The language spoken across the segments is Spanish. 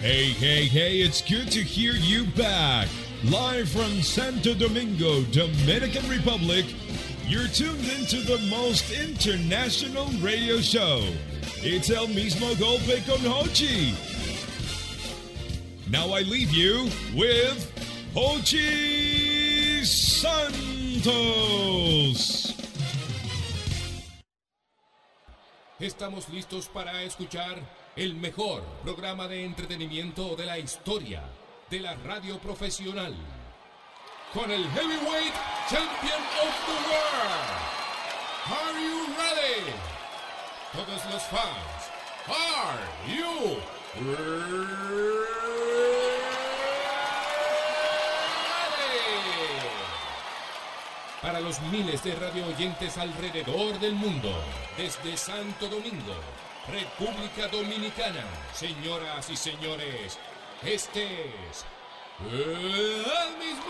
Hey, hey, hey, it's good to hear you back. Live from Santo Domingo, Dominican Republic, you're tuned into the most international radio show. It's El Mismo Golpe con Hochi. Now I leave you with Hochi Santos. Estamos listos para escuchar el mejor programa de entretenimiento de la historia de la radio profesional. Con el Heavyweight Champion of the World. Are you ready? Todos los fans, are you ready? Para los miles de radio oyentes alrededor del mundo, desde Santo Domingo, República Dominicana, señoras y señores, este es el mismo.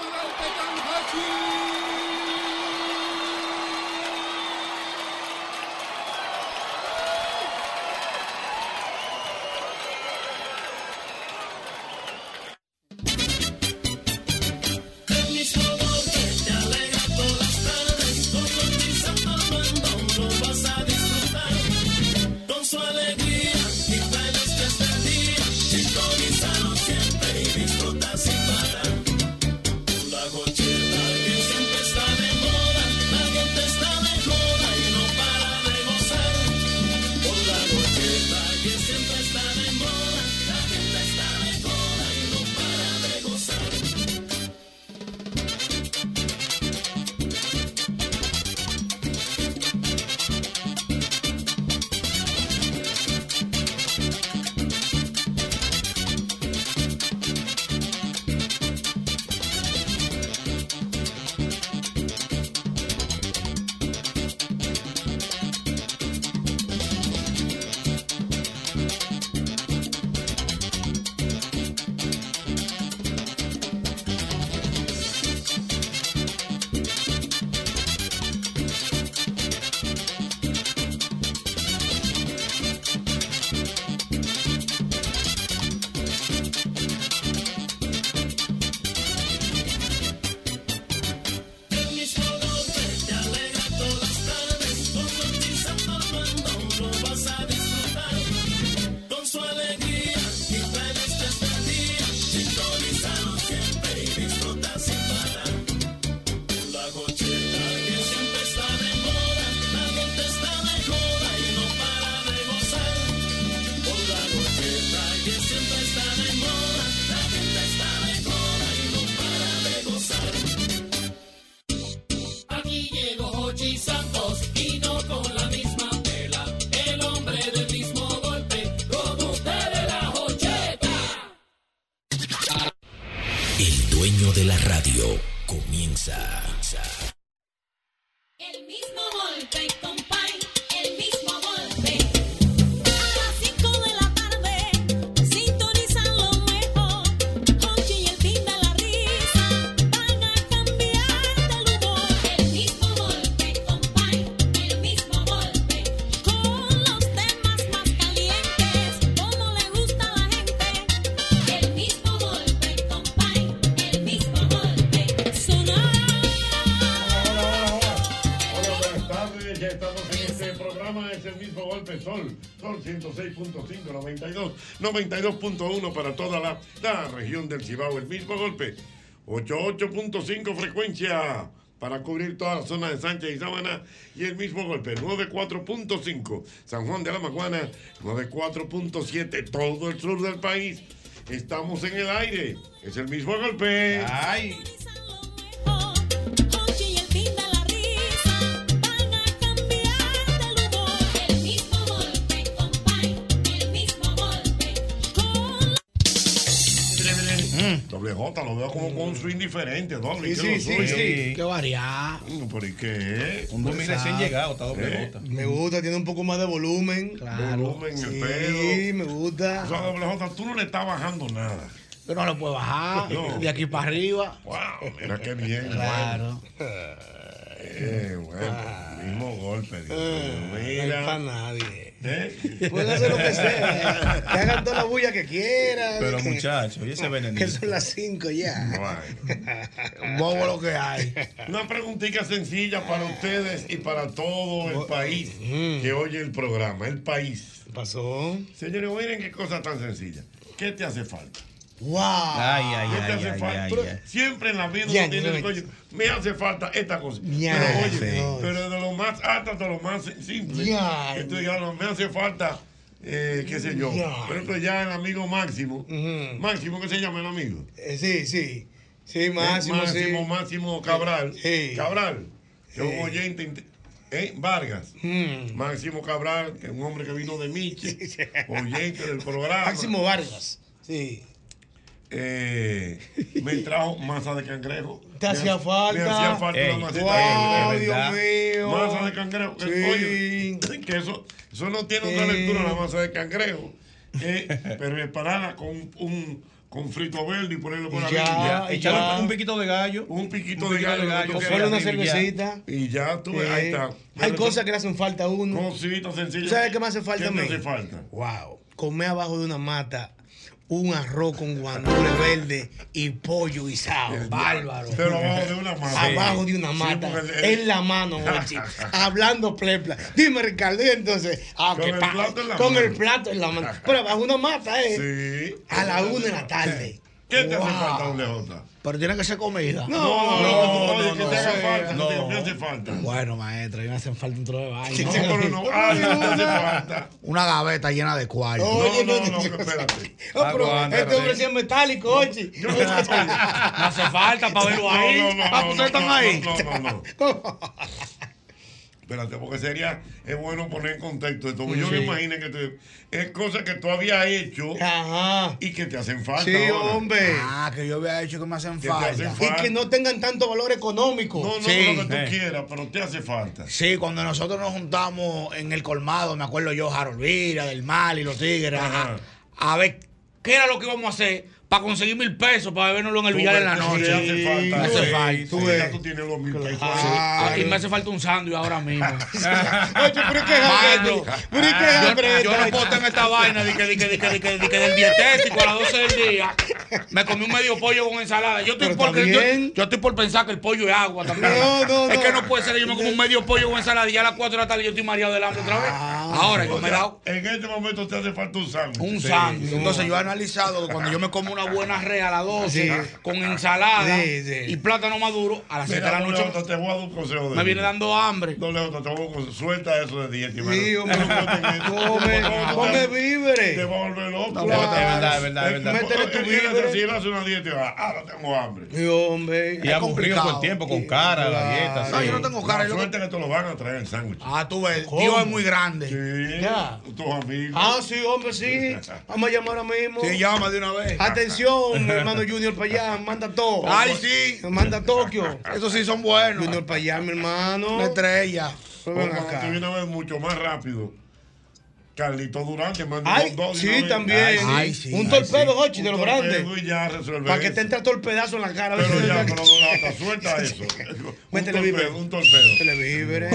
Dueño de la radio comienza. 92.1 para toda la, la región del Cibao. El mismo golpe. 88.5 frecuencia para cubrir toda la zona de Sánchez y Sabana. Y el mismo golpe. 94.5 San Juan de la Maguana. 94.7 todo el sur del país. Estamos en el aire. Es el mismo golpe. Ay. Doble J, lo veo como con un swing diferente, doble. Sí, ¿qué es sí, sí, sí. Qué variar. Mm, ¿Pero y qué? Un domingo recién llegado, está doble ¿Eh? J. Me gusta, tiene un poco más de volumen. Volumen, el Sí, pelo. me gusta. O sea, doble J, tú no le estás bajando nada. Pero no lo puedo bajar. De aquí para arriba. Wow, mira qué bien. Claro. Bueno. Eh, bueno, mismo golpe. Dios mío, No Mira. para nadie. ¿Eh? Pueden hacer lo que sea. Que hagan toda la bulla que quieran. Pero Que- muchachos, y ese Que venenito. son las 5 ya. Bueno. Bobo lo que hay. Una preguntita sencilla para ustedes y para todo el país que oye el programa, el país. Pasó. Señores, miren qué cosa tan sencilla. ¿Qué te hace falta? ¡Wow! Ay, ay, ¿Qué te ay, Pero. Siempre en la vida Ya, uno tiene el coño, me hace falta esta cosa. Ya, pero oye, sí. pero de lo más alto hasta lo más simple. Ya. Tú digas, no, me hace falta, eh, qué sé yo. Ya. Por ejemplo, ya el amigo Máximo. Máximo, ¿qué se llama el amigo? Eh, sí, sí. Sí, Máximo, Eh, Máximo, sí. Máximo Cabral. Sí. Cabral, que Sí. un oyente. ¿eh? Vargas. Mm. Máximo Cabral, que es un hombre que vino de Miche, oyente del programa. Máximo Vargas. Sí. Eh, me trajo masa de cangrejo. Te Me hacía ha- falta. Me hacía falta Ey, una masita ¡Wow, de Dios verdad. mío! Masa de cangrejo. que, Sí. oye, que eso, eso no tiene otra lectura la masa de cangrejo. Eh, pero prepararla con un con frito verde y ponerlo por Y arriba. ya, y echarle ya. un piquito de gallo. Un piquito Un de gallo. de. Solo una arriba y ya. cervecita. Y ya tú, ves, ahí está. Hay Pero cosas que le hacen falta a uno. Cositas sencillas. ¿Tú sabes qué me hace falta ¿Qué a mí? te hace falta? Wow. Comer abajo de una mata un arroz con guandules verdes y pollo guisado. Bárbaro. Pero abajo de una mata. Abajo de una mata. porque el- el- en la mano, Ochi. hablando plepla. Dime, Ricardo, y entonces. ah, Con que el plato en la Con mano. el plato en la mano. Pero abajo de una mata, ¿eh? Sí. A la una de la tarde. ¿Qué te Wow. hace falta, doble? Pero tiene que ser comida. No, No, no, oye, no, que no, te haga no, falta. no. ¿Qué hace falta? Bueno, maestro, a mí me hacen falta un trozo de baño. Sí, sí, pero no. Ah, ¿qué te falta? Una gaveta llena de cuartos. No, Oye, no, no, no, no. que espérate. Pero Aguanta, este hombre sí es metálico, Ochi. Yo no No hace falta para verlo ahí. No, no, ah, no, pues no, están no, ahí. no, no, no. Espérate, porque sería, es bueno poner en contexto esto. porque Yo me imagino que te- es cosas que tú habías hecho Ajá. y que te hacen falta. Sí, ahora. hombre. Ah, que yo había hecho que me hacen Que te hacen falta. Y que no tengan tanto valor económico. No, no, Sí. no lo que tú Eh. quieras, pero te hace falta. Sí, cuando nosotros nos juntamos en el colmado, me acuerdo yo, Harold Vira, del Mal y los Tigres, Ajá. a ver qué era lo que íbamos a hacer para conseguir mil pesos para bebernoslo en el Tú billar ves en la sí noche. te hace falta. Me hace Sí, falta. sí, ya tú tienes los mil pesos. Ah, y me hace falta un sándwich ahora mismo. Oye, pero ¿qué hambre? Pero ¿y qué es hambre yo, no puedo tener esta vaina de que, de que, de que, de que, de que del dietético a las 12 del día. Me comí un medio pollo con ensalada. Yo estoy, Pero por, yo, estoy por pensar que el pollo es agua también. No, no, es no. que no puede ser que yo me como un medio pollo con ensalada y ya a las 4 de la tarde yo estoy mareado del hambre otra vez. Ahora yo me he dado en este momento te hace falta un sándwich. un Sí. sándwich. Entonces yo he analizado que cuando yo me como una buena rea a las 12 Sí. con ensalada Sí, sí. y plátano maduro, a las 7 de Mira, la noche te voy a dar un consejo de me viene dando hambre. Te voy a. Suelta eso de dieta. Sí, hombre. Come, come Te víveres. va a volver loco. Es verdad, es verdad, es verdad. Métele tu víveres. decir, él hace una dieta va, ahora tengo hambre. Sí, hombre. Y aburrido todo el tiempo con cara, galletas. No, sí. yo no tengo cara. La yo lo que- suerte que te lo van a traer el sándwich. Ah, tú ves, ¿Cómo? Dios es muy grande. Sí. Ya. Tus amigos. Ah, sí, hombre, sí. Vamos a llamar ahora mismo. Sí, llama de una vez. Atención, hermano Junior para allá, manda todo. Ay, sí. Manda Tokio. Esos sí son buenos. Junior para allá, mi hermano. Una estrella. Cuando acá. te viene a ver mucho más rápido. Carlito Durán te manda Ay, un dos sí, una vez. también. Ay, sí. Un Ay, torpedo, sí. Jochi, de Un los grandes. torpedo Para que te entre todo el pedazo en la cara. Pero ya, pero no, no, suelta eso. un torpedo, un torpedo. Métele víveres.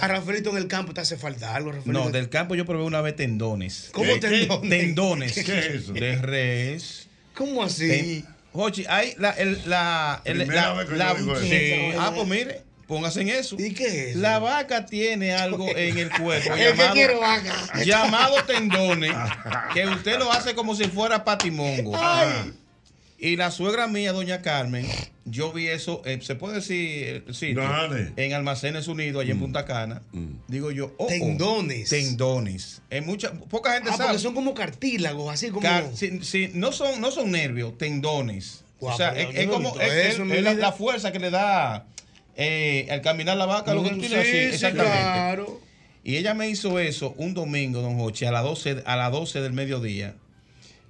A Rafaelito en el campo te hace falta algo, Rafaelito. No, del campo yo probé una vez tendones. ¿Cómo tendones? Tendones. ¿Qué es eso? De res. ¿Cómo así? Ten- Jochi, hay la, el, la, el- la, vez que la- yo digo eso. sí. Ah, pues mire, Póngase en eso. ¿Y qué es? La vaca tiene algo en el cuerpo llamado, quiere vaca. llamado tendones que usted lo hace como si fuera patimongo. Ay. Y la suegra mía, doña Carmen, yo vi eso, eh, se puede decir eh, Dale. en Almacenes Unidos, allá en Punta Cana. Digo yo, oh, oh, Tendones. tendones. En mucha, poca gente Ah, sabe. porque son como cartílagos, así como. Car- sí, sí, no, son, no son nervios, tendones. Guau, o sea, es, no como es, eso es la, fuerza que le da eh, al caminar la vaca, lo que tú Mm, sí, sí, exactamente. claro. Y ella me hizo eso un domingo, don Joche, a las 12, a las 12 del mediodía,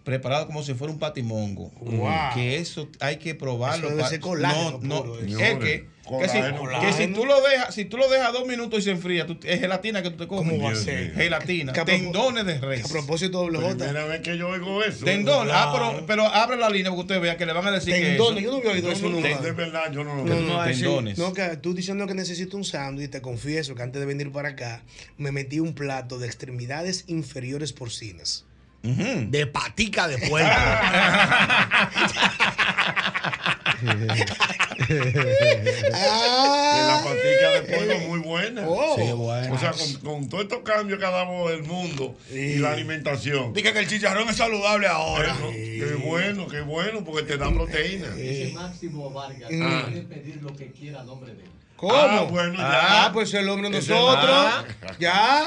preparado como si fuera un patimongo. Wow. Que eso hay que probarlo. Eso debe pa- ser colágeno no, no, puro, es que, que si, Colágeno. que si tú lo dejas, si tú lo dejas dos minutos y se enfría, tú- es gelatina que tú te comes. ¿Cómo va a ser? Gelatina. Que Tendones de res. A propósito, doble J. Primera vez que yo oigo eso. Tendón, ah, pero, pero abre la línea porque usted vea que le van a decir Tendones, que yo eso. no había oído eso No, no, nunca. de verdad, yo no lo No, tendones. no, que tú diciendo que necesito un sándwich, te confieso que antes de venir para acá, me metí un plato de extremidades inferiores porcinas. De patica de puerco. La ah, patica de pollo muy buena. Oh. Sí, buena. O sea, con, con todos estos cambios que ha dado el mundo y la alimentación. Dice que el chicharrón es saludable ahora. Eso, qué bueno, qué bueno, porque te da proteína. Máximo Vargas Ah. puede pedir lo que quiera a nombre de él. ¿Cómo? Ah, bueno, ya. Ah, pues el hombre de Ese- nosotros. Ah. Ya.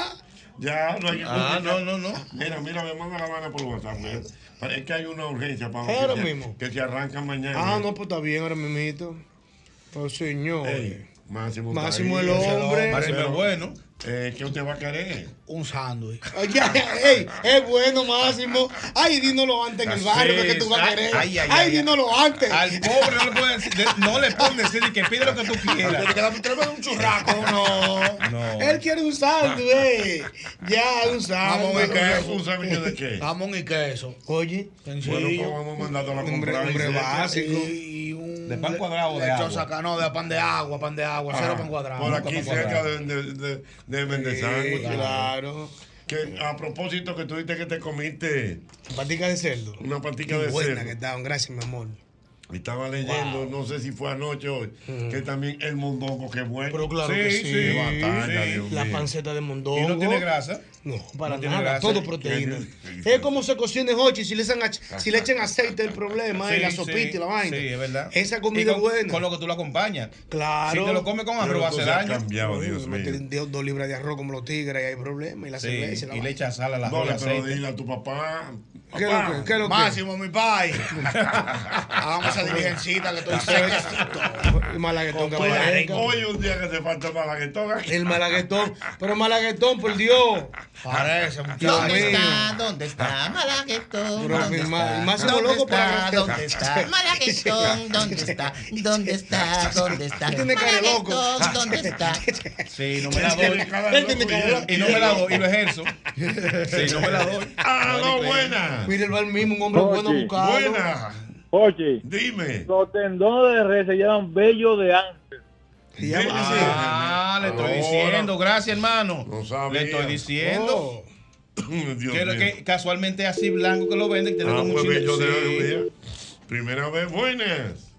Ya, no hay que Ah, no, no, no. Mira, mira, me manda la mano por WhatsApp. mira. Es que hay una urgencia para Ahora que, se- mismo. que se arranca mañana. Ah, no, pues está bien, ahora mismito. Oh, señor. Ey, Máximo, Máximo el hombre. Máximo es bueno. Eh, ¿Qué usted va a querer? Un sándwich. Oye, ey, es bueno, Máximo. Ay, dínoslo antes en el barrio, que, tú vas a querer. ay, Ay, ay, ay. dínoslo antes. Al pobre no le pueden decir, de- no le pueden decir que pide lo que tú quieras. Te queda un churraco, no. No. Él quiere un sándwich. Ya, un Jamón y sándwich. queso. ¿Un sándwich de qué? Jamón y queso. Oye, Bueno, pues vamos a la hombre, comprar. hombre básico. Y un. ¿De pan cuadrado de agua? acá, no, de pan de agua, pan de agua, Ah, cero pan cuadrado. Por aquí cerca de, de, de, de. Claro. Que a propósito que tú dijiste que te comiste Patica de cerdo. una patica de Buena cerdo. que estaban, gracias, mi amor. Estaba leyendo, no sé si fue anoche o hoy, que también el mondongo, que bueno. Pero claro Sí, que sí. sí, batalla, La panceta de mondongo. Y no tiene grasa. No, para No nada. grasa. Todo proteína. Es como se cocina en Hochi. Si le, echan, si le echan aceite, el problema es la sopita sí, y la vaina. Sí, es verdad. Esa comida con, es buena. Con lo que tú lo acompañas. Claro. Si te lo comes con arroz, hace daño. cambiado, Dios Me mío. meten dos, dos libras de arroz como los tigres y hay problema. Y la Sí, cerveza. y la y le echas sal a la No, pero aceite. dile a tu papá. ¿Qué es lo que? ¿Qué es lo que? Máximo, mi pai. Hagamos esa diligencita que estoy seco. El malaguetón que aparezca. Hoy un día que se falta malaguetón aquí. El malaguetón. Pero malaguetón, por Dios. Parece, muchacho. mío. ¿Dónde está Malaguetón? Pero mi ma- Máximo loco para ¿Dónde está Malaguetón? ¿Dónde está? ¿Dónde está? ¿Dónde está? Tiene cara loco. Malaguetón, ¿Dónde está? Sí, no me la doy. Y no me la doy, y lo ejerzo. Sí, no me la doy. Ah, no, buena. Mira el mismo, un hombre Oye, bueno buscado. Buena. Oye, Dime. los tendones de res se llaman vello de ángel. Llama así. Ah, le estoy diciendo, gracias hermano. No sabía. Le estoy diciendo Oh. Que, casualmente es así blanco que lo venden y tiene Ah, pues bello de Sí. Primera vez, buenas.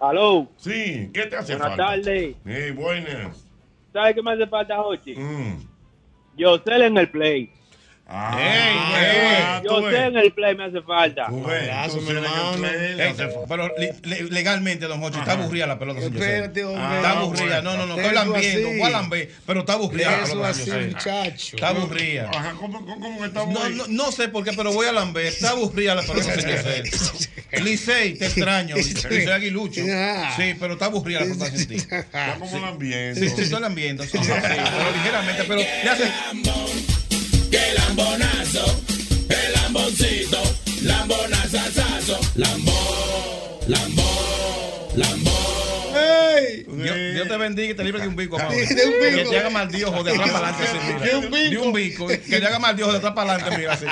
Aló, Sí, ¿qué te hace buenas falta? tardes. Sí, buenas. ¿Sabes qué me hace falta, Jochi? Mm. Yo sé en el play. Ah, Ey, ah, Yo sé en el play me hace falta. Mi hermano. pero le- le- legalmente, don Jochi, está aburrida la pelota. Espérate, hombre. Está Ah, aburrida. No, no, no, estoy lambiendo. así. Voy a lamber, pero está aburrida Eso así, muchacho. Está aburrida. Ajá, ¿cómo, cómo, que estamos No, ahí? no, no sé por qué, pero voy a lamber. Está aburrida la pelota, señor. Licey, te extraño. Licey Aguilucho. Ah. Sí, pero está aburrida la pelota sin ti. Está como el ambiente. Sí, sí, estoy lambiendo. Sí, sí, pero ligeramente, pero le hace. Que lambonazo, el lamboncito, lambonazazazo, lambo, lambo, lambo. ¡Ey! Dios, Dios te bendiga y te libre de un bico, amado. De un bico. Que te haga mal Dios de atrás para adelante. así, mira. De un bico. De un bico. Que te haga mal Dios de atrás para adelante, mira así.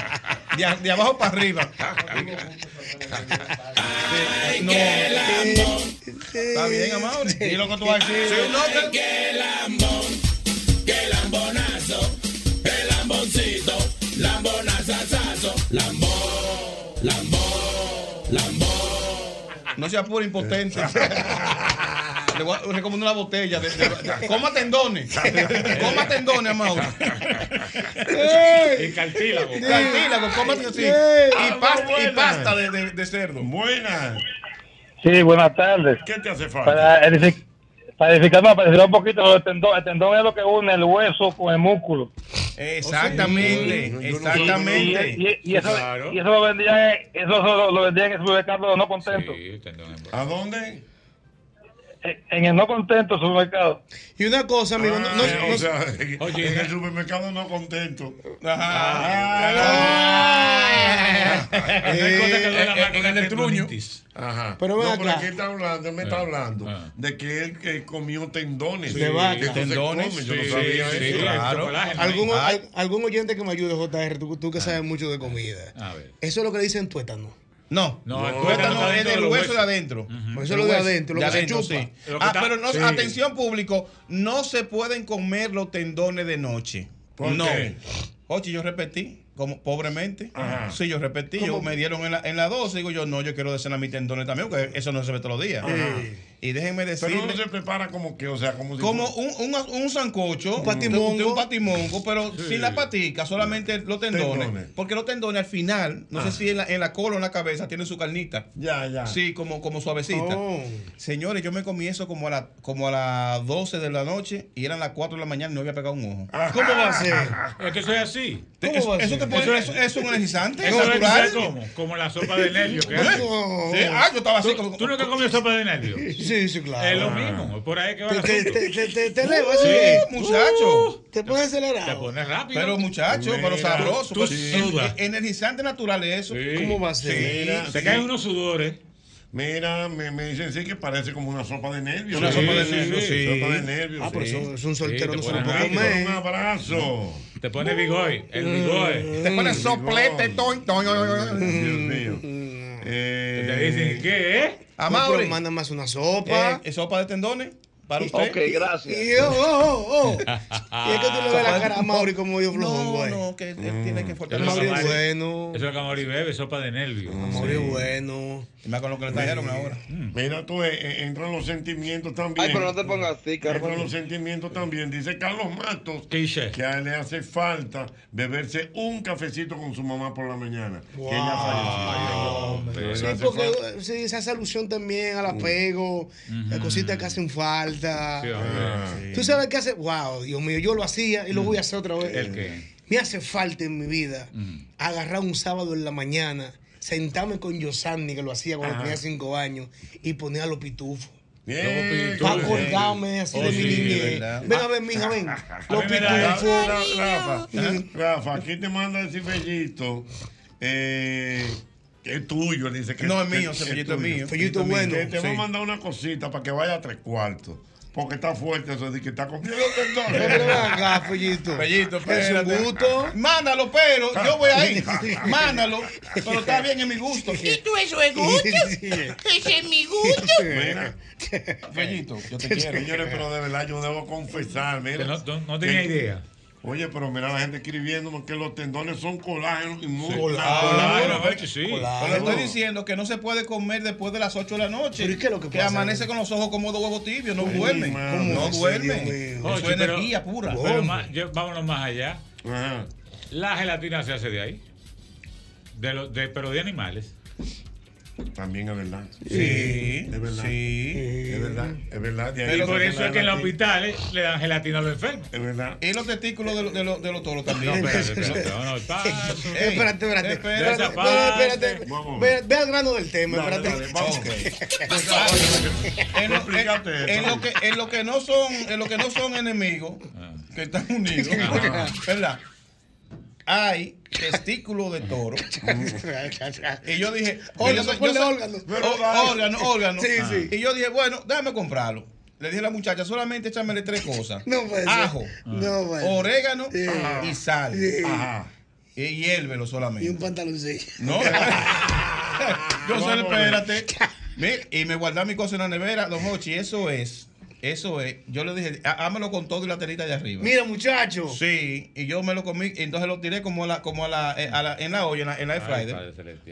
De, de abajo para arriba. Sí, No. Está bien, amado. Dile lo que tú vas a decir. Sí, no, que- Que lambón, que lambonazo, lambonazazazo, lambo, lambo, lambo. No seas puro impotente. Le voy a recomendar una botella. De, de- coma tendones. Coma tendones, Mauro. Y cartílago. Cartílago. Ey. Y pasta, y buena. pasta de, de- de cerdo. Buenas. Sí, buenas tardes. ¿Qué te hace falta? Para, no, para edificar un poquito el tendón. El tendón es lo que une el hueso con el músculo. Exactamente, exactamente. y- y eso, Claro. y eso lo vendían, eso lo, lo vendían en el supermercado no contento. ¿A dónde? En, el no contento supermercado. Y una cosa, amigo, no, no- Ah, no- o sea, en el supermercado no contento. En el truño. Ajá. Pero no, pero aquí está hablando, él me está Ah, hablando ah. de que él que comió tendones. De vaca. Tendones, come, yo no sí, sabía sí, eso. claro. algún, al- algún oyente que me ayude, JR, tú, tú que sabes mucho de comida. A ver. Eso es lo que le dicen tuétano. No, No, el el tuétano tuétano está es del hueso de adentro. Por eso es lo de adentro, lo que se chupa. sí. Lo que Ah, está- pero no, sí. atención público, no se pueden comer los tendones de noche. ¿Por no. qué? Oye, yo repetí, como pobremente. Ajá. Sí, yo repetí. Yo me dieron en la, en la 12. Digo yo, no, yo quiero de mis tendones también, porque eso no se ve todos los días. Y déjenme Pero decirle. no se prepara como que, o sea, como si Como un, un, un sancocho, Un patimongo. de un patimongo, pero sin la patica, solamente los tendones. Tendones. Porque los tendones al final, no Ah. sé si en la, en la cola o en la cabeza, tienen su carnita. Ya, ya. Sí, como, como suavecita. Oh. Señores, yo me comí eso como a, la, como a las 12 de la noche y eran las 4 de la mañana y no había pegado un ojo. ¿Cómo va a ser? Es que eso es así. ¿Cómo eso, va a eso ser? te pone, Eso eso, es- eso es un energizante. Eso es natural. Como la sopa de nervio que ¿Eh? hace. No. Sí, ah, yo estaba así ¿Tú, como. tú nunca has comido sopa de nervio? Sí, sí, claro. Es lo mismo. es Por ahí que va el Te, te, te, te, te, te Sí, muchacho. Te pones Te acelerado. pones rápido. Pero muchacho, pero Mira, sabroso. tú pues, sudas. en- energizante natural es eso. Sí. ¿Cómo va a ser? Sí. Mira, Te sí. caen unos sudores. Mira, me, me dicen sí que parece como una sopa de nervios. Una sopa de nervios, sí. Sopa de nervios. Ah, pero eso es un soltero, Sí, no te se lo ponen puede comer. Un abrazo. Te pone bigoy. El bigoy. Te pones soplete, toy, toy, toy, toy. Dios mío. Eh, Te dicen, ¿qué es? A No, Mauri, pero manda más una sopa. eh, sopa de tendones para usted. gracias. Y, oh, oh, oh. y es que tú le ves la cara a Mauri como medio flojón, No, güey. no, que él tiene que Eso fortalecer. Mauri bueno. Eso es lo que Amaury bebe, sopa de nervio. Mauri es bueno. Y más con lo que le trajeron ahora. Mira tú, eh, eh, entran los sentimientos también. Ay, pero no te pongas así, Entran Carlos. los sentimientos también. Dice Carlos Matos que a él le hace falta beberse un cafecito con su mamá por la mañana. Que ella Wow. falleció. Sí, porque falta. sí, se hace alusión también al apego, las cositas que hacen falta. Sí. Tú sabes qué hace, wow, Dios mío, yo lo hacía y lo voy a hacer otra vez. ¿El qué? Me hace falta en mi vida agarrar un sábado en la mañana, sentarme con Yosani, que lo hacía cuando Ajá. tenía cinco años, y poner a los pitufos. Bien, Para acordarme así Oh, de mi sí, niñez. Ven a ver, mija, ven. Los mí me da- Ra- pitufos. Ra- Rafa, Rafa, aquí te manda el cifellito. Eh, que es tuyo, dice que No, es mío, Cefellito es mío. Fellito bueno. mío. Que te va a mandar una cosita para que vaya a tres cuartos. Porque está fuerte eso de que está comiendo Pero tendones. ven acá, Fellito. Bellito, Es un gusto. Mándalo, pero yo voy ahí. Mándalo. Pero está bien en mi gusto. tú eso es gusto? Ese es mi gusto. Mira, Bellito, yo te quiero. señores, pero de verdad yo debo confesar, mira. Que no, no- no tenía idea. Oye, pero mira la gente escribiéndome que los tendones son colágenos y muy Claro, Jochi, sí. Pero estoy diciendo que no se puede comer después de las 8 de la noche. ¿Pero es lo que que pasa? amanece con los ojos como dos huevos tibios, no Sí, duerme. No ¿Cómo así, duerme. Eso es energía pura. Pero más- yo- vámonos más allá. Ajá. La gelatina se hace de ahí. De lo- de, pero de animales. También es verdad. Sí, Es verdad. sí. Es verdad, es verdad. De ahí y por eso es que en los hospitales le dan gelatina a los enfermos. Es verdad. Y los testículos de, los- de, los- de los toros No, también. espérate, espérate. No, no. Ey, Espérate, espérate. espérate. Espérate, espérate. Vamos. Ve, ve al grano del tema, Dale, espérate. dale, vamos. en, lo, Explícate en- lo que, en lo que no son en lo que no son enemigos que están unidos verdad hay testículos de toro y yo dije Órgano, yo órgano. órgano órgano Sí, sí. y yo dije bueno déjame comprarlo le dije a la muchacha solamente échamele tres cosas No puede ser. ajo No, bueno. orégano Sí. y sal Sí. Ajá. y hiérvelo Y solamente un pantaloncillo. no. Yo sé, espérate. Y me guardé mi cosa en la nevera, don Hochi, eso es. Eso es. Yo le dije, "Há- hámelo con todo y la telita de arriba. Mira, muchacho. Sí, y yo me lo comí, y entonces lo tiré como a la, como a la, eh, a la- en la olla, en la, en la Ay.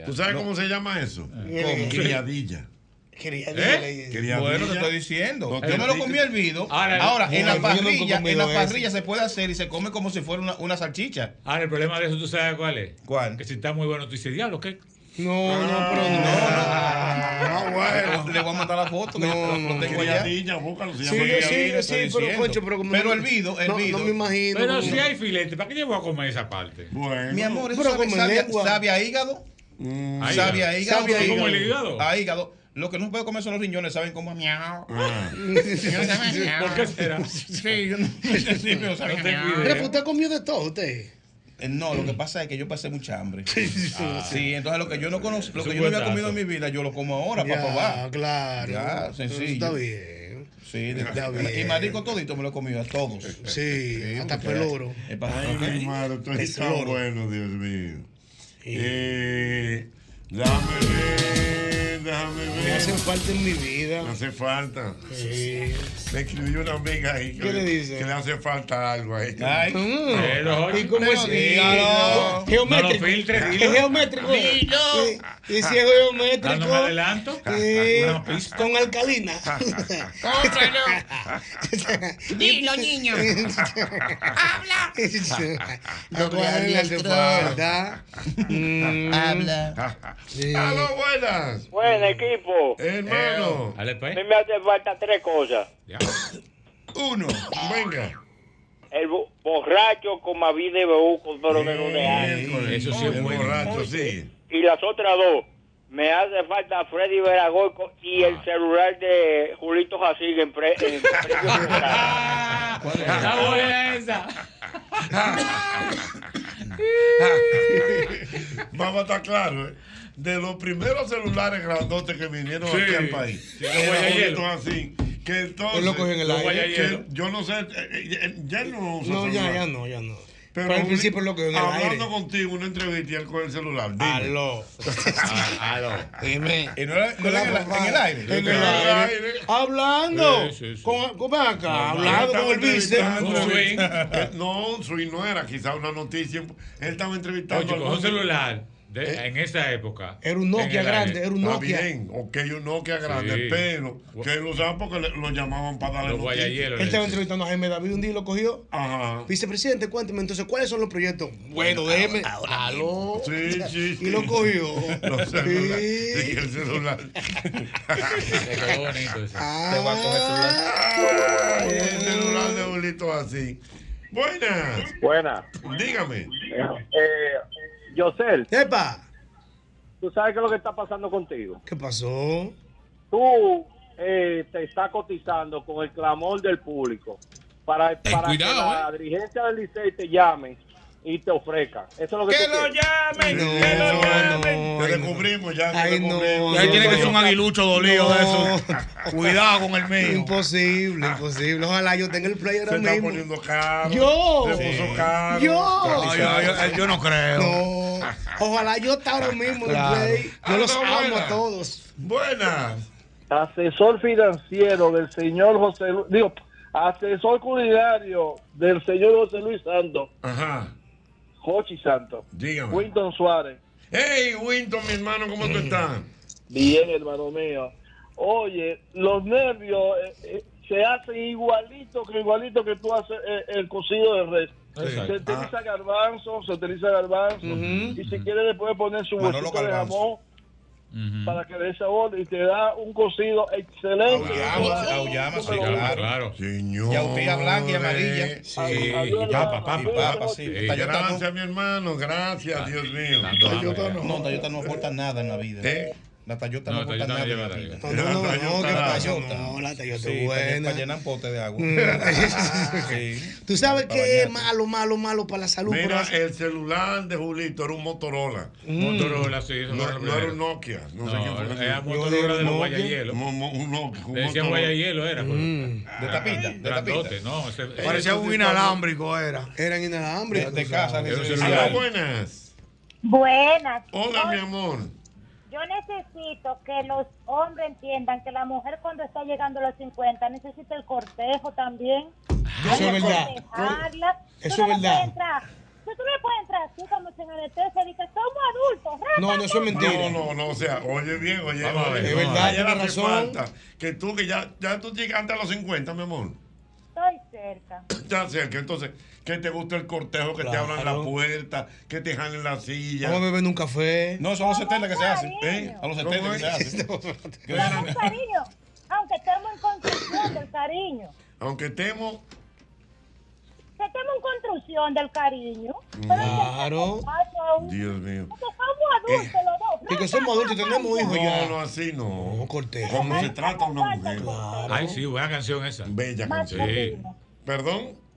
¿Tú sabes cómo se llama eso? ¿Cómo? Criadilla. ¿Eh? Bueno, te estoy diciendo. No Yo me lo comí hervido. Ahora, Ahora, en la parrilla, en la parrilla se puede hacer y se come como si fuera una, una salchicha. Ahora, el problema de eso, ¿tú sabes cuál es? ¿Cuál? Que si está muy bueno, tú dices, diablo, ¿qué? No, no, pero no. Ah, bueno. Le voy a mandar la foto. que No, no, tengo allá. niña, búscalo, Sí, sí, criadilla. sí, pero concho, pero como Pero no- hervido, no- hervido. No, me imagino. Pero si hay filete, ¿para qué yo voy a comer esa parte? Bueno. Mi amor, eso sabe, sabe a hígado. Sabe a hígado. Sabe a sí. ¿Como el hígado? A hígado. Lo que no se puede comer son los riñones, saben como a miau. Ah. ¿Por qué será? Sí, yo no sí, No idea. Pero usted comió de todo, usted. Eh, No, lo que pasa es que yo pasé mucha hambre. Sí, entonces lo que yo no conozco, lo que yo no había comido en mi vida, yo lo como ahora Ya, para probar. claro. Ya, sencillo. Está bien. Sí, de- Está bien. y marico todito me lo he comido a todos. Sí, hasta porque peloro. es para- Ay, mi tú eres tan bueno, Dios mío. Eh, déjame ver, déjame Me ver. hacen falta en mi vida. Me hace falta. Sí. Me escribió una amiga ahí que, ¿Qué le dice? que le hace falta algo ahí. Ay, Mm. Pero, ¿Y cómo es? dilo. Geométrico. No lo filtres, Es geométrico. Dilo. Sí. Y si es geométrico. Dándome adelanto. Pista. con alcalina. Dilo, niño. Habla. No ¿Cuál le le hace entró. falta? Mm. Habla. Sí. ¡Aló, buenas! Buen equipo. Hermano. A pues. mí me hace falta tres cosas. Ya. Uno, venga. El bo- borracho con Mavi de Beuco, pero de los de años. Miércoles. Eso sí es bueno. borracho, sí. Y las otras dos, me hace falta Freddy Veragoico y el celular de Julito Jacín en, pre, en precio buena esa. Vamos a estar claros, ¿eh? De los primeros celulares grandotes que vinieron Sí. aquí al país. Sí, los así. Que entonces. Lo cogió en el aire. que yo no sé, eh, eh, ya no usa No, ya, ya no, ya no. Pero, al principio lo cogió en el hablando aire. contigo, una entrevista y él con el celular. Dime. Aló. Aló. Dime. Y no era, no era en, el, en el aire. En el En el aire. aire. Hablando. Sí, sí, sí. Con, con, ven acá, No, hablando con el vice. entrevistando- Un swing. No, un swing no era, quizá una noticia. Él estaba entrevistando. Oye, con un celular de- en esa época. Era un Nokia grande, era un Está Nokia. bien, ok, un Nokia grande, Sí. pero que lo usaba porque le- lo llamaban para darle Los. Él estaba entrevistando a Jaime David un día y lo cogió. Ajá. Vicepresidente, cuénteme entonces, ¿cuáles son los proyectos? Bueno, déjeme. Aló. Sí, sí, sí. Y lo cogió. Los celulares. Sí. El celular. Le quedó bonito eso. Te va a coger celular. Ay, el celular de bolito así. Buenas. Buena. Dígame. Eh, Yosel, Epa, ¿tú sabes qué es lo que está pasando contigo? ¿qué pasó? Tú eh, te estás cotizando con el clamor del público para, para cuidado, que la dirigencia del Licey te llame y te ofrezca. Eso es lo que, ¡Que tú lo quieres. llamen! No, ¡Que lo llamen! Te descubrimos ya. te Ay, no. descubrimos. Tiene que ser un No. aguilucho dolido de No. eso. Cuidado con el mío. Imposible, imposible. Ojalá yo tenga el play ahora Se está mismo. poniendo caro. Yo. Se puso caro. Yo. No, yo, yo- yo no creo. No. Ojalá yo esté ahora mismo Claro. play. Yo Ah, los no, amo buena. a todos. Buenas. Asesor financiero del señor José Luis, digo, asesor culinario del señor José Luis Santos, Ajá. Jochi Santos, Dígame. Winton Suárez. Hey, Winton, mi hermano, ¿cómo tú estás? Bien, hermano mío. Oye, los nervios eh, eh, se hacen igualito que igualito que tú haces eh, el cocido de res. Se utiliza garbanzo, se utiliza garbanzo. Y si quieres después poner su huesito de jamón Ujú. para que dé sabor y te da un cocido excelente. Auyama, sí, Sí, claro, claro. Señor. Y autilla blanca y amarilla. Sí, y papa, adiós, Y papa. papa, sí. Sí. Tallota no. Gracias, mi hermano. Gracias, Dios mío. Hambre, ya. No, Tayota no aporta nada en la vida. ¿Eh? La Tayota No, no, aporta Toyota no nada. No, no, no, ¿qué la? Tayota. No, la Tayota Sí, es para, buena. para llenar pote de agua. Sí. Tú sabes que es malo, malo, malo para la salud. Mira, el celular de Julito era un Motorola. Motorola, sí, eso No, era un Nokia. No, sé quién fue que era se- Motorola de los guayayelos. Un Nokia, un Motorola. guayayelo, era. pero- Mm. De tapita, de tapita. No. Parecía un inalámbrico, era. Eran inalámbricos. de casa un buenas. Buenas. Hola, mi amor. Yo necesito que los hombres entiendan que la mujer cuando está llegando a los 50 necesita el cortejo también. Eso es verdad. Eso Tú no es verdad. puedes entrar- Tú, tú me puede entrar así como sin anestesia que somos adultos. No, no, eso es mentira. No, no, no, o sea, oye bien, oye, Vamos a ver, oye, es verdad, a ella tiene le hace razón. falta que tú, que ya, ya tú llegaste a los 50, mi amor. Estoy cerca. Ya cerca, entonces, que te guste el cortejo, que te abran la Claro. puerta, que te jalen la silla. Vamos a beber un café. No, son los 70 que se hace. ¿Eh? A los ¿Cómo 70 que se hace. Pero un cariño, aunque estemos en construcción del cariño. Aunque estemos. Que estemos en construcción del cariño. Claro. Dios mío. Que somos adultos los dos. Y que somos adultos y tenemos hijos No, ya. no, así no. No, cortejo. ¿Cómo se trata a una mujer? Ay, sí, buena canción esa. Bella canción. Sí. ¿Perdón?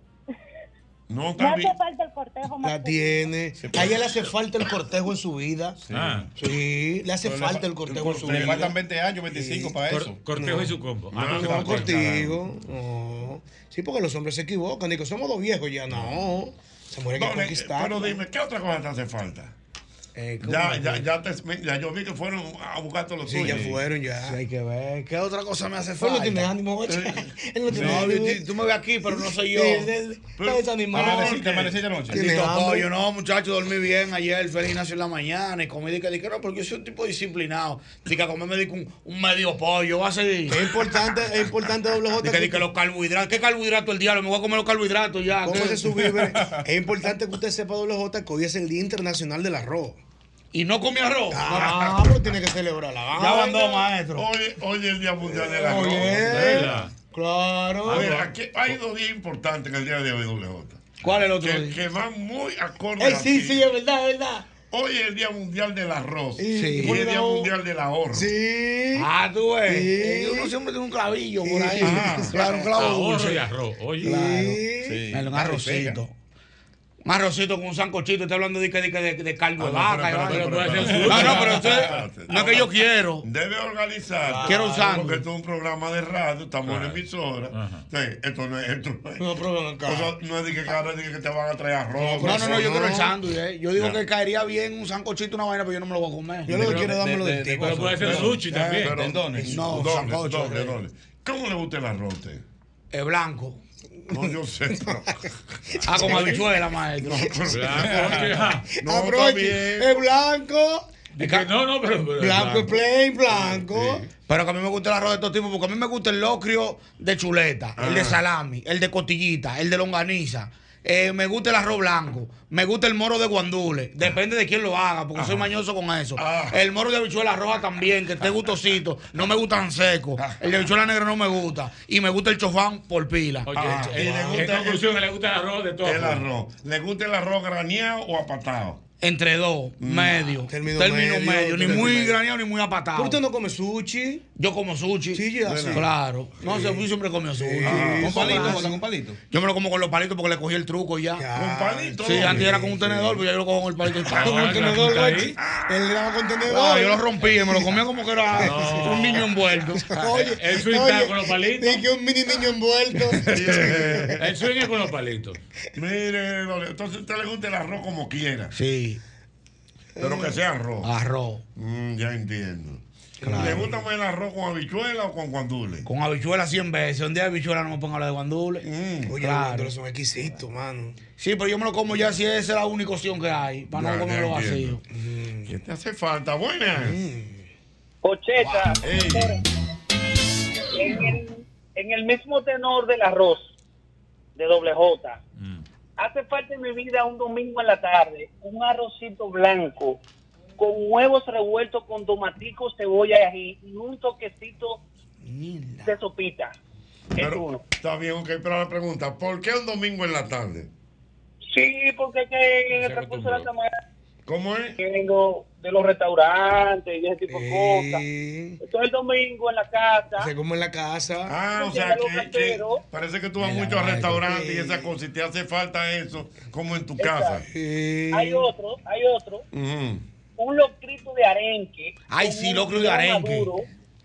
No, Me está hace falta el cortejo más. La tiene. A ella le hace falta el cortejo en su vida. Ah. Sí, le hace Pero le falta fa- el cortejo en su Le vida. faltan 20 años, 25 para Cor- eso. cortejo No. y su combo. No, Ah, no, No, Tampoco, contigo. No. Sí, porque los hombres se equivocan. Digo, somos dos viejos ya. No. Se muere que No, le- conquistar. pero dime, ¿qué otra cosa te hace falta? Eh, ¿cómo Ya, que? ya, ya, te, ya yo vi que fueron a buscar todos los Sí, ya fueron ya. Sí, hay que ver. ¿Qué otra cosa me hace Él falta? no tiene ánimo. Él no tiene ánimo. tú- tú me ves aquí, pero no soy yo. Él- él- Está desanimado. Amaneciste, amaneciste anoche. Pollo, no, muchacho, dormí bien ayer, feliz nació en la mañana y comí de que dije, no, porque yo soy un tipo disciplinado. Dije, que a comer me di un, un medio pollo, va a seguir. Es importante, es importante, doble J. Dije, dije, los carbohidratos, ¿qué carbohidratos el diablo? Me voy a comer los carbohidratos ya. ¿Cómo se? Es importante que usted sepa, doble J, que hoy es el Día Internacional del Arroz. Y no comí arroz. Ah, pero tiene que celebrar la Ya mandó, maestro. Oye, oye, el Día Mundial del Arroz. Claro. A ver, aquí hay dos días importantes en el día de hoy, WJ. ¿Cuál es el otro Que, día? que van muy acorde Eh, a sí, sí, es verdad, es verdad. Hoy es el Día Mundial del Arroz. Sí. Y hoy es el Día Mundial del Ahorro. Sí. Ah, tú ves. Sí. Eh, Uno siempre tiene un clavillo por ahí. Ah, claro, un clavo Ahorro y arroz. Oye. Sí. Un arrocito. Un arrocito con un sancochito. Estoy hablando de, que- de, de, de caldo de Ah, no, vaca. No, no, pero usted, no es que yo quiero. Debe organizar. Quiero un sándwich. Porque esto es un programa de radio, estamos en emisora. Ajá. Sí, esto no es. Esto no es. No, pero no es de que cada vez que te van a traer arroz. No, no, no, yo quiero el sándwich. eh. Yo digo Ya. que caería bien un sancochito, una vaina, pero yo no me lo voy a comer. Yo lo que quiero es dármelo de- de- tipo. Pero puede ser sushi también. No, sancocho. doble. ¿Cómo le gusta el arroz? Es blanco. No, yo sé. pero- Ah, con habichuela, maestro. Ah. No, Ah. Es blanco. Que no, no, pero. pero Blanco es plain, blanco. Pero que a mí me gusta el arroz de estos tipos, porque a mí me gusta el locrio de chuleta, el de Ah. salami, el de cotillita, el de longaniza. Eh, me gusta el arroz blanco, me gusta el moro de guandule, depende de quién lo haga, porque soy mañoso con eso. Ah. El moro de habichuela roja también, que esté gustosito, no me gusta tan seco. El de habichuela negra no me gusta. Y me gusta el chofán por pila. Oye, Ah, eh, y le en gusta conclusión, le gusta el arroz de todo. El arroz. ¿Le gusta el arroz graneado o apatado? Entre dos, medio. Término Término, medio, medio, ni muy medio. graneado ni muy apatado. ¿Por qué usted no come sushi? Yo como sushi. Sí, ya, sí. Claro. No sé, yo siempre comí sushi. Con palito, Claro. Jota, con palito. Yo me lo como con los palitos porque le cogí el truco y ya. ¿Con palito? Sí, antes era con un tenedor, pero ya yo lo cojo con el palito. Ah, Con un la tenedor. Él le daba con tenedor. Ah, yo lo rompí y me lo comía como que era un niño envuelto. Oye, El swing está con los palitos. Dije un mini niño envuelto. El swing es con los palitos. Mire, entonces a usted le gusta el arroz como quiera. Sí, Pero que sea arroz. arroz. Mm, ya entiendo. Claro. ¿Le gusta más el arroz con habichuela o con guandule? Con habichuela 100 veces. Un día de habichuela no me pongo a hablar de guandule. Mm. Oye, Claro. los guandules son exquisitos, mano. Sí, pero yo me lo como ya si esa es la única opción que hay. Para Ya, no comerlo vacío. entiendo. ¿Qué te hace falta? Buenas. Pocheta, Ey. en, el, en el mismo tenor del arroz de doble J, hace falta en mi vida un domingo en la tarde un arrocito blanco con huevos revueltos con tomaticos, cebolla y ají y un toquecito de sopita. Es Pero, uno. está bien, ok, pero la pregunta, ¿por qué un domingo en la tarde? Sí, porque es que en el transcurso de la semana ¿Cómo es? vengo de los restaurantes y ese tipo de cosas. Entonces el domingo en la casa. Se come en la casa. Ah, o sea, que, parece que tú vas mucho a restaurantes y esas cosas y te hace falta eso, como en tu Exacto. casa. Sí. Hay otro, hay otro, un locrito de arenque. Ay, sí, locro de arenque. maduro,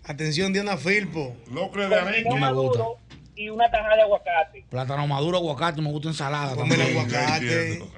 Atención, Diana Filpo. Locro de arenque. me gusta. Y una tajada de aguacate. Plátano maduro, aguacate, me gusta ensalada. El también. Ya aguacate. entiendo.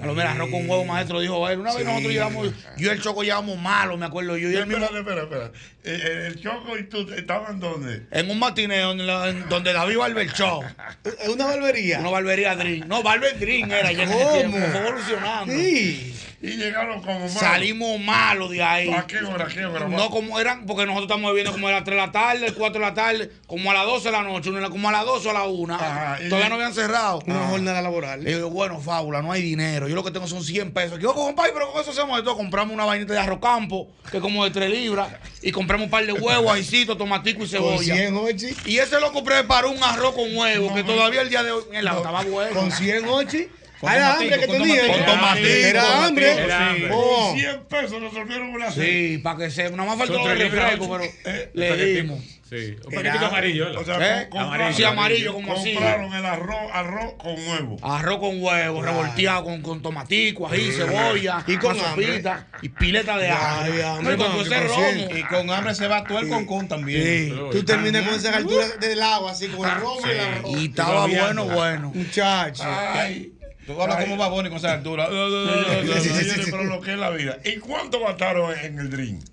A lo mejor arroz con huevo, maestro, dijo él. Una vez nosotros llegamos, yo y el choco llegamos malos, me acuerdo yo. Y él mismo, Espera, espera, espera. Eh, eh, El Choco y tú estaban donde? en un matineo donde, la- en donde David Barber Show. ¿Es una barbería? Una barbería Dream. No, Barber Dream era ya en ¿Cómo? tiempo. Fue evolucionando. Sí. Y llegaron como malos. Salimos malos de ahí. ¿A qué hora? ¿A qué hora? No como eran, porque nosotros estamos viendo como a las 3 de la tarde, 4 de la tarde, como a las 12 de la noche, como a las 12 o a la 1. Ajá, y- Todavía no habían cerrado. Una jornada laboral. Le digo, bueno, fábula, no hay dinero. Yo lo que tengo son 100 pesos. Yo, compadre, pero con eso hacemos de todo. Compramos una vainita de arroz campo, que es como de 3 libras, y compramos un par de huevos, aicitos, tomatico y Con cebolla. 100, Ochi. Y ese loco preparó un arroz con huevo, que todavía el día de hoy mira, estaba bueno. Con 100, Ochi. Con Ah, Era hambre que con tenía. Con tomatico, Era con hambre. tomatico, Era hambre. Con 100 pesos resolvieron una cena. Sí, para que se. Nada más faltó el refresco, pero le dimos. Sí, un paquetico amarillo. O sea, ¿Eh? com- Amarillo. Sí, amarillo, como así. compraron el arroz, arroz con huevo. Arroz con huevo, revolteado con, con tomatico, ají, cebolla, Y con sopita y pileta de Ay, hambre, ese por romo. Y con hambre se va todo el concón también. Sí. Tú terminas con esa altura del agua, así con el romo y el arroz. Y estaba bueno, bueno. Muchacho. Ay. Tú hablas como baboni con esa altura. Pero lo que es la vida. ¿Y cuánto gastaron en el drink?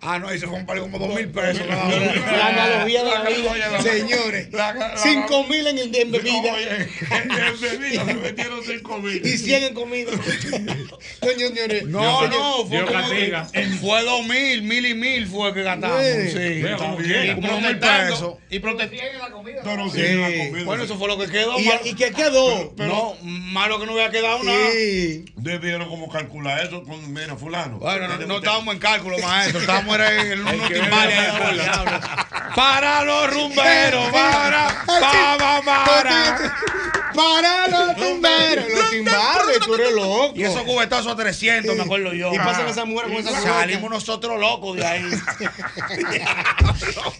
Ah, no, ahí se fue como dos mil pesos. La analogía de la vida. Señores, la- la- 5 mil en, en bebida Oye, en bebida se metieron 5 mil. y 100 en comida. No, señores. No, no, fue, fue dos mil, mil y mil fue que gastamos. Sí. Como mil pesos. Y protestando. Pero sí, Sí. la comida. Bueno, eso fue lo que quedó. ¿Y, mal- ¿Y qué quedó? no, malo que no hubiera quedado nada. Debieron como calcular eso con, mira, fulano. Bueno, no, estábamos en cálculo, maestro. Estábamos era la el bola. diablo. Para los rumberos, para, para, para. Para los timberos, los timbales, tú eres loco. Y esos cubetazos a 300, me acuerdo yo. Y pasan esas mujeres con esas Salimos nosotros locos de ahí.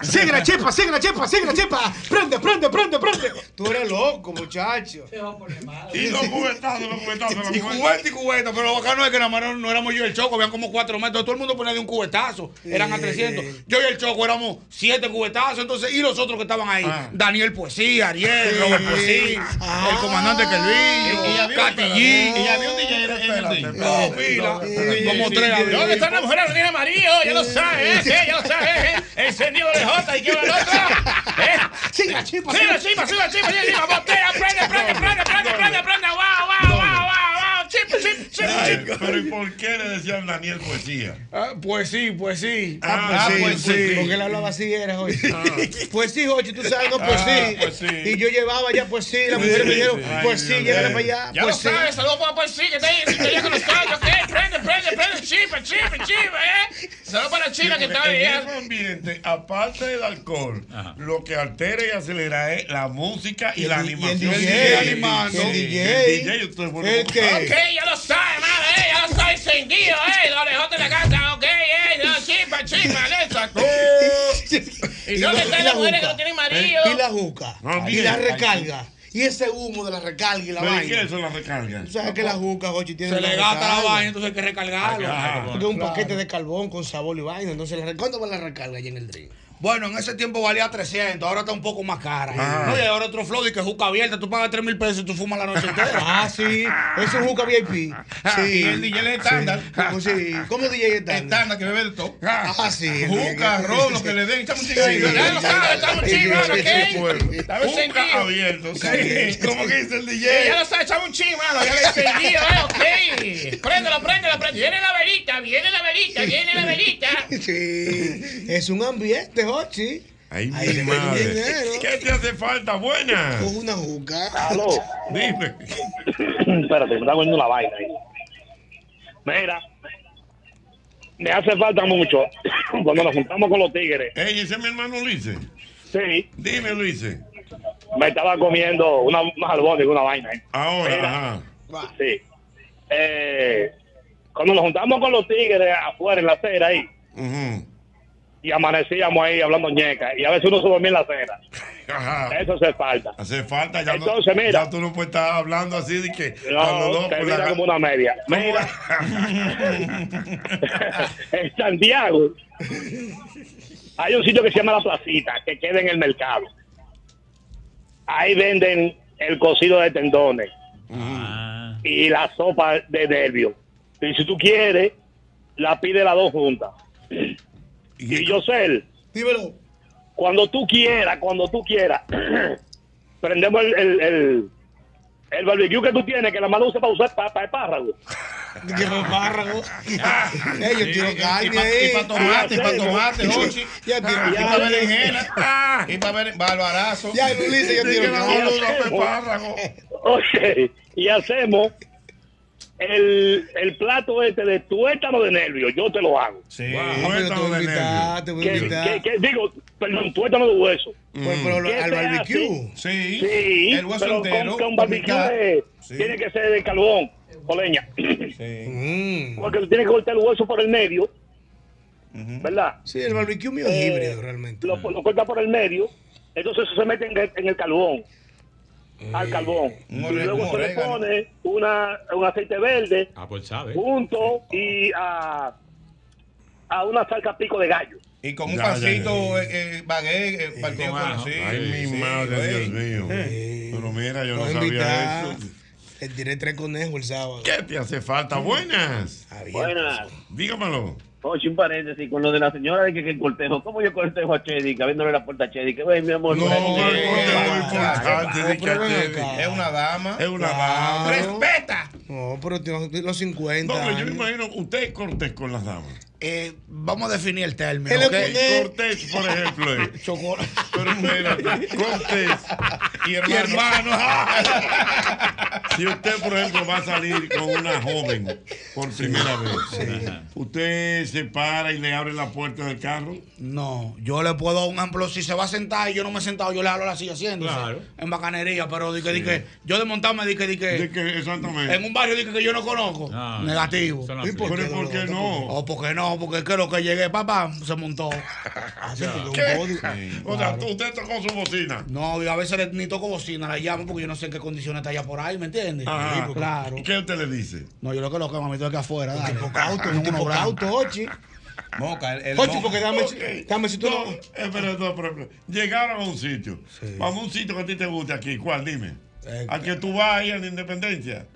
Sigue la chepa, sigue la chepa, sigue la chepa. Prende, prende, prende, prende. Tú eres loco, muchacho. Y los cubetazos, los cubetazos. la Y cubeta y cubeta, pero lo bacano es que nada más no, no éramos yo el choco, habían como cuatro metros, todo el mundo ponía de un cubetazo, eran a 300. Yo y el choco éramos siete cubetazos, entonces, y los otros que estaban ahí, Ah. Daniel Poesía, Ariel, Robert Poesía, Ah. el comandante Kelvin, G. Y había un DJ en el Espérate, drink. No, pila, como tres. ¿Dónde está la mujer que tiene amarillo? Ya lo sabes, ¿eh? Ya lo sabes, ¿eh? Encendido de J y qué va el otro. ¿Eh? Sigue la chepa, Sí, la chipa, sí, la chipa, sí, la chipa, botella, prende, prende, prende, prende, prende, prende, wow, wow, wow, pero ¿y por qué le decían Daniel poesía? Ah, Pues sí, pues sí. Ah, sí, pues sí. sí. Porque él hablaba así, era hoy. Pues sí, Jochi, tú sabes, no, pues sí. pues sí. Y yo llevaba ya, pues sí. Las mujeres me dijeron, pues sí, mío. para allá. Ya Pues lo sí. sabes, saludos para pues sí, que ahí en sintonía con nosotros, ¿ok? Prende, prende, prende, chipa, chipa, chipa, ¿eh? Saludos para China que está ahí, en ¿eh? ese ambiente, aparte del alcohol, Ajá. lo que altera y acelera es la música y, Y el la y el animación. DJ, animando. El Sí, DJ. El DJ, usted fue ¿El qué? Ok, ya lo sabes, madre, ¿eh? Ya lo sabes, encendido, ¿eh? Lo lejos de la casa, ¿ok? ¿eh? No, chipa, chipa, esa. ¿Y dónde están las mujeres que no tienen marido? Y la juca. Y bien. la recarga. Y ese humo de la recarga y la ¿Pero y qué vaina. es eso la recarga? Tú sabes que la juca, Jochi, tiene Se le gasta la vaina, entonces hay que recargarlo. Porque es un paquete de carbón con sabor y vaina. Entonces, la- ¿cuánto vale la recarga allí en el drink? Bueno, en ese tiempo valía 300, ahora está un poco más cara. Ah. No, y ahora otro flow de que juca abierta, tú pagas 3 mil pesos y tú fumas la noche entera. Ah, sí. Es un juca VIP. Sí. Y el DJ es estándar. ¿Cómo, sí. ¿Cómo DJ estándar? Estándar que bebe de todo. Ah, sí. Juca, ron, lo que le den. Echamos un cigarrillo. Ya lo sabes, estamos ¿ok? Estamos encendidos. abierto. Sí. ¿Cómo que dice el DJ? Ya lo sabes, echamos un ching, mano. Ya he encendido, ¿eh? Ok. Préndelo, préndelo, préndelo. Viene la velita, viene la velita, viene la velita. Sí. Es un ambiente, Ay, Ahí mi madre. ¿Qué te hace falta? Buena. Con una juca. Aló. Dime. Espérate, me está poniendo una vaina ahí. Mira, me hace falta mucho cuando nos juntamos con los tigres. Ey, ese es mi hermano Luis. Sí, Dime, Luis. me estaba comiendo una, unos albóndigas, una vaina. ¿eh? Ahora, Mira. ajá. Sí. Eh, cuando nos juntamos con los tigres afuera en la acera ahí, Ujú. Y amanecíamos ahí hablando ñeca, y a veces uno se dormía en la acera. Ajá. Eso hace falta. Hace falta, ya, Entonces, no, mira. ya tú no puedes estar hablando así de que No, dos te mira la- como una media. Mira, en Santiago hay un sitio que se llama La Placita, que queda en el mercado. Ahí venden el cocido de tendones. Ah. y la sopa de nervio. Y si tú quieres, la pide las dos juntas. Y yo sé, dímelo. Cuando tú quieras, cuando tú quieras, prendemos el, el, el, el barbecue que tú tienes, que la mano usa para usar para, para espárrago. Que para espárrago. Eh, yo tiro y- y carne ahí. y pa' tomate, y pa' tomate, Sí. Jochi. Ya tiro Y para berenjena. Y para ver barbarazo. Ya, Ulises, yo tiro carne. Ok, y hacemos el, el plato este de tuétano de nervio, yo te lo hago. Sí. Ah, pero te voy a invitar, te voy a invitar. que- que- digo, perdón, tuétano de hueso. Pues, pero lo- ¿Qué al barbecue. Sí, Sí, el hueso pero entero, con, con barbecue de- Sí. tiene que ser de carbón o leña. Mm. Porque tú tienes que cortar el hueso por el medio, ¿verdad? Sí, el barbecue mío es Eh, híbrido realmente. Lo, lo corta por el medio, entonces eso se mete en el, en el carbón. Al carbón. Un Y luego se le pone una, un aceite verde Ah, pues sabe. junto y a, a una salsa pico de gallo. Y con un Ya, ya, pancito, eh, eh, baguette, eh, partido con así. Ay, mi madre, Dios mío. Pero mira, yo no sabía invitar. eso. Le tiré tres conejos el sábado. ¿Qué te hace falta? Buenas. Buenas. Dígamelo. Oye, un paréntesis con lo de la señora de que, que el cortejo. ¿Cómo yo cortejo a Chedi? Que abriéndole la puerta a Chedi. Que mi amor. No, es una dama. Es una Claro. dama. ¡Respeta! No, pero tiene los 50. No, pero yo me imagino, usted es cortés con las damas. Eh, vamos a definir el término. ¿ok? cortés. Por ejemplo. es. Chocolate. Pero espérate, cortés y Y hermano. hermano. Si usted, por ejemplo, va a salir con una joven por primera vez, usted se para y le abre la puerta del carro. No, yo le puedo dar un ejemplo. Si se va a sentar y yo no me he sentado, yo le hablo la silla haciéndose. Claro. En bacanería, pero di que, di que, yo de montarme di que, di que, De que, exactamente. en un barrio di que, yo no conozco. No, Negativo. ¿Y por, qué, por qué no? O porque no, porque es que lo que llegué, papá, se montó. Así, un body. O sea, usted tocó su bocina. No, yo a veces ni toco bocina, la llamo porque yo no sé en qué condiciones está allá por ahí, ¿me entiendes? Sí, pues, claro. ¿Qué usted le dice? No, yo lo que lo que mami, tengo que afuera. dale. tipo cauto, un tipo cauto, Ochi. Moca, el, el Ochi, porque dame, dame si tú No, no. espera, no, pero, llegaron a un sitio. Vamos a un sitio que a ti te guste aquí. ¿Cuál? Dime. Eh, ¿A que tú vas ahí a la Independencia?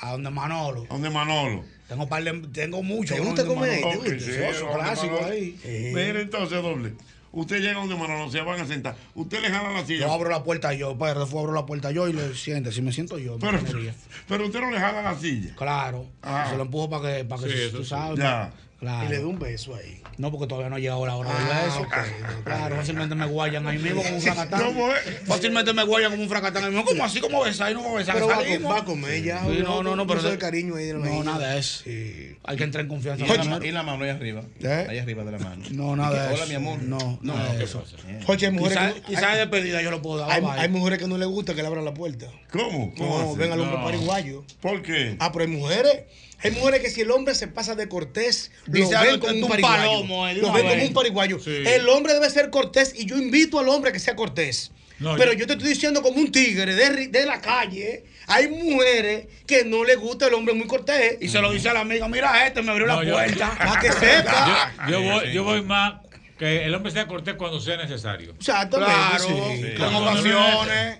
¿A donde Manolo? ¿A donde Manolo? Tengo, par de- tengo mucho. ¿Te ¿no? gusta comer ahí? Manolo. ¿Te Ok, gusta? sí, clásico ahí. Eh. Mira entonces, doble. Usted llega donde Manolo, se van a sentar. Usted le jala la silla. Yo abro la puerta yo, pero después abro la puerta yo y le siente. Si me siento yo, Pero, usted no le jala la silla. Claro. Ah. Se lo empujo para que, para que Sí, tú sí. sabes. Ya. Claro. Y le doy un beso ahí. No, porque todavía no ha llegado la hora Ah, del beso. ok, no, claro, fácilmente me guayan ahí mismo como un fracatán. ¿Cómo es? Fácilmente me guayan como un fracatán ahí mismo. Como así como besar y no me besar. Pero va, va a comer ya. Sí, no, no, no, pero de- cariño ahí de la No, nada de eso. Sí. Hay que entrar en confianza. Y la, y mano ahí arriba. ¿Eh? Ahí arriba de la mano. No, nada que, de eso. Hola, mi amor. No, No, nada de ¿qué eso. Jochi, hay mujeres Quizás de despedida yo lo puedo dar. hay, mujeres que no les gusta que le abran la puerta. ¿Cómo? ¿Cómo No, ven al hombre No. pariguayo. ¿Por qué? Ah, pero hay mujeres. Hay mujeres que si el hombre se pasa de cortés, Dice, lo ah, ven tú- como un un pariguayo. palomo, lo ven como un pariguayo. Sí. El hombre debe ser cortés y yo invito al hombre a que sea cortés. No, pero yo- yo, te estoy diciendo como un tigre de, la calle. Hay mujeres que no les gusta el hombre muy cortés. Y se lo dice a la amiga, mira este, me abrió No, la yo- puerta. Para que sepa. Yo, yo voy, yo voy más que el hombre sea cortés cuando sea necesario. Claro, sí. con ocasiones.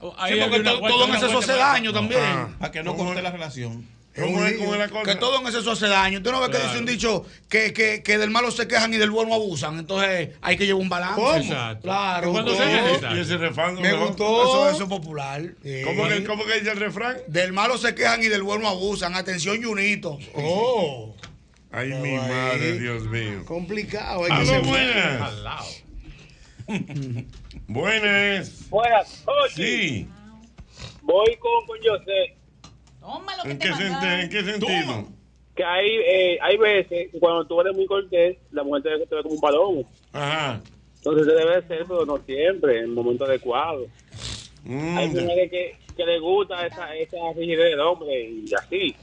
Sí, porque todo en exceso hace daño también. Para que no corte la relación. ¿Cómo es, es la cosa? Que todo en exceso hace daño. Tú no ves que dice un dicho que, que, que del malo se quejan y del bueno abusan. Entonces hay que llevar un balance. ¿Cómo? Exacto. Claro. Cuando gustó. sea Y ese refrán. Me ¿no? gustó. Eso, eso es popular. ¿Cómo que, ¿Cómo que dice el refrán? Del malo se quejan y del bueno abusan. Atención, Junito. Oh, Ay, mi ahí. madre, Dios mío. complicado. Hay que ser buenas. Al lado. Buenas. Buenas, oye, Sí. voy con, con José. Toma lo que ¿En te qué, senti- mandaron. ¿En qué sentido? Que hay, eh, hay veces que cuando tú eres muy cortés, la mujer te ve, te ve como un palomo. Ajá. Entonces se debe hacer, pero no siempre, en el momento adecuado. Mm, Hay mujeres que, que les gusta esa, esa rigidez del hombre y así.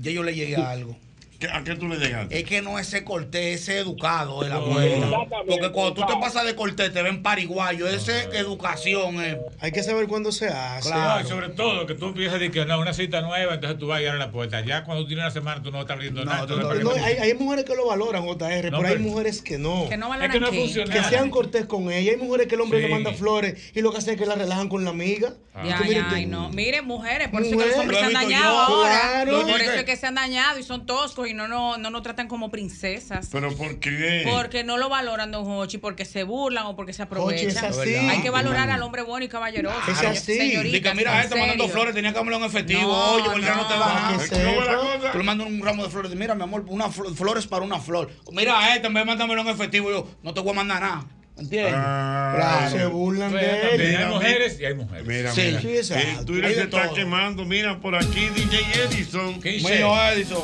Ya yo le llegué a algo. ¿Qué- ¿A qué tú le llegaste? Es que no es ese cortés, ese educado de la vuelta. Porque cuando tú te pasas de cortés, te ven pariguayo. Ese es educación. eh. Hay que saber cuándo se hace. No, y sobre todo que tú empiezas a decir que no, una cita nueva, entonces tú vas a ir a la puerta. Ya cuando tú tienes una semana, tú no estás abriendo nada. entonces, ¿para qué No, tú- hay, hay mujeres que lo valoran, JR, No, pero hay mujeres que no. Que no valoran Es que no funcional. Que sean cortés con ella. Hay mujeres que el hombre Sí. le manda flores y lo que hace es que la relajan con la amiga. Y Ya, tú, mire, ya, tú- ay, no. Miren, mujeres, por eso es que los hombres se han dañado yo. ahora. Claro. Por eso es que se han dañado y son toscos y no, no, no nos tratan como princesas. ¿Pero por qué? Porque no lo valoran, don Hochi, porque se burlan o porque se aprovechan. es así. Hay que valorar al hombre bueno y caballeroso. Es así. Señorita, Di que mira, en este mandando flores, tenía que en efectivo. No, Oye, porque ya no te no. va a. Tú le mandas un ramo de flores. Mira, mi amor, una flo- flores para una flor. Mira, este, en vez de mandármelo en efectivo, yo no te voy a mandar nada. ¿Entiendes? Claro, se burlan de también él. hay mujeres y hay mujeres. Mira, Sí, mira. sí, exacto. El Twitter se está todo. quemando. Mira, por aquí DJ Edison. ¿Qué Edison.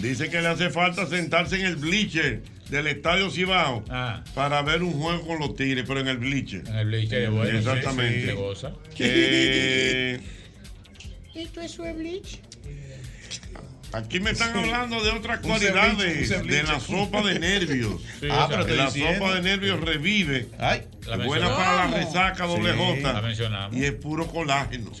Dice que le hace falta sentarse en el bleacher del Estadio Cibao para ver un juego con los Tigres, pero en el bleacher. En el bleacher, bueno, sí, Exactamente. sí, goza. Eh, ¿Esto es su bleach? Aquí me están hablando de otras Un cualidades de la sopa de nervios. Sí, Ah, pero la diciendo. sopa de nervios revive. Ay, buena para la resaca doble Sí, J. la mencionamos. Y es puro colágeno.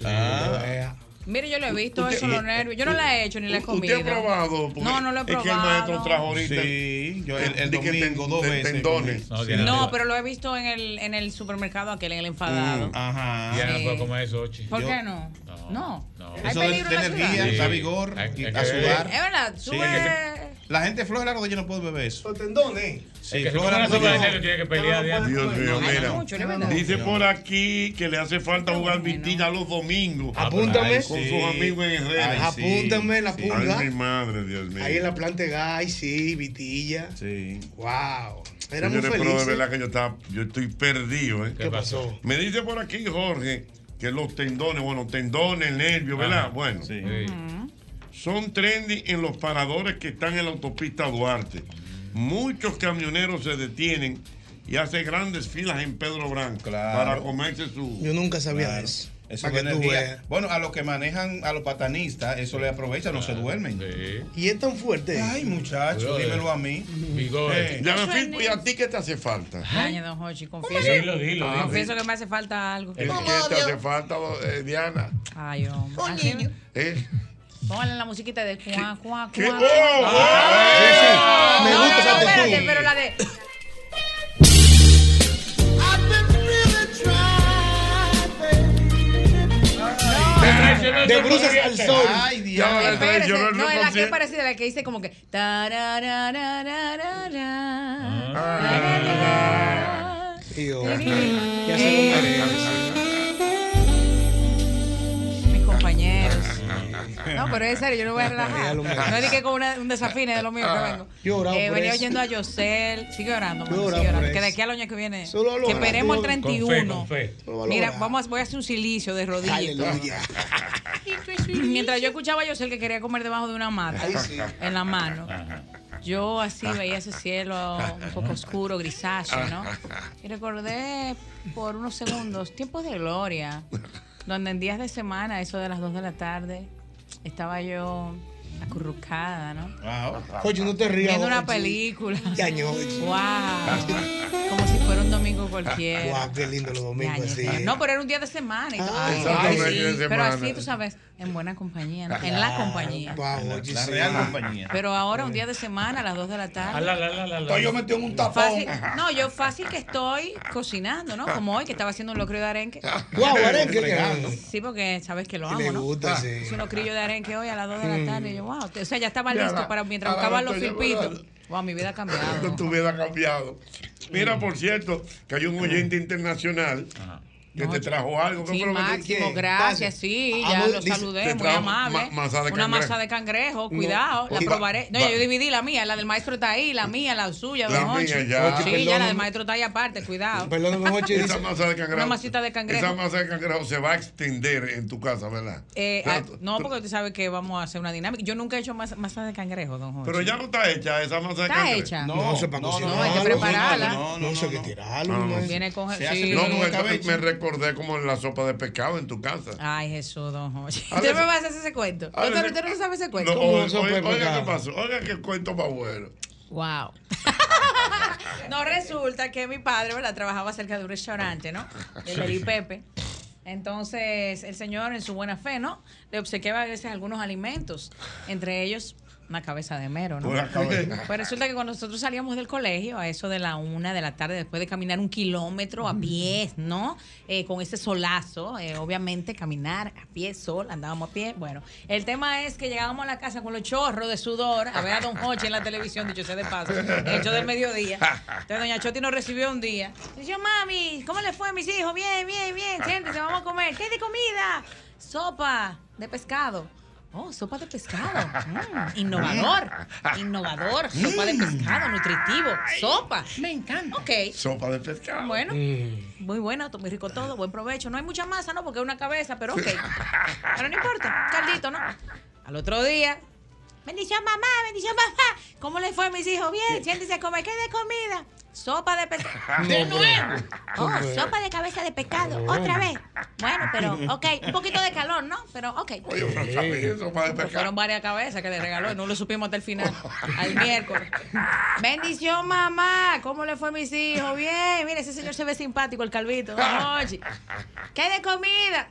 Mire, yo lo he visto, eso, los nervios. Yo no la he hecho ni la he comido. ¿Usted ha probado? Porque No, no lo he Es que el probado. maestro trajo ahorita. Sí, yo el, el domingo dos veces. tendones. No, pero lo he visto en el, en el supermercado aquel, en el enfadado. Mm, Ajá. Ya no puedo comer eso, Ochi. ¿Por Yo- qué no? No. Hay Eso de, energía, da vigor, Hay- y hay a sudar. Es verdad, sube. La gente floja de yo no puedo beber eso. Los tendones. Sí, que yo- nervios tiene que pelear. Diana. Dios mío, mira. mucho, ¿no verdad? Dice por aquí que le hace falta jugar vitilla los domingos. Apúntame. Con sus amigos en Herrera. Apúntame la pulga. Ay, mi madre, Dios mío. Ahí en la planta de Gay, sí, Vitilla. Sí. Wow. Era muy Señores, pero de feliz. verdad que yo, estaba, yo estoy perdido. ¿eh? ¿Qué pasó? Me dice por aquí Jorge que los tendones, bueno, tendones, nervios, ¿verdad? Ajá. Bueno, Sí. son trendy en los paradores que están en la autopista Duarte. Muchos camioneros se detienen y hacen grandes filas en Pedro Branco Claro. para comerse su. Yo nunca sabía Claro. eso. Eso Para que tú veas. Bueno, a los que manejan, a los patanistas, eso le aprovecha, no se duermen. Y es tan fuerte. Ay, muchacho, Brother. dímelo a mí. Eh, Ya me fui, ¿y a ti qué te hace falta? Ay, don Hochi, confieso. Dilo, dilo, dilo. Confieso que me hace falta algo. ¿Qué te hace falta, eh, Diana? Ay, hombre. Así- ¿Eh? Póngale la musiquita de cuá, cuá, ¿Qué? cuá. ¡Oh! Me No, gusta no, no, espérate, pero la de. De bruces al sol. Ay, Espérese, yo no, es la que es parecida, la que dice como que. tarararararara. No, pero es serio, yo no voy a relajar. No es de que con una- un desafine de lo mío que vengo. Yo Eh, venía oyendo a Yosel. Sigue orando, mano, sigue orando. Que de aquí al año que viene. Solo lo que esperemos el Dios. Con fe, 31. con fe. A Mira, vamos, a- voy a hacer un silicio de rodillas. Mientras yo escuchaba a Yosel que quería comer debajo de una mata Ay, sí. en la mano. Yo así veía ese cielo un poco oscuro, grisáceo, ¿no? Y recordé por unos segundos tiempos de gloria, donde en días de semana, eso de las 2 de la tarde, estaba yo acurrucada, ¿no? Wow. Oye, no te rías. Viendo una película. Yaño. Wow. Como si fuera un domingo cualquiera. Guau, qué lindo los domingos. No, pero era un día de semana. y todo. Ah, Ay, exactamente, ay, sí. de Pero semana. así, tú sabes, en buena compañía, ¿no? en la compañía. Guau, oye, La sí. real compañía. Pero ahora, un día de semana, a las 2 de la Ah, tarde. la, la, la, la, la. Estoy yo metido en un tapón. Fácil, no, yo fácil que estoy cocinando, ¿no? Como hoy, que estaba haciendo un locrio de arenque. Guau, arenque. Sí, porque sabes que lo amo, ¿no? gusta, sí. Hice un locrillo de arenque hoy a las 2 de la tarde. Y yo, wow. O sea, ya estaba Ya, listo la- para mientras buscaba los filpitos. Wow, mi vida ha cambiado. Tu vida ha cambiado. Mira, por cierto, que hay un oyente internacional que te trajo algo. ¿Qué Sí, fue lo que te- Máximo, gracias, sí, Ah, ya lo dice- saludé, muy trajo amable. ma- masa de Una masa de cangrejo, cuidado, la probaré. No, yo dividí la mía, la del maestro está ahí, la mía, la suya, La don mía, Hochi. ya. Sí, ya la del maestro está ahí aparte, cuidado. Perdóname, Ochi. Esa dice- masa de cangrejo. Una masita de cangrejo. Esa masa de cangrejo se va a extender en tu casa, ¿verdad? Eh, Pero ah, tú- no, tú- porque usted sabe que vamos a hacer una dinámica. Yo nunca he hecho masa, masa de cangrejo, don Jorge. Pero ya no está hecha esa masa de ¿Está cangrejo. hecha? No, no, cocinar. no, hay que prepararla. No, no, No, eso hay no, que no. tirarlo. No, no. man. Viene con... No, me recordé como en la sopa de pescado en tu casa. Ay, Jesús, don Jorge. ¿Usted me va a hacer ese cuento? ¿Usted, usted no sabe ese cuento? No, oiga, oiga, oiga qué pasó. Oiga qué cuento más bueno. Wow. no, resulta que mi padre, ¿verdad? Trabajaba cerca de un restaurante, ¿no? El. Eli Pepe. Entonces, el señor, en su buena fe, ¿no? Le obsequiaba a veces algunos alimentos, entre ellos una cabeza de mero, ¿no? Una cabeza. Pues resulta que cuando nosotros salíamos del colegio, a eso de la una de la tarde, después de caminar un kilómetro a pie, ¿no? Eh, con ese solazo, eh, obviamente caminar a pie, sol, andábamos a pie. Bueno, el tema es que llegábamos a la casa con los chorros de sudor a ver a Don Hochi en la televisión, dicho sea de paso, show del mediodía. Entonces, Doña Choti nos recibió un día. Dice, mami, ¿cómo le fue a mis hijos? Bien, bien, bien, siéntese, vamos a comer. ¿Qué de comida? Sopa de pescado. Oh, sopa de pescado. Mm, innovador. Innovador. Sopa de pescado, nutritivo. Sopa. Me encanta. Ok. Sopa de pescado. Bueno, muy bueno, muy rico todo, buen provecho. No hay mucha masa, ¿no? Porque es una cabeza, pero ok. Pero no importa, caldito, ¿no? Al otro día, bendición mamá, bendición mamá. ¿Cómo le fue a mis hijos? Bien, siéntese a comer. ¿Qué de comida? Sopa de pescado. De No, nuevo. Oh, sopa de cabeza de pescado. Otra vez. Bueno, pero, ok. Un poquito de calor, ¿no? Pero, ok. Oye, está bien, sopa de Pero pescado. fueron varias cabezas que le regaló y no lo supimos hasta el final, al miércoles. Bendición, mamá. ¿Cómo le fue a mis hijos? Bien. Mire, ese señor se ve simpático, el calvito. Oye, ¿qué de comida?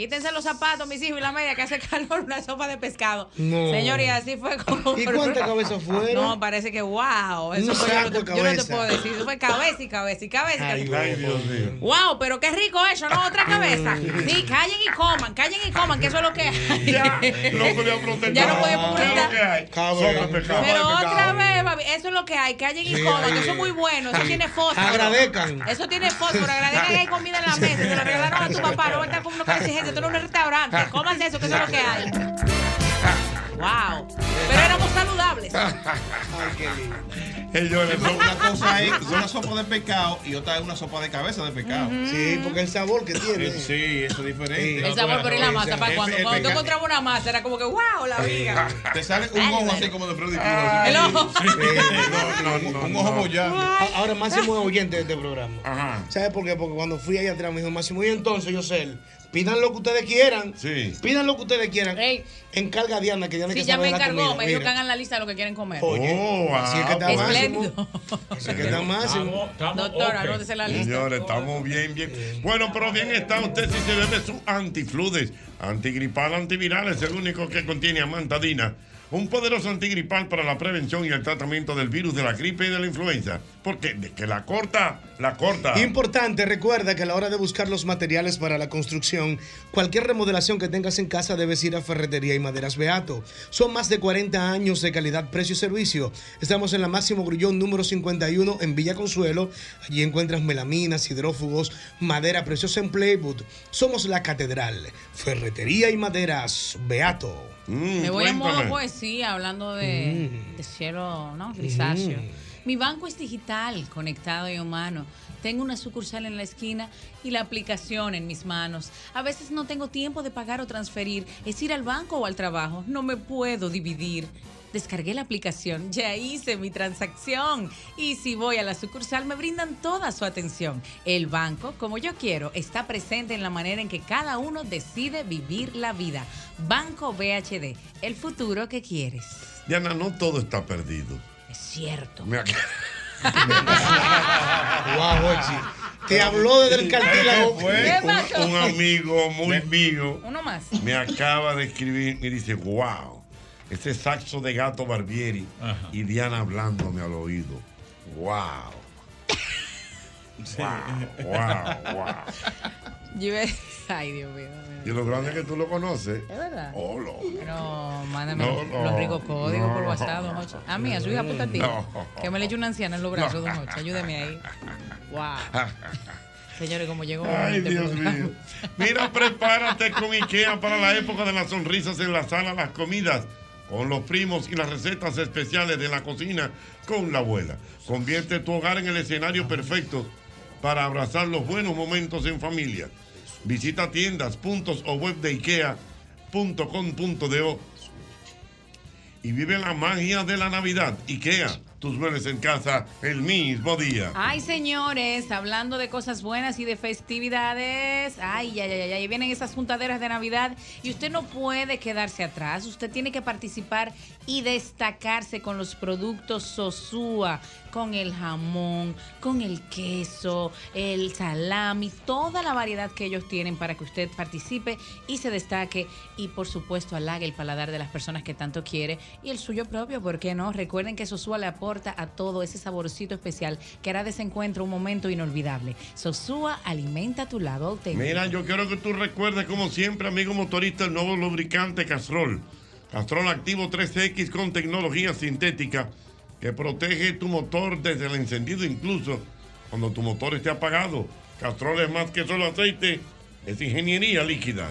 Quítense los zapatos, mis hijos, y la media, que hace calor, una sopa de pescado. No. Señor, y así fue como... ¿Y cuántas cabezas fueron? No, parece que wow. Eso Un fue, yo, no te, yo no te puedo decir. Eso fue cabeza y cabeza y cabeza. y Ay, cabeza. Dios mío. Wow, pero qué rico eso, ¿no? Otra cabeza. Sí, callen y coman, callen y coman, que eso es lo que hay. Ya, no podía protestar. Ya no podía ¿Qué es protestar. lo que hay? Sopa de pescado. Pero otra vez, papi, eso es lo que hay. Callen y Sí, coman, que eso es muy bueno. Eso tiene fósforo. Agradezcan. Eso tiene fósforo. Agradezcan que hay comida en la mesa. Se lo regalaron a tu papá. No va a estar con Esto no es un restaurante. Cómanse eso, que eso es lo que hay. Wow. Pero éramos saludables. Señores, Una- Una cosa es una sopa de pescado y otra es una sopa de cabeza de pescado. Sí, porque el sabor que tiene. Eh, Sí, eso es diferente. El sabor, pero y la masa, ¿para cuando? Cuando tú encontrabas una masa, era como que, wow, la viga. Te sale un ojo así como de Freddy El ojo. No, no, no. Un ojo bollado. Ahora Máximo es oyente de este programa. Ajá. ¿Sabes por qué? Porque cuando fui allá atrás me dijo Máximo, y entonces yo sé, pidan lo que ustedes quieran. Sí. Pidan lo que ustedes quieran. Encarga a Diana que Diana Sí, que ya sabe me la encargó, me dijo que hagan la lista de lo que quieren comer. Oye, Oh, así es que está Máximo. Espléndido. Así que está Máximo. Doctora, anótese la lista. Señores, estamos bien, bien. Bueno, pero bien está usted si se bebe su antifludes, antigripal, antiviral, es el único que contiene amantadina. Un poderoso antigripal para la prevención y el tratamiento del virus de la gripe y de la influenza. Porque de que la corta, la corta. Importante, recuerda que a la hora de buscar los materiales para la construcción, cualquier remodelación que tengas en casa debes ir a Ferretería y Maderas Beato. Son más de 40 años de calidad, precio y servicio. Estamos en la Máximo Grullón número 51 en Villa Consuelo. Allí encuentras melaminas, hidrófugos, madera preciosa en Playwood. Somos la catedral. Ferretería y Maderas Beato. Mm, Me voy en modo poesía hablando de, Mm. de cielo ¿no? grisáceo. Mm. Mi banco es digital, conectado y humano. Tengo una sucursal en la esquina y la aplicación en mis manos. A veces no tengo tiempo de pagar o transferir. Es ir al banco o al trabajo. No me puedo dividir. Descargué la aplicación, ya hice mi transacción y si voy a la sucursal me brindan toda su atención. El banco, como yo quiero, está presente en la manera en que cada uno decide vivir la vida. Banco BHD, el futuro que quieres. Diana, no todo está perdido. Es cierto. Wow, Jochi. Te habló desde el cartílago. Un, un amigo muy mío Uno más. me acaba de escribir y dice, wow, ese saxo de gato Barbieri y Diana hablándome al oído. Wow. Wow, wow, wow. Ay, Dios mío. Y lo grande es que tú lo conoces. ¿Es verdad? Oh, No, mándame No, no, los ricos códigos por. WhatsApp, don Hochi. A mí, a su hija puta tía. No. Que me le eche una anciana en los brazos, don Hochi. Ayúdeme ahí. Wow. Señores, como llegó Ay, Dios mío. Mira, prepárate con IKEA para la época de las sonrisas en la sala, las comidas, con los primos y las recetas especiales de la cocina con la abuela. Convierte tu hogar en el escenario perfecto para abrazar los buenos momentos en familia. Visita tiendas, puntos o web de IKEA.com.do y vive la magia de la Navidad. IKEA, tus muebles en casa el mismo día. Ay, señores, hablando de cosas buenas y de festividades, ay, ay, ay, ay, vienen esas juntaderas de Navidad y usted no puede quedarse atrás. Usted tiene que participar y destacarse con los productos Sosúa, con el jamón, con el queso, el salami, toda la variedad que ellos tienen para que usted participe y se destaque y por supuesto halague el paladar de las personas que tanto quiere y el suyo propio, ¿por qué no? Recuerden que Sosúa le aporta a todo ese saborcito especial que hará de ese encuentro un momento inolvidable. Sosúa alimenta tu lado auténtico. Mira, yo quiero que tú recuerdes, como siempre, amigo motorista, el nuevo lubricante Castrol. Castrol Activo 3X con tecnología sintética que protege tu motor desde el encendido, incluso cuando tu motor esté apagado. Castrol es más que solo aceite, es ingeniería líquida.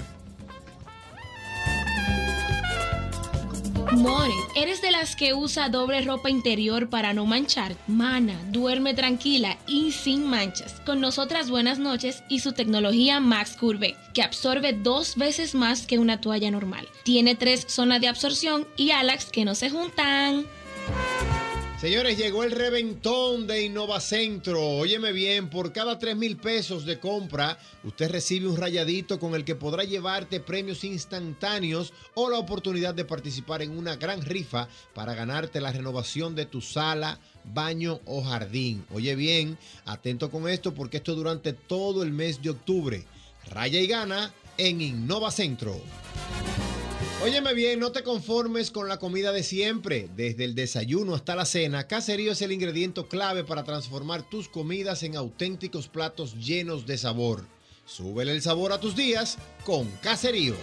More, ¿eres de las que usa doble ropa interior para no manchar? Mana, duerme tranquila y sin manchas. Con nosotras buenas noches y su tecnología Max Curve, que absorbe dos veces más que una toalla normal. Tiene tres zonas de absorción y alax que no se juntan. Señores, llegó el reventón de Innovacentro. Óyeme bien, por cada 3 mil pesos de compra, usted recibe un rayadito con el que podrá llevarte premios instantáneos o la oportunidad de participar en una gran rifa para ganarte la renovación de tu sala, baño o jardín. Oye bien, atento con esto porque esto durante todo el mes de octubre. Raya y gana en Innovacentro. Óyeme bien, no te conformes con la comida de siempre. Desde el desayuno hasta la cena, Caserío es el ingrediente clave para transformar tus comidas en auténticos platos llenos de sabor. Súbele el sabor a tus días con Caserío.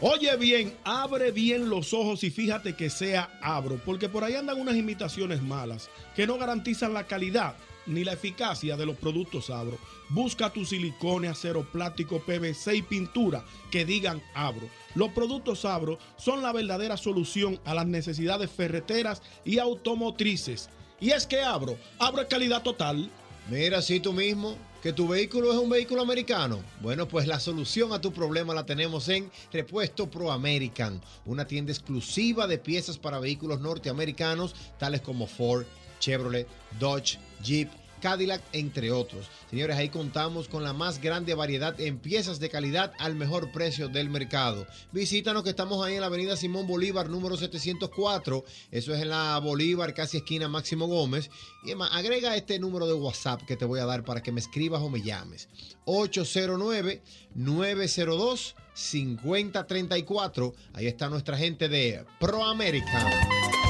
Oye bien, abre bien los ojos y fíjate que sea abro, porque por ahí andan unas imitaciones malas que no garantizan la calidad ni la eficacia de los productos Abro. Busca tu silicone, acero plástico, PVC y pintura que digan Abro. Los productos Abro son la verdadera solución a las necesidades ferreteras y automotrices. Y es que Abro, Abro calidad total. Mira, si tú mismo, que tu vehículo es un vehículo americano. Bueno, pues la solución a tu problema la tenemos en Repuesto Pro American, una tienda exclusiva de piezas para vehículos norteamericanos, tales como Ford, Chevrolet, Dodge, Jeep, Cadillac, entre otros. Señores, ahí contamos con la más grande variedad en piezas de calidad al mejor precio del mercado. Visítanos que estamos ahí en la avenida Simón Bolívar, número 704. Eso es en la Bolívar, casi esquina Máximo Gómez. Y además, agrega este número de WhatsApp que te voy a dar para que me escribas o me llames. 809-902-5034. Ahí está nuestra gente de Pro American.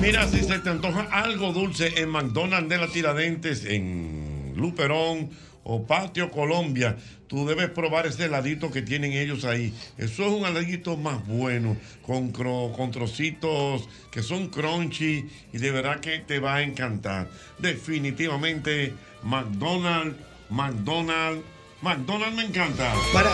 Mira, si se te antoja algo dulce en McDonald's de la Tiradentes, en Luperón o Patio Colombia, tú debes probar ese heladito que tienen ellos ahí. Eso es un heladito más bueno, con, cro- con trocitos que son crunchy y de verdad que te va a encantar. Definitivamente, McDonald's, McDonald's, McDonald's me encanta. Para,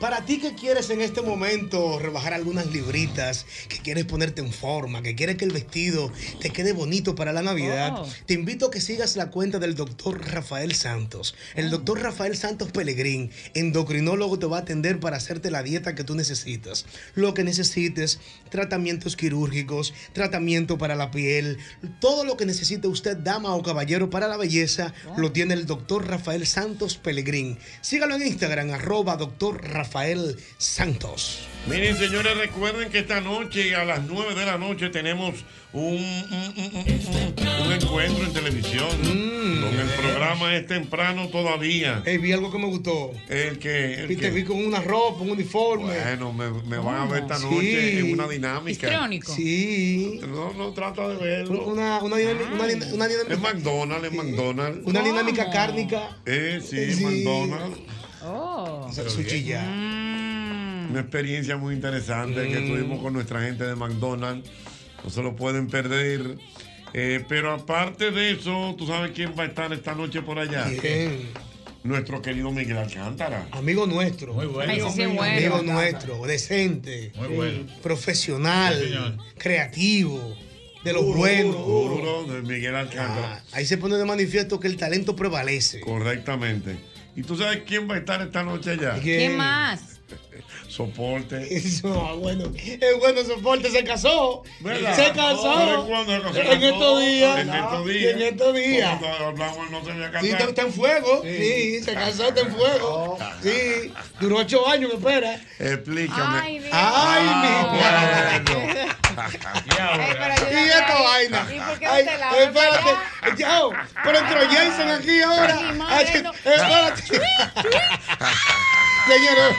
para ti que quieres en este momento rebajar algunas libritas, que quieres ponerte en forma, que quieres que el vestido te quede bonito para la Navidad, Oh. te invito a que sigas la cuenta del doctor Rafael Santos. El doctor Rafael Santos Pellegrín, endocrinólogo, te va a atender para hacerte la dieta que tú necesitas. Lo que necesites, tratamientos quirúrgicos, tratamiento para la piel, todo lo que necesite usted, dama o caballero, para la belleza, lo tiene el doctor Rafael Santos Pellegrín. Sígalo en Instagram, arroba doctor Rafael Santos. Miren, señores, recuerden que esta noche a las 9 de la noche tenemos un, un- encuentro en televisión. Donde el programa es temprano todavía. Hey, vi algo que me gustó. El que. el Y te vi con una ropa, un uniforme. Bueno, me, me van a ver esta Sí. noche en una dinámica. Histriónico. Sí. No, no trata de verlo. Una, una, dinámica- una, din- una dinámica. Es McDonald's, es McDonald's. Una dinámica cárnica. Eh, sí, Sí. McDonald's. Oh. Sushi ya. Una experiencia muy interesante que Mm. tuvimos con nuestra gente de McDonald's. No se lo pueden perder. Eh, pero aparte de eso, ¿tú sabes quién va a estar esta noche por allá? ¿Quién? Nuestro querido Miguel Alcántara. Amigo nuestro. Muy bueno. Ay, sí bueno. Amigo nuestro, decente. Muy bueno. Profesional. Sí, creativo. De los Duro, buenos. duro, de Miguel Alcántara. Ah, ahí se pone de manifiesto que el talento prevalece. Correctamente. ¿Y tú sabes quién va a estar esta noche allá? ¿Quién más? Soporte. No, bueno, el bueno soporte se casó. ¿Verdad? Se casó. ¿Pero cuándo se casó? En estos días. En estos días. En estos días. Cuando hablamos no se había Sí, está, está en fuego. Sí, se casó, está en fuego. Sí, duró ocho años, me espera. Explícame. Ay, Dios. Ay, mi Y esta vaina. ¿Y por qué no Ay, te espérate. Yo, pero entró Jason aquí ahora. Ay. Espérate. Señores.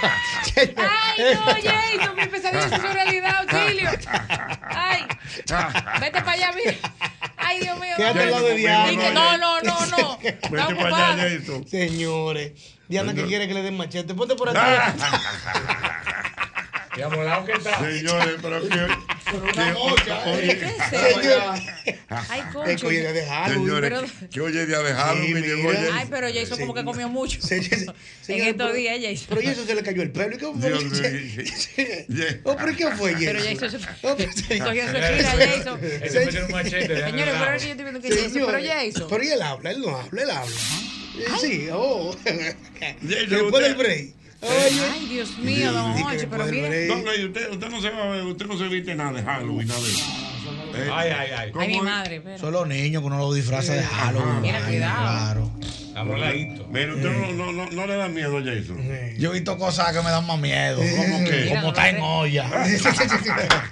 Ay, no, Jason, mi pesadilla es su realidad, auxilio. Ay, vete para allá, mira. Ay, Dios mío. Quédate al lado de Diana. No, no, no, no. Está para allá. Jason. Señores. Diana que quiere que le den machete. Ponte por Ah. Y amolado que está. Señores, pero que. una mocha, oye, ¿Qué es eso? Ay, Es que hoy es día de Halloween. Señores, pero- que hoy es día de Halloween. Sí. Ay, pero Jason como que comió mucho. En estos días, Jason. Pero Jason se le cayó el pelo. ¿Y qué fue? Dios. Oh, ¿pero qué fue, Jason? Pero Jason se Oh, cogió su chila, Jason. Ese metió un machete. déjame Señores, pero ver. es que yo estoy viendo que Jason, pero Jason. Pero él habla, él no habla, él habla. Sí, oh. Jason, Después del break. Ay, Dios mío, don Jorge, pero mire. y usted, usted, no se va a ver, usted no se viste nada de Halloween, nada de eso. Ay, ay, ay. ¿cómo Ay, mi madre, espera. Son los niños que uno los disfraza de Halloween. Mira, cuidado. Claro. Amoladito. Mira, usted no, no, no, no le da miedo, Jason. Yo he visto cosas que me dan más miedo. ¿Cómo? Mira, Como no está en olla.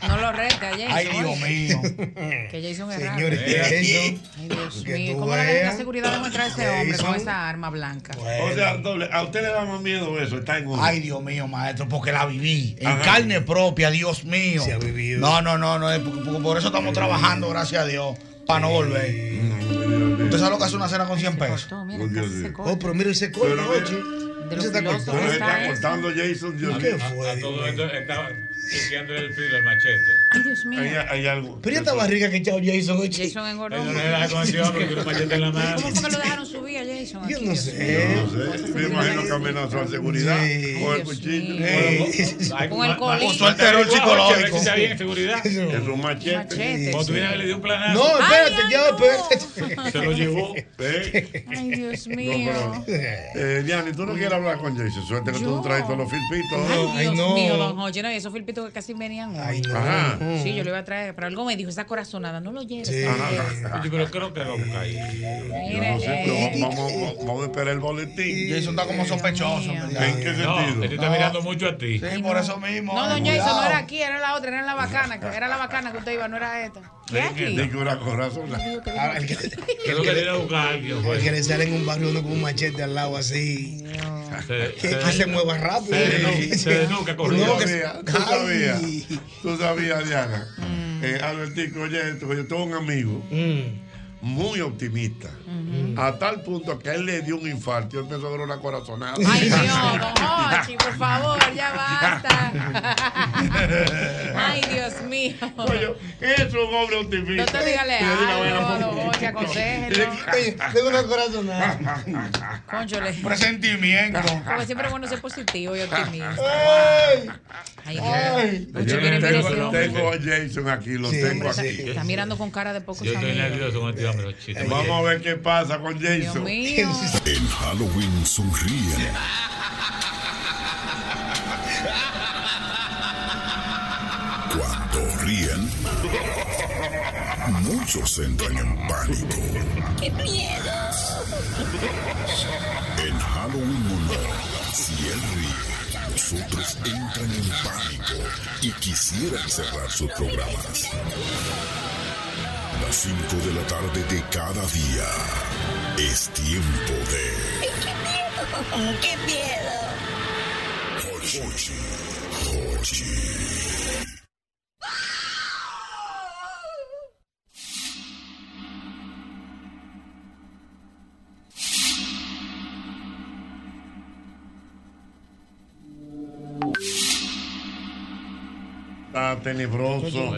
No lo resta, Jason. Ay, Dios mío. Que Jason es raro. Señores. Jason. Ay, Dios Que mío. ¿Cómo le da la seguridad de mostrar a ese hombre con esa arma blanca? O sea, doble, a usted le da más miedo eso, está en uno. Ay, Dios mío, maestro, porque la viví. En Ajá. carne propia, Dios mío. Se ha vivido. No, no, no, no. por eso estamos trabajando, gracias a Dios, para no volver. ¿Usted sabe lo que hace una cena con 100 pesos? Cortó, mira, Oh, se. Oh, pero mira, se Pero, oye. De se está cortando. Está cortando Jason, Dios ¿Qué fue? Chequeándole el filo al machete. Ay, Dios mío. Hay, hay algo. Pero ¿y esta barriga que echado Jason, oye. Jason engordó. No le da con con un machete en la mano. ¿Cómo fue que lo dejaron subir a Jason? Yo aquí, no Dios sé. mío? No sé, me imagino que amenazó a seguridad Sí. con el cuchillo. Con el colín. ma- Usó el terror A ver psicológico. si bien en seguridad. Es un machete. Machete. Cuando tú vienes a le dio un planazo. No, espérate, ya, espérate. Se lo llevó. Ay, Dios No, mío. eh, Diana, ¿tú no quieres hablar con Jason? Suerte que tú Yo. traes todos los filpitos. Ay, Dios no. mío, don Jorge. No, y esos filpitos que casi venían hoy. Ay, no. Ajá. Sí, yo lo iba a traer, pero algo me dijo, esa corazonada, no lo lleves. Sí. pero creo que va a buscar ahí. Yo Mire, no sé, eh, pero vamos, vamos, vamos a esperar el boletín. Jason está como sospechoso. ¿En qué sentido? te está mirando mucho a ti. Sí, por eso mismo. No, don Jason, no era aquí, era la otra, era la bacana, que- era la bacana que usted iba, no era esta. ¿Qué aquí? de que una corazón. Ah, el que- que el pues. que le sale en un barrio uno con un machete al lado así. Se- Que, se- que se mueva rápido. Se desnuca, corriendo. Sabías, tú sabías, Diana. Eh, Albertico, oye, esto, yo tengo un amigo Mm. Muy optimista. A tal punto que a él le dio un infarto y empezó a dar una corazonada. Ay, Dios, don por favor, ya basta. Ay, Dios mío. Oye, es un hombre optimista. Doctor, dígale Y le di una algo, don aconsejelo. Tengo una corazonada. Conchole. Presentimiento. Porque siempre es bueno ser positivo y optimista. Ay, Ay, Yo tengo, a Jason aquí, lo Sí, tengo Está, aquí. está mirando con cara de pocos Yo estoy nervioso con este. Vamos a ver qué pasa con Jason. En Halloween sonríen. Cuando ríen, muchos entran en pánico. ¡Qué miedo! En Halloween o no, si él ríe, los otros entran en pánico y quisieran cerrar sus programas. Las 5 de la tarde de cada día es tiempo de ¡Qué miedo! Hochi. Hochi. Está tenebroso.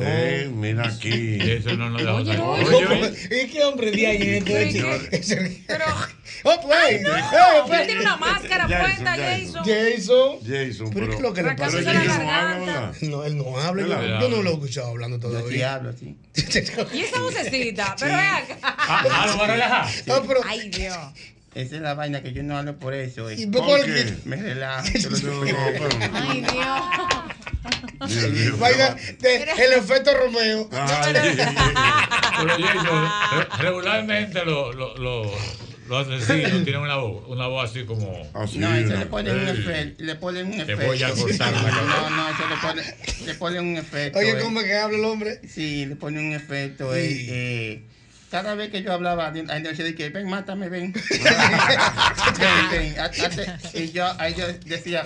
Eh, mira aquí. Eso no nos da Oye, oye. Oye, ¿Y qué hombre de ahí es Pero, Oh, pues. no, Eh, él tiene una máscara Jason, puesta, Jason. Jason. Jason. ¿Pero pero. qué es lo que le ¿Acaso pasa? No habla, garganta? ¿verdad? No, él no habla. Yo, yo no lo he escuchado hablando sí todavía. hablo así. Y esa vocecita, pero ven acá. Ah, ah, lo va a relajar. Ah, Ay, Dios. Esa es la vaina que yo no hablo por eso. eh. ¿Y por qué? Me relajo. Ay, Dios. Vaina de- el efecto Romeo. Regularmente los lo, lo- los asesinos tienen una voz, una voz así como. No, eso le ponen un efecto. Le ponen un efecto. voy a cortar la. No, no, eso le ponen, le ponen un efecto. Oye, eh. ¿cómo es que habla el hombre? Sí, le ponen un efecto. eh, Sí. eh, cada vez que yo hablaba, a él decía que ven, mátame, ven. ven, ven. Y yo, ahí yo decía,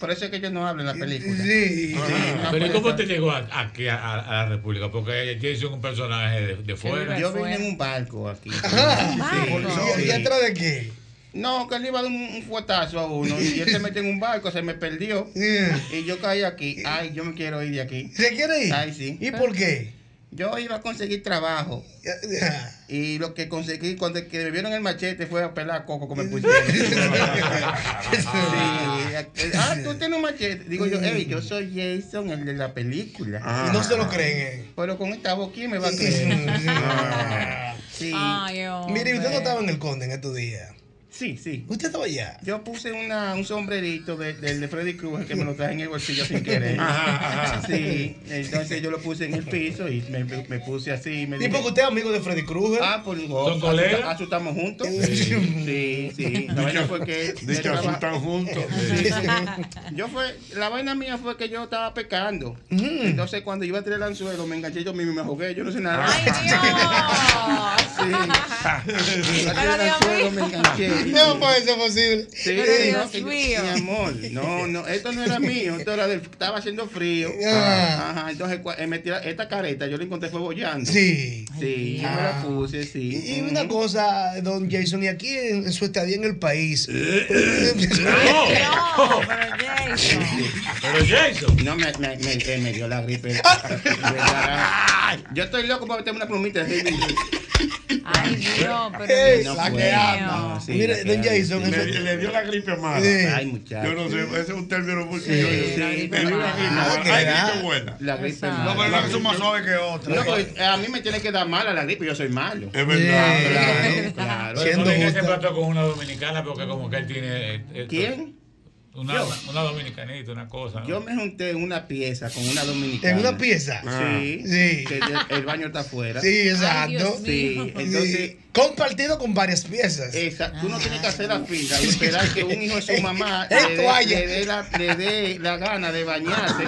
por eso es que yo no hablo en la película. Sí. no, Pero ¿y por cómo te llegó aquí a, a- a la República? Porque Jason es un personaje de, de fuera. Yo vine en un barco aquí. Ajá. Sí, ¿Y sí. atrás de qué? No, que él iba a dar un, un fuetazo a uno y él se metió en un barco, se me perdió. Y yo caí aquí. Ay, yo me quiero ir de aquí. ¿Se quiere ir? Ay, sí. ¿Y por qué? Yo iba a conseguir trabajo. Y lo que conseguí cuando que me vieron el machete fue a pelar coco que me pusieron. Sí. Ah, tú tienes un machete. Digo yo, hey, yo soy Jason, el de la película. Y no se lo creen. eh. Pero con esta boquilla me va a creer. Ah, Sí. Ay. Mire, ¿usted no estaba en el Conde en estos días? Sí, sí. ¿Usted estaba allá? Yo puse una, un sombrerito de- del de, Freddy Krueger que me lo traje en el bolsillo sin querer. Ajá, ajá. Sí, entonces yo lo puse en el piso y me, me puse así. Me ¿Y porque usted es amigo de Freddy Krueger? Ah, por ¿Son colegas? Asu estamos juntos. Sí, sí. La vaina fue que. De hecho, traba- asustan juntos. Sí, sí. Yo fue, la vaina mía fue que yo estaba pecando. Entonces cuando iba a tirar el anzuelo, me enganché yo mismo y me ahogué. Yo no sé nada. ¡Ay, Sí. A tirar el anzuelo, me enganché. No puede ser posible. Sí, Pero sí, Dios no, mío. mi amor, no, no, esto no era mío, esto era del, estaba haciendo frío. Ah. Ajá, entonces eh, me tira- esta careta yo la encontré fue bollando. Sí. Sí, yo me la puse, sí. Y una cosa, don Jason, y aquí en, en su estadía en el país. No, pero Jason. Pero Jason. No, me, me, me, eh, me dio la gripe. Yo estoy loco para meterme una plumita. Sí, Ay, Dios, pero Ey, Dios la que mío. anda. Mire, don Jason, le, eso- le dio la gripe mala. Sí. Ay, muchacho. Yo no sé, ese es un término muy Sí, criollo. sí, Le pero- dio la gripe mala. que Ay, da. gripe buena. La gripe mala. No, pero que son más suaves que otra. No, pues, a mí me tiene que dar mala la gripe, yo soy malo. Es verdad. Claro, claro. Diga que trató con una dominicana porque como que él tiene... eh, eh, ¿Quién? Una, Yo. una dominicanita, una cosa. ¿no? Yo me junté en una pieza con una dominicana. ¿En una pieza? Sí. Sí. Que el, el baño está afuera. Sí, exacto. Sí, entonces. Sí. Compartido con varias piezas. Exacto. Tú no tienes que hacer la fila y esperar que un hijo de su mamá Es le dé, toalla. le dé la, le dé la gana de bañarse.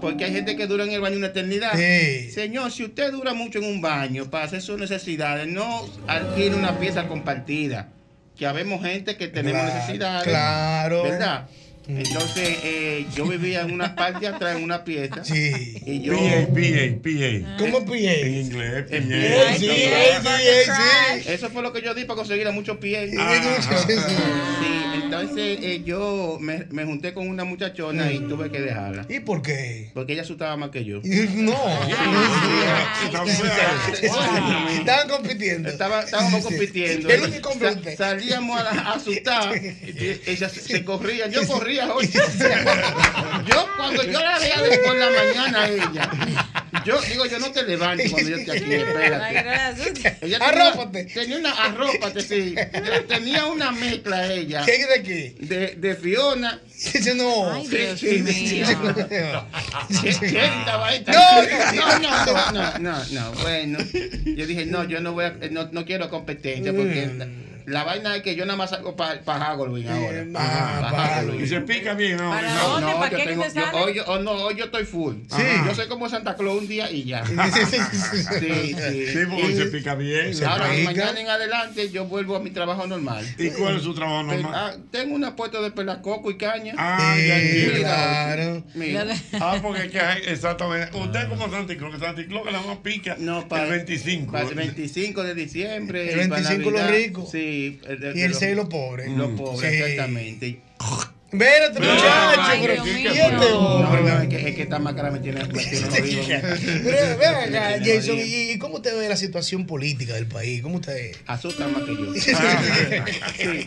Porque hay gente que dura en el baño una eternidad. Sí. Señor, si usted dura mucho en un baño para hacer sus necesidades, no adquiere una pieza compartida. Que habemos gente que tenemos Claro, necesidades. claro. ¿Verdad? Entonces, eh, yo vivía en una parte atrás, en una pieza. Sí. Y yo. PA, PA, PA. ¿Cómo PA? En inglés, PA. PA, Sí, sí. Eso fue lo que yo di para conseguir a muchos pies. Ah. Sí, entonces eh, yo me, me junté con una muchachona y tuve que dejarla. ¿Y por qué? Porque ella asustaba más que yo. No. Estaban compitiendo. Estábamos compitiendo. Salíamos a, asustar. y Ellas se, se corrían. Yo corría. Yo cuando yo la veía de por la mañana a ella. Yo digo, yo no te levantes cuando yo esté aquí, espérate. Ella tenía, Arrópate. tenía una arrópate, sí. Tenía una mezcla ella. ¿Qué de qué? De, de Fiona. no. Ay, Sí, Dios sí, mío. ¿Qué- qué estaba ahí? No, no, no, no, no, no, no, bueno. Yo dije, no, yo no voy a, no, no quiero competencia porque la, la vaina es que yo nada más salgo para pa Halloween ahora. Ah, Pa' Halloween. Y se pica bien ahora. ¿Para No, dónde? no, ¿Para yo qué que tengo, yo, hoy, yo- oh, no, hoy yo estoy full. Sí. Yo soy como Santa Claus un día y ya. Sí, sí. Sí, porque Y se pica bien. se Ahora, pica. mañana en adelante, yo vuelvo a mi trabajo normal. ¿Y cuál es su trabajo normal? ah, tengo una puesta de pelacoco y caña. Ah, ya Sí, entiendo. claro. Mira. Ah, porque es que hay, exactamente. Usted como Santi Claus, que Santi Claus que la más pica No, para el 25. Para el 25 de diciembre. El y para 25 los ricos. Sí. Y el 6 los pobres. Los pobres, Sí. exactamente. Espérate, muchacho. Ay, pero Dios ¿y mío. este hombre? no, es que, es que esta máscara me tiene, me tiene jodido. Pero ven acá, Jason. ¿y cómo te ve la situación política del país? ¿Cómo te Asustan más que yo. Sí,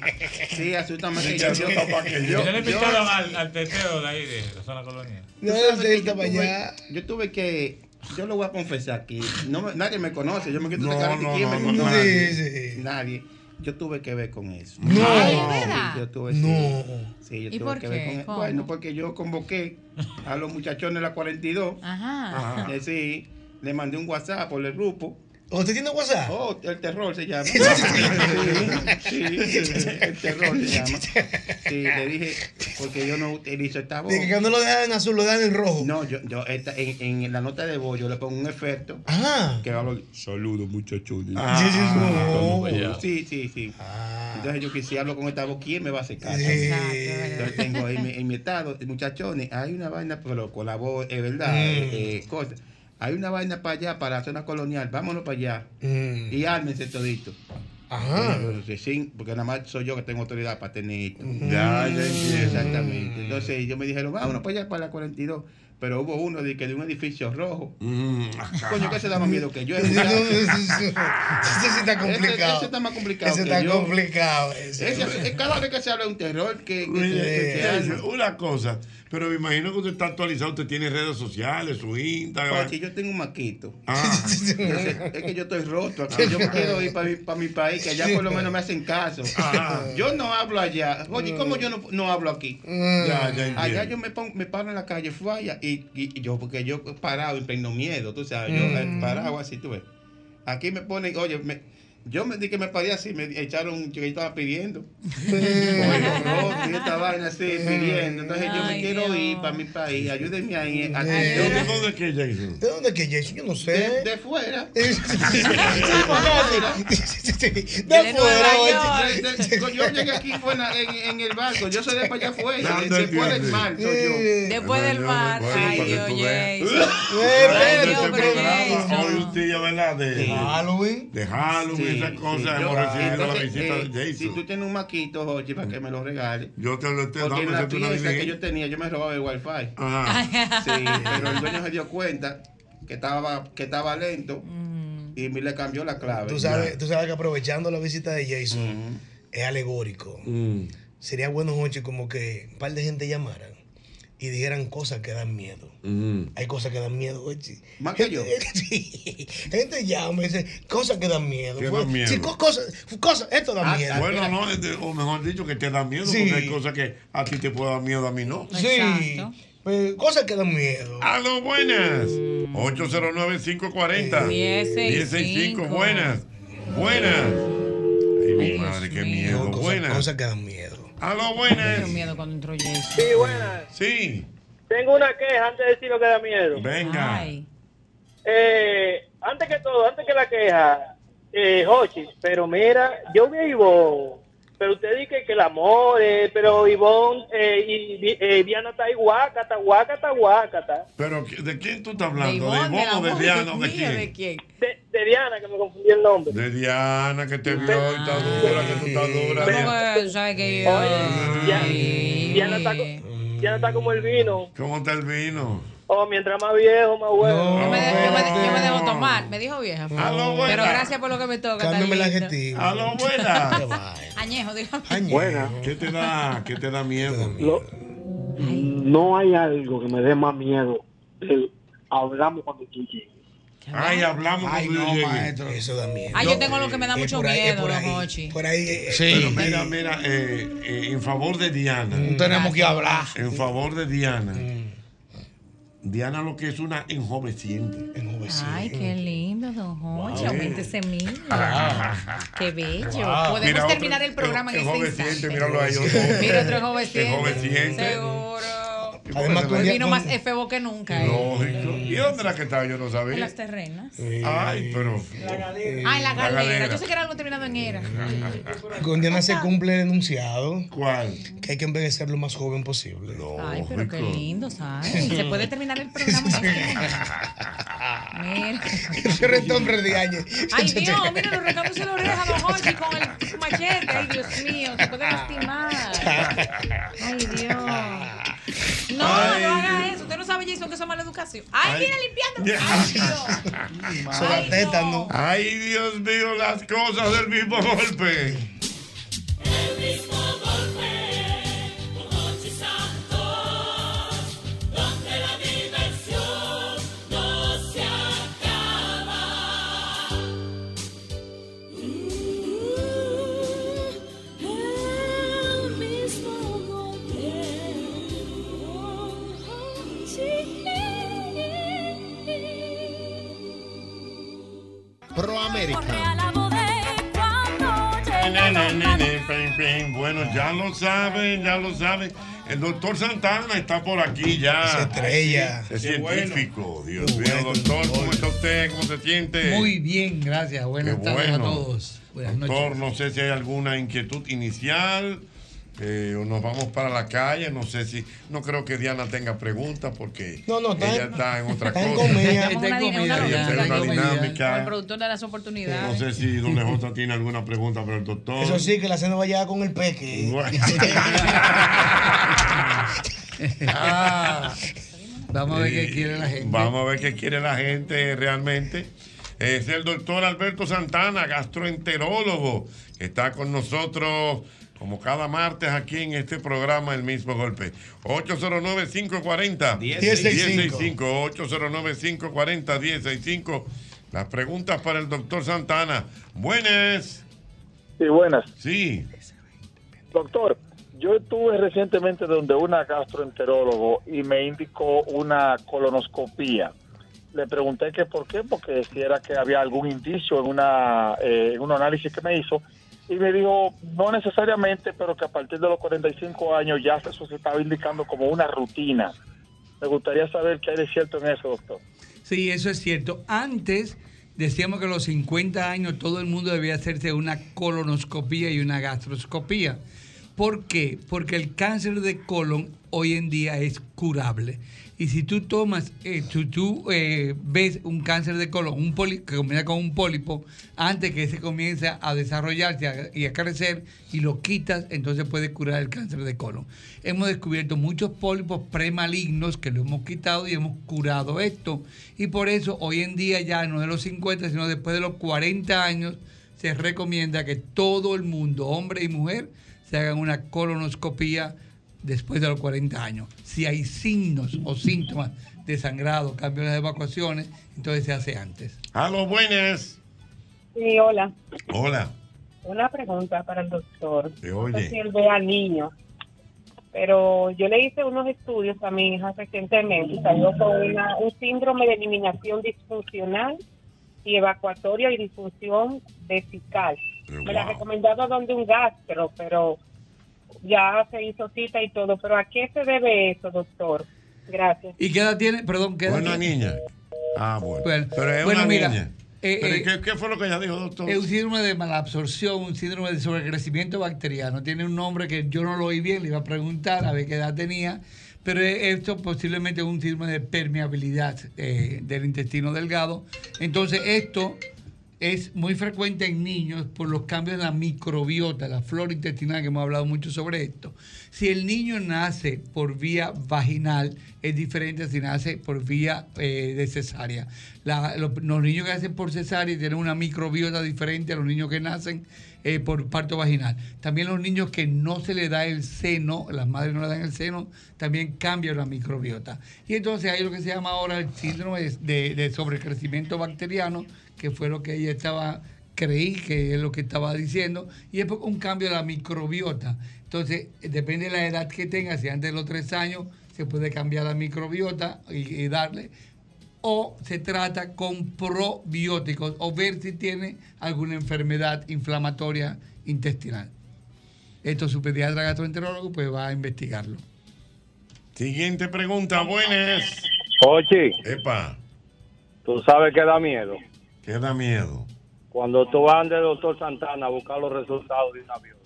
sí, asustan más que yo. Sí, asustan más que yo. Yo- ¿Ustedes le invitaron al, al teteo de ahí, de la zona colonial? No, yo para tuve- allá. Yo tuve que. Yo lo voy a confesar aquí. No nadie me conoce. Yo me quito No, de cara no, quién me no, sí. Nadie. Yo tuve que ver con eso. No. Yo tuve, No. Sí, yo ¿Y tuve por que ver con eso. Bueno, porque yo convoqué a los muchachones de la 42. Ajá. Eh, sí, le mandé un WhatsApp por el grupo. ¿Usted tiene WhatsApp? Oh, el terror se llama. Sí, sí, sí, el terror se llama. Sí, le dije, porque yo no utilizo esta voz. Dije que no lo dejan en azul, lo dejan en rojo. No, yo, yo esta, en, en la nota de voz yo le pongo un efecto. Ah. Que hablo, saludos muchachones. Ah. Sí, sí, sí. Ah, sí, sí, sí. Entonces yo quisiera hablo con esta voz, ¿quién me va a hacer caso? Exacto, Entonces tengo ahí mi- en mi estado, muchachones, hay una vaina, pero con la voz, es verdad, Mm. eh, eh, cosa. Hay una vaina para allá, para la zona colonial, vámonos para allá. Mm. Y ármense todito. Ajá. Sí, sí, porque nada más soy yo que tengo autoridad para tener esto. Ya, ya entiendo. Exactamente. Entonces ellos me dijeron, vámonos para allá, para la 42. Pero hubo uno de, que de un edificio rojo. Coño, que se da más miedo que yo. Ese sí está complicado. Ese, ese está más complicado Ese que está complicado, ese. Cada vez que se habla de un terror, que, que- Oye, que se eh, arma. una cosa, pero me imagino que usted está actualizado, usted tiene redes sociales, su Instagram. Oye, yo tengo un maquito. Ah. Es que yo estoy roto aquí. Yo quiero ir para mi, pa' mi país, que allá por lo menos me hacen caso. Ah. Yo no hablo allá. Oye, ¿cómo yo no, no hablo aquí? Ya, ya entiendo. allá yo me, pongo, me paro en la calle, falla, y, y, yo, porque yo parado y tengo miedo, tú sabes, yo Mm. parado así, tú ves. Aquí me ponen, oye, me, yo me di que me paré así, me echaron yo estaba pidiendo. Oye, roto, y esta vaina así, pidiendo. Entonces yo me quiero Dios. ir para mi país, ayúdenme ahí. ¿De dónde es que Jason? ¿De dónde es que Jason? Yo no sé. de, de fuera. De fuera, oye. De- de- Yo llegué aquí fue en, la- en, en el barco. Yo soy de para allá afuera. ¿Dónde de- Después del mar soy yo. Después del mar. Ay, Dios, Jason. Este. De Halloween. De Halloween, esas sí. cosas. Yo- Hemos recibido la entonces, visita eh, de Si tú tienes un maquito, Jochi, para que me lo regales. Yo te lo estoy Porque en la pieza que yo tenía, yo me robaba el wifi. Ajá. Sí, pero el dueño se dio cuenta que estaba, que estaba lento y me le cambió la clave. Tú sabes, tú sabes que aprovechando la visita de Jason, es alegórico. Mm. Sería bueno, Jochi, como que un par de gente llamaran y dijeran cosas que dan miedo. Mm. Hay cosas que dan miedo. Más que yo. Sí. Gente llama y dice cosas que dan miedo. Que dan miedo. Sí, co- cosas, cosas, esto da Ah, miedo. Bueno, no, este, o mejor dicho, que te da miedo, Sí. porque hay cosas que a ti te pueden dar miedo, a mí no. Sí. Pues, cosas que dan miedo. Aló, buenas. 809-540. 1065. Buenas. Buenas. Ay, mi madre, qué miedo. Cosas, Buenas. cosas que dan miedo. Aló, buenas. Tengo miedo cuando entró Jason. Sí, buenas. Sí. Tengo una queja antes de decir lo que da miedo. Venga. Eh, antes que todo, antes que la queja, eh, Jochi, pero mira, yo vi a Ivonne, pero usted dice que el amor, eh, pero Ivonne eh, y eh, Diana está ahí, guácata, guácata, guácata. Pero, ¿de quién tú estás hablando? ¿De Ivonne, Ivonne o de Diana o de quién? ¿De quién? De, de Diana, que me confundí el nombre. De Diana, que te vio y está dura, que tú estás dura. ¿Cómo sabes que yo? Oye, Diana, Diana está, co- Diana está como el vino. ¿Cómo está el vino? Oh, mientras más viejo, más bueno. Yo me, de- yo me- yo me dejo tomar, me dijo vieja. Aló, buena. Pero gracias por lo que me toca. Cámbiame el tan lindo. adjetivo. Aló, buenas. Añejo, dígame. Buena. ¿Qué te da, qué te da miedo? No hay algo que me dé más miedo. del hablamos cuando tú llegues. Ay, hablamos Ay, cuando no, llegue. maestro. Eso da miedo. Ah, yo tengo lo que me da Eh, mucho por ahí, eh, miedo, por ahí, Hochi. Por ahí. eh, Sí. Pero mira, mira, eh, eh, en favor de Diana. Tenemos que hablar. En favor de Diana. Mm. Diana lo que es una enjoveciente. Ay, qué lindo, don Hochi. Wow. Aumente ese mil. Qué bello. Wow. Podemos Mira, terminar otro- el programa en este enjoveciente, instante. míralo ahí. Mira otro enjoveciente. Enjoveciente. Seguro. Además, día- vino más efebo que nunca. ¿eh? Lógico. ¿Y dónde era que estaba? Yo no En sabía. las terrenas. Ay, pero. Ah, en la galera. galera. Yo sé que era algo terminado en era. Con Diana se cumple el enunciado. ¿Cuál? Que hay que envejecer lo más joven posible. Ay, pero qué lindo, ¿sabes? Se puede terminar el programa. Mira. Ese retombre de años. Ay, Dios, mira, lo recamos en la oreja, don Jorge, con el machete. Ay, Dios mío, se puede lastimar. Ay, Dios. No, Ay, no haga eso. Usted no sabe, Jason, que eso es mala educación. Ay, mira, limpiando. Ay, Dios. Ay, Dios mío, las cosas del mismo golpe. América. Bueno, ya lo saben, ya lo saben. El doctor Santana está por aquí ya. Esa estrella. Es Qué científico. Dios mío, doctor, ¿cómo está usted? ¿Cómo se siente? Muy bien, gracias. Buenas Qué tardes bueno. a todos. Buenas Doctor, noches. no sé si hay alguna inquietud inicial eh, o nos vamos para la calle. No sé si. No creo que Diana tenga preguntas porque No, no, está ella en- está en otra está en cosa. comida. Una, Ella dinámica, está en una como el productor de las No oportunidades. sé si doble J tiene alguna pregunta para el doctor. Eso sí, que la cena vaya con el peque. Ah, vamos a ver qué quiere la gente. Vamos a ver qué quiere la gente realmente. Es el doctor Alberto Santana, gastroenterólogo, que está con nosotros como cada martes aquí en este programa El mismo golpe. 809-540-1065. 809-540-1065. Las preguntas para el doctor Santana. Buenas. Sí, buenas. Sí. Doctor, yo estuve recientemente donde una gastroenterólogo y me indicó una colonoscopía. Le pregunté que por qué, porque si era que había algún indicio en, una, eh, en un análisis que me hizo. Y me dijo, no necesariamente, pero que a partir de los 45 años ya eso se estaba indicando como una rutina. Me gustaría saber qué hay de cierto en eso, doctor. Sí, eso es cierto. Antes decíamos que a los 50 años todo el mundo debía hacerse una colonoscopía y una gastroscopía. ¿Por qué? Porque el cáncer de colon hoy en día es curable. Y si tú tomas, eh, tú, eh, ves un cáncer de colon, un poli- que comienza con un pólipo, antes que se comience a desarrollarse y a crecer y lo quitas, entonces puedes curar el cáncer de colon. Hemos descubierto muchos pólipos premalignos que lo hemos quitado y hemos curado esto. Y por eso hoy en día ya no de los 50, sino después de los 40 años, se recomienda que todo el mundo, hombre y mujer, se hagan una colonoscopía después de los 40 años. Si hay signos o síntomas de sangrado, cambio en las evacuaciones, entonces se hace antes. A los buenas. Sí, hola. Hola. Una pregunta para el doctor. Te No sé oye. si él ve a niños, pero yo le hice unos estudios a mi hija recientemente y salió con una- un síndrome de eliminación disfuncional y evacuatoria y disfunción vesical. Me la ha recomendado donde un gastro, pero ya se hizo cita y todo. ¿Pero a qué se debe eso, doctor? Gracias. ¿Y qué edad tiene? Perdón, ¿qué edad Una tiene? niña. Ah, bueno. Bueno, Pero es bueno, una mira, niña. eh, Pero eh, ¿qué, qué fue lo que ella dijo, doctor? Es un síndrome de malabsorción, un síndrome de sobrecrecimiento bacteriano. Tiene un nombre que yo no lo oí bien, le iba a preguntar a ver qué edad tenía, pero esto posiblemente es un síndrome de permeabilidad eh, del intestino delgado. Entonces esto es muy frecuente en niños por los cambios en la microbiota, la flora intestinal, que hemos hablado mucho sobre esto. Si el niño nace por vía vaginal, es diferente a si nace por vía eh, de cesárea. Los niños que nacen por cesárea tienen una microbiota diferente a los niños que nacen eh, por parto vaginal. También los niños que no se le da el seno, las madres no le dan el seno, también cambian la microbiota. Y entonces hay lo que se llama ahora el síndrome de, de- sobrecrecimiento bacteriano, que fue lo que ella estaba, creí que es lo que estaba diciendo, y es un cambio de la microbiota. Entonces, eh, depende de la edad que tenga, si antes de los tres años se puede cambiar la microbiota y, y darle, o se trata con probióticos, o ver si tiene alguna enfermedad inflamatoria intestinal. Esto su pediatra gastroenterólogo pues va a investigarlo. Siguiente pregunta, buenas. Oye, Epa, tú sabes que da miedo. ¿qué da miedo? Cuando tú vas del doctor Santana a buscar los resultados de un avión.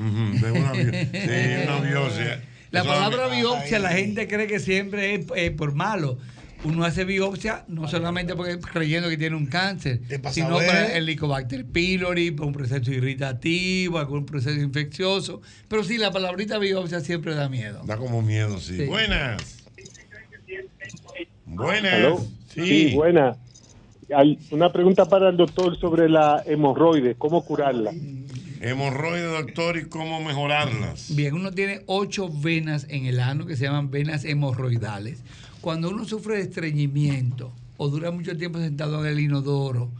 De una, sí, una biopsia. La palabra biopsia la gente cree que siempre es eh, por malo. Uno hace biopsia no solamente porque creyendo que tiene un cáncer, sino para el Helicobacter pylori, por un proceso irritativo, algún proceso infeccioso. Pero sí, la palabrita biopsia siempre da miedo. Da como miedo, sí. Sí. Buenas. Buenas. ¿Aló? Sí. buena. Hay una pregunta para el doctor sobre la hemorroide, ¿cómo curarla? Hemorroides, doctor, y cómo mejorarlas. Bien, uno tiene ocho venas en el ano que se llaman venas hemorroidales. Cuando uno sufre de estreñimiento o dura mucho tiempo sentado en el inodoro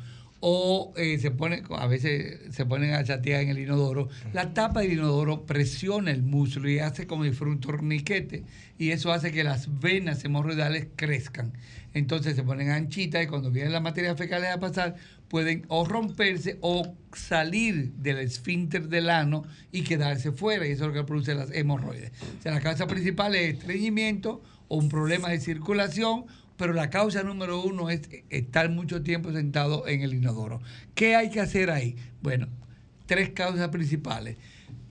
o eh, se pone, a veces se ponen a chatear en el inodoro, la tapa del inodoro presiona el músculo y hace como si fuera un torniquete y eso hace que las venas hemorroidales crezcan. Entonces se ponen anchitas y cuando vienen las materias fecales a pasar pueden o romperse o salir del esfínter del ano y quedarse fuera y eso es lo que produce las hemorroides. O sea, la causa principal es estreñimiento o un problema de circulación pero la causa número uno es estar mucho tiempo sentado en el inodoro. ¿Qué hay que hacer ahí? Bueno, tres causas principales.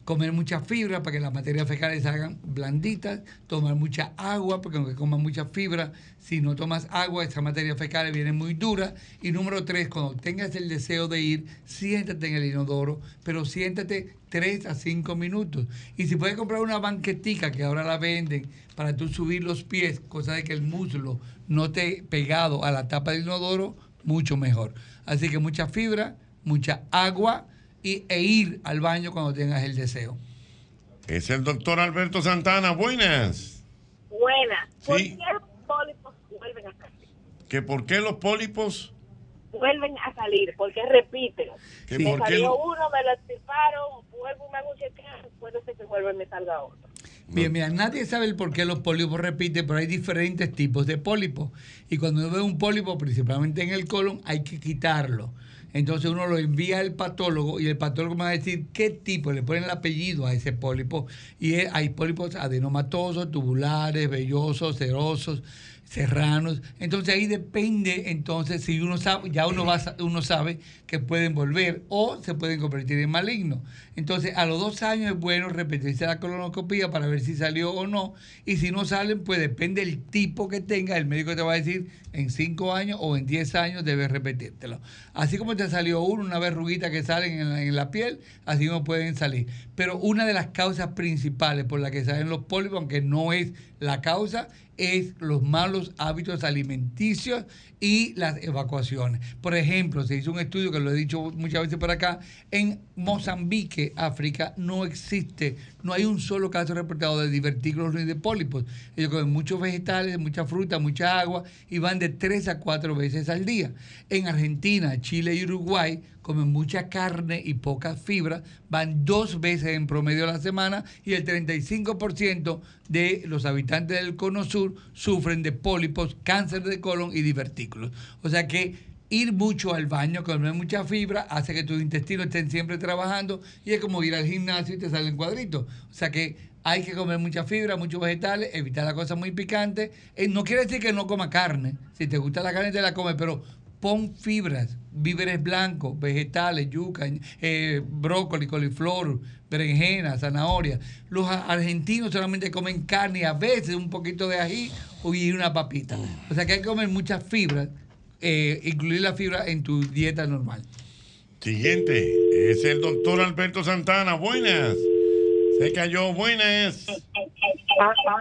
Comer mucha fibra para que las materias fecales se hagan blanditas, tomar mucha agua, porque aunque comas mucha fibra, si no tomas agua, esas materias fecales vienen muy duras. Y número tres, cuando tengas el deseo de ir, siéntate en el inodoro, pero siéntate tres a cinco minutos. Y si puedes comprar una banquetica que ahora la venden para tú subir los pies, cosa de que el muslo no esté pegado a la tapa del inodoro, mucho mejor. Así que mucha fibra, mucha agua y, e ir al baño cuando tengas el deseo. Es el doctor Alberto Santana. Buenas. Buenas. ¿Por Sí. qué los pólipos vuelven a salir? ¿Que ¿Por qué los pólipos? Vuelven a salir, porque repiten. ¿Que me por qué salió lo- uno, me lo extirparon, vuelvo y me hago un chequeo, puede ser que vuelva y me salga otro. Bien, mira, nadie sabe el por qué los pólipos repiten, pero hay diferentes tipos de pólipos. Y cuando uno ve un pólipo, principalmente en el colon, hay que quitarlo. Entonces uno lo envía al patólogo y el patólogo me va a decir qué tipo, le ponen el apellido a ese pólipo. Y es- hay pólipos adenomatosos, tubulares, vellosos, serosos, serranos. Entonces ahí depende, entonces si uno sabe, ya uno, va, uno sabe que pueden volver o se pueden convertir en malignos. Entonces a los dos años es bueno repetirse la colonoscopia para ver si salió o no. Y si no salen, pues depende del tipo que tenga. El médico te va a decir en cinco años o en 10 años debes repetírtelo. Así como te salió uno, una verruguita que salen en la, en la piel, así no pueden salir. Pero una de las causas principales por las que salen los pólipos, aunque no es la causa, es los malos hábitos alimenticios y las evacuaciones. Por ejemplo, se hizo un estudio que lo he dicho muchas veces por acá, en Mozambique, África, no existe, no hay un solo caso reportado de divertículos ni de pólipos. Ellos comen muchos vegetales, mucha fruta, mucha agua y van de tres a cuatro veces al día. En Argentina, Chile y Uruguay comen mucha carne y poca fibra, van dos veces en promedio a la semana y el 35% de los habitantes del cono sur sufren de pólipos, cáncer de colon y divertículos. O sea que ir mucho al baño, comer mucha fibra, hace que tus intestinos estén siempre trabajando y es como ir al gimnasio y te salen cuadritos. O sea que hay que comer mucha fibra, muchos vegetales, evitar las cosas muy picantes. Eh, no quiere decir que no coma carne. Si te gusta la carne, te la comes, pero pon fibras, víveres blancos, vegetales, yuca, eh, brócoli, coliflor, berenjena, zanahoria. Los argentinos solamente comen carne y a veces un poquito de ají y una papita. O sea que hay que comer muchas fibras, eh, incluir la fibra en tu dieta normal. Siguiente. Es el doctor Alberto Santana. Buenas. Se cayó. Buenas. Ah, ah,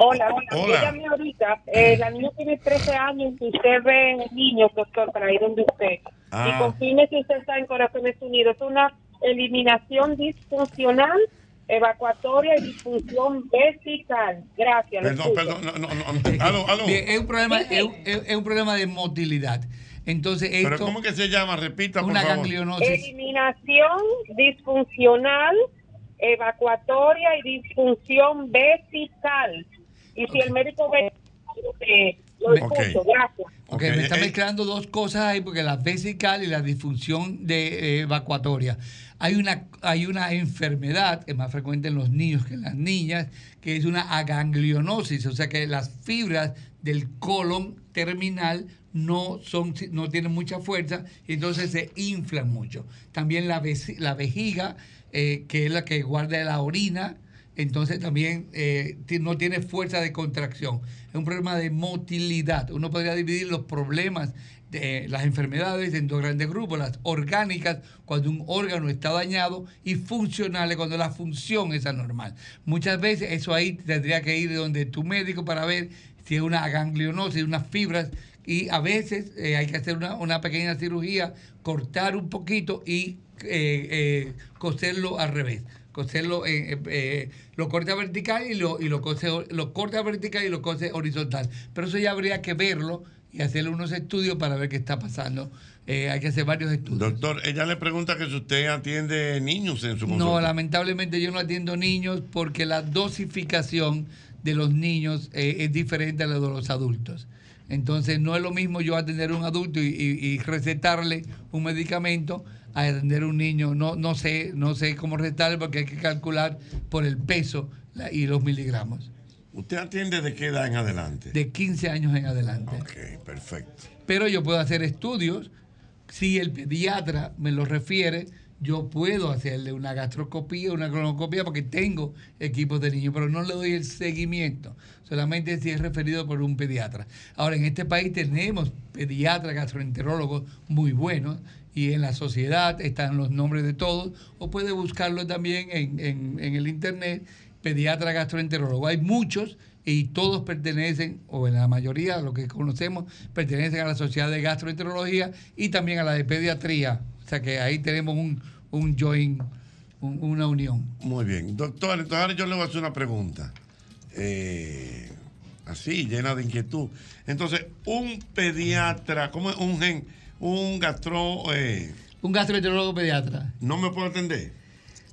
Hola, Hola. Yo llamé ahorita. Eh, la niña tiene 13 años y usted ve niños, doctor, para ir donde usted. Ah. Y confirme si usted está en Corazones Unidos. Es una eliminación disfuncional, evacuatoria y disfunción vesical. Gracias. Perdón, perdón. No, no, no. Aló, aló. Bien, es un problema, es, un- es- es un problema de motilidad. Entonces, esto, Pero ¿cómo que se llama? Repita, por una favor. ganglionosis. Eliminación disfuncional, evacuatoria y disfunción vesical. Y si el médico ve, eh, lo escucho. Ok. Gracias. Ok, me está mezclando dos cosas ahí porque la vesical y la disfunción de, eh, evacuatoria. Hay una, hay una enfermedad, es más frecuente en los niños que en las niñas, que es una aganglionosis, o sea que las fibras del colon terminal no, son, no tienen mucha fuerza y entonces se inflan mucho. También la, la vejiga, eh, que es la que guarda la orina, entonces también eh, no tiene fuerza de contracción. Es un problema de motilidad. Uno podría dividir los problemas de las enfermedades en dos grandes grupos, las orgánicas cuando un órgano está dañado y funcionales cuando la función es anormal. Muchas veces eso ahí tendría que ir donde tu médico para ver si es una ganglionosis, unas fibras y a veces eh, hay que hacer una, una pequeña cirugía, cortar un poquito y eh, eh, coserlo al revés coserlo eh, lo corta vertical y lo y lo cose lo corta vertical y lo cose horizontal pero eso ya habría que verlo y hacerle unos estudios para ver qué está pasando. Eh, hay que hacer varios estudios. Doctor, ella le pregunta que si usted atiende niños en su No, consulta. lamentablemente yo no atiendo niños porque la dosificación de los niños eh, es diferente a la de los adultos. Entonces no es lo mismo yo atender a un adulto y, y- y recetarle un medicamento a atender a un niño. No, no sé, no sé cómo recetarle porque hay que calcular por el peso y los miligramos. ¿Usted atiende de qué edad en adelante? De 15 años en adelante. Ok, perfecto. Pero yo puedo hacer estudios. Si el pediatra me lo refiere, yo puedo hacerle una gastroscopía, una colonoscopía, porque tengo equipos de niños, pero no le doy el seguimiento. Solamente si es referido por un pediatra. Ahora, en este país tenemos pediatras, gastroenterólogos muy buenos. Y en la sociedad están los nombres de todos, o puede buscarlo también en, en- en el internet, pediatra gastroenterólogo. Hay muchos y todos pertenecen, o en la mayoría de los que conocemos, pertenecen a la Sociedad de Gastroenterología y también a la de Pediatría. O sea que ahí tenemos un, un joint, un- una unión. Muy bien. Doctor, entonces ahora yo le voy a hacer una pregunta. Eh, así, llena de inquietud. Entonces, un pediatra, ¿cómo es? Un gen, un gastro... eh, Un gastroenterólogo pediatra. ¿No me puede atender?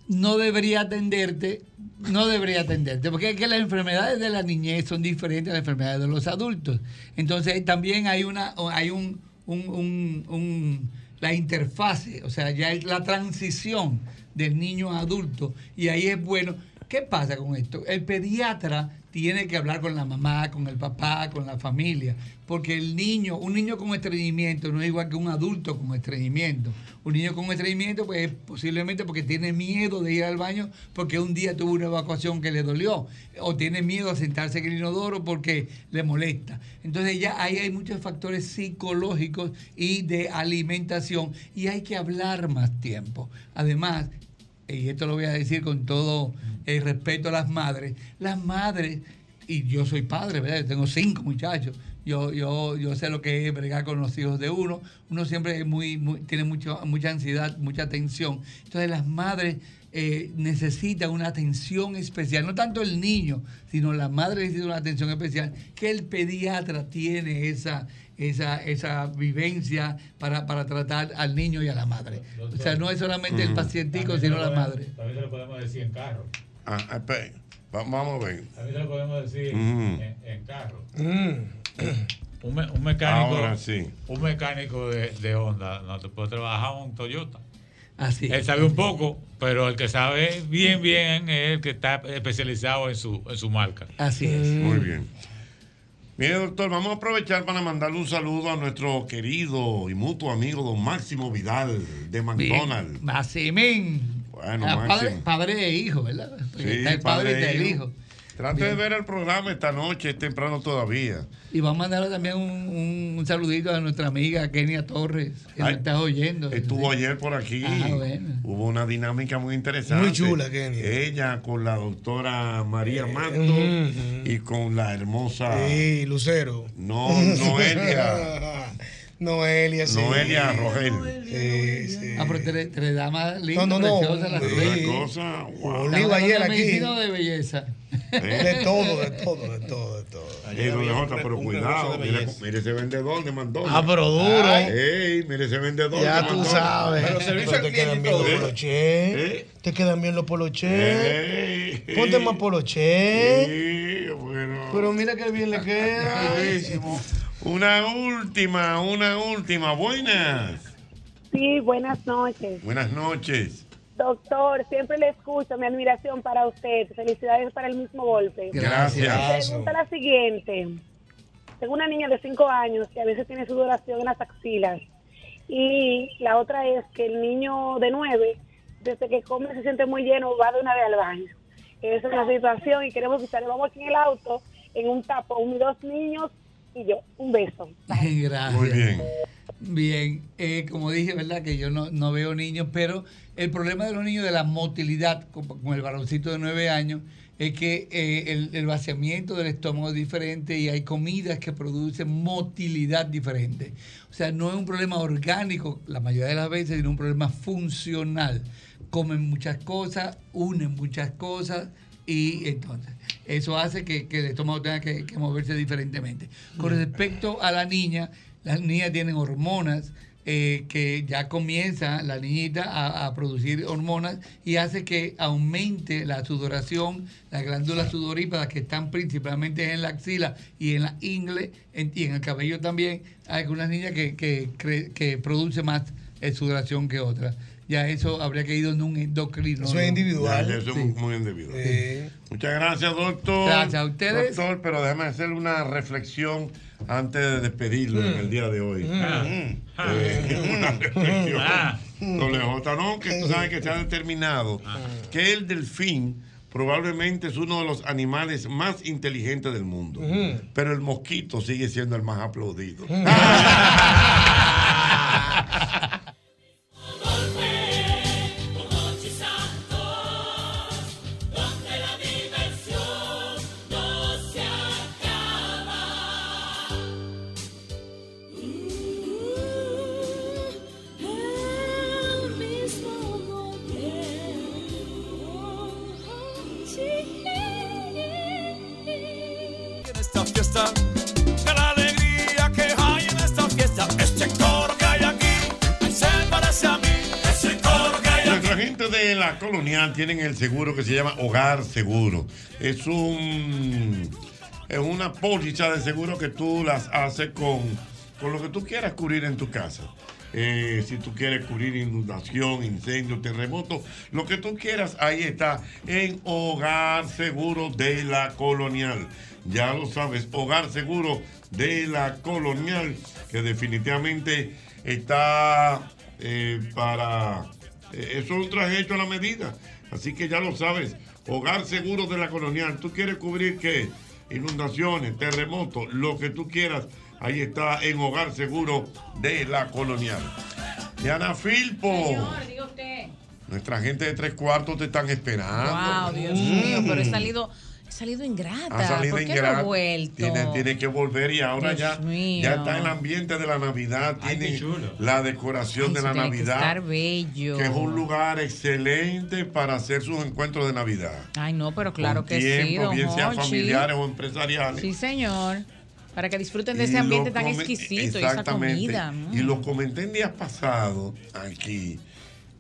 No debería atenderte, no debería atenderte, porque es que las enfermedades de la niñez son diferentes a las enfermedades de los adultos. Entonces también hay una, hay un, un- un- un- la interfase, o sea, ya es la transición del niño a adulto, y ahí es bueno. ¿Qué pasa con esto? El pediatra tiene que hablar con la mamá, con el papá, con la familia, porque el niño, un niño con estreñimiento no es igual que un adulto con estreñimiento. Un niño con estreñimiento, pues posiblemente porque tiene miedo de ir al baño porque un día tuvo una evacuación que le dolió, o tiene miedo a sentarse en el inodoro porque le molesta. Entonces ya ahí hay muchos factores psicológicos y de alimentación y hay que hablar más tiempo. Además, y esto lo voy a decir con todo el respeto a las madres, las madres, y yo soy padre, ¿verdad? Yo tengo cinco muchachos, yo, yo, yo sé lo que es bregar con los hijos de uno, uno siempre es muy, tiene mucho, mucha ansiedad, mucha tensión. Entonces las madres eh, necesitan una atención especial, no tanto el niño, sino la madre necesita una atención especial, que el pediatra tiene esa, esa, esa vivencia para, para tratar al niño y a la madre. O sea, no es solamente el pacientico, sino la madre. También se lo podemos decir en carro. Ah, espere, va- vamos a ver. También se lo podemos decir en, en carro. Mm. Un, me- un mecánico, Ahora sí. un mecánico de, de Honda no te puede trabajar un Toyota. Así. Él sabe un poco, pero el que sabe bien, bien es el que está especializado en su, en su marca. Así es. Muy bien. Mire, doctor, vamos a aprovechar para mandarle un saludo a nuestro querido y mutuo amigo don Máximo Vidal de McDonald's. Maximín. Bueno, Ah, padre, padre e hijo, ¿verdad? Sí, está el padre y padre está e el hijo. Trate de ver el programa esta noche, es temprano todavía. Y vamos a mandarle también un, un- un saludito a nuestra amiga Kenia Torres, que Ay, nos estás oyendo. Estuvo ayer por aquí. Ah, bueno. Hubo una dinámica muy interesante. Muy chula, Kenia. Ella con la doctora María Mato ujú. y con la hermosa. Sí, Lucero. No, Noelia. Noelia, sí. Noelia Rogel. Sí, sí. Ah, pero tres, damas lindas, No, no, no. preciosas las Sí. tres. Una cosa, wow. ¿Estamos Oliva ayer aquí. de belleza? De todo, de todo, de todo, de todo. Ey, don Jota, pero cuidado, mire, mire ese vendedor de McDonald's. Ah, pero duro. Ey, mire ese vendedor Ya de tú McDonald's. sabes. Pero te quedan bien los poloché. Te quedan bien los poloché. Ponte más poloché. Sí, bueno. Pero mira qué bien le queda. Una última, una última. Buenas. Sí, buenas noches. Buenas noches. Doctor, siempre le escucho, mi admiración para usted. Felicidades para el mismo golpe. Gracias. Mi pregunta es la siguiente. Tengo una niña de 5 años que a veces tiene sudoración en las axilas. Y la otra es que el niño de 9, desde que come se siente muy lleno, va de una vez al baño. Esa es la situación y queremos visitar. Vamos aquí en el auto, en un tapo, mis dos niños y yo. Un beso. Gracias. Muy bien. Bien, eh, como dije, ¿verdad? Que yo no, no veo niños, pero el problema de los niños de la motilidad, con, con el varoncito de 9 años, es que eh, el, el vaciamiento del estómago es diferente y hay comidas que producen motilidad diferente. O sea, no es un problema orgánico la mayoría de las veces, sino un problema funcional. Comen muchas cosas, unen muchas cosas y entonces eso hace que, que el estómago tenga que, que moverse diferentemente. Con respecto a la niña, las niñas tienen hormonas eh, que ya comienza la niñita a, a producir hormonas y hace que aumente la sudoración, las glándulas sudoríparas que están principalmente en la axila y en la ingle en- y en el cabello también. Hay algunas niñas que, que produce más eh, sudoración que otras. Ya eso habría que ir en un endocrino. Eso es individual. Ya, eso es muy- muy individual. Muchas gracias, doctor. Gracias a ustedes. Doctor, pero déjame hacerle una reflexión antes de despedirlo en el día de hoy. Mm. Eh, una reflexión. Ah. Doble J, no, que tú sabes que se ha determinado que el delfín probablemente es uno de los animales más inteligentes del mundo. Pero el mosquito sigue siendo el más aplaudido. seguro que se llama Hogar Seguro. Es un es una póliza de seguro que tú las haces con, con lo que tú quieras cubrir en tu casa. Eh, si tú quieres cubrir inundación, incendio, terremoto, lo que tú quieras, ahí está en Hogar Seguro de la Colonial. Ya lo sabes, Hogar Seguro de la Colonial, que definitivamente está eh, para... eh, eso es un traje hecho a la medida. Así que ya lo sabes, Hogar Seguro de la Colonial. ¿Tú quieres cubrir qué? Inundaciones, terremotos, lo que tú quieras. Ahí está en Hogar Seguro de la Colonial. Diana Filpo. Señor, diga usted. Nuestra gente de tres cuartos te están esperando. Wow, Dios Mm. mío, pero he salido, he salido ingrata. Ha salido ¿Por qué no ingrata. vuelto? Tiene, tiene que volver y ahora Dios ya, mío. ya está en el ambiente de la Navidad. Tiene la decoración Ay, de la tiene que Navidad. estar bello. que es un lugar excelente para hacer sus encuentros de Navidad. Ay, no, pero claro Con que sí, tiempo, don bien sean familiares o empresariales. Sí, señor. Para que disfruten de ese ambiente lo tan exquisito y esa Exactamente. comida. Mm. Y lo comenté en días pasados aquí.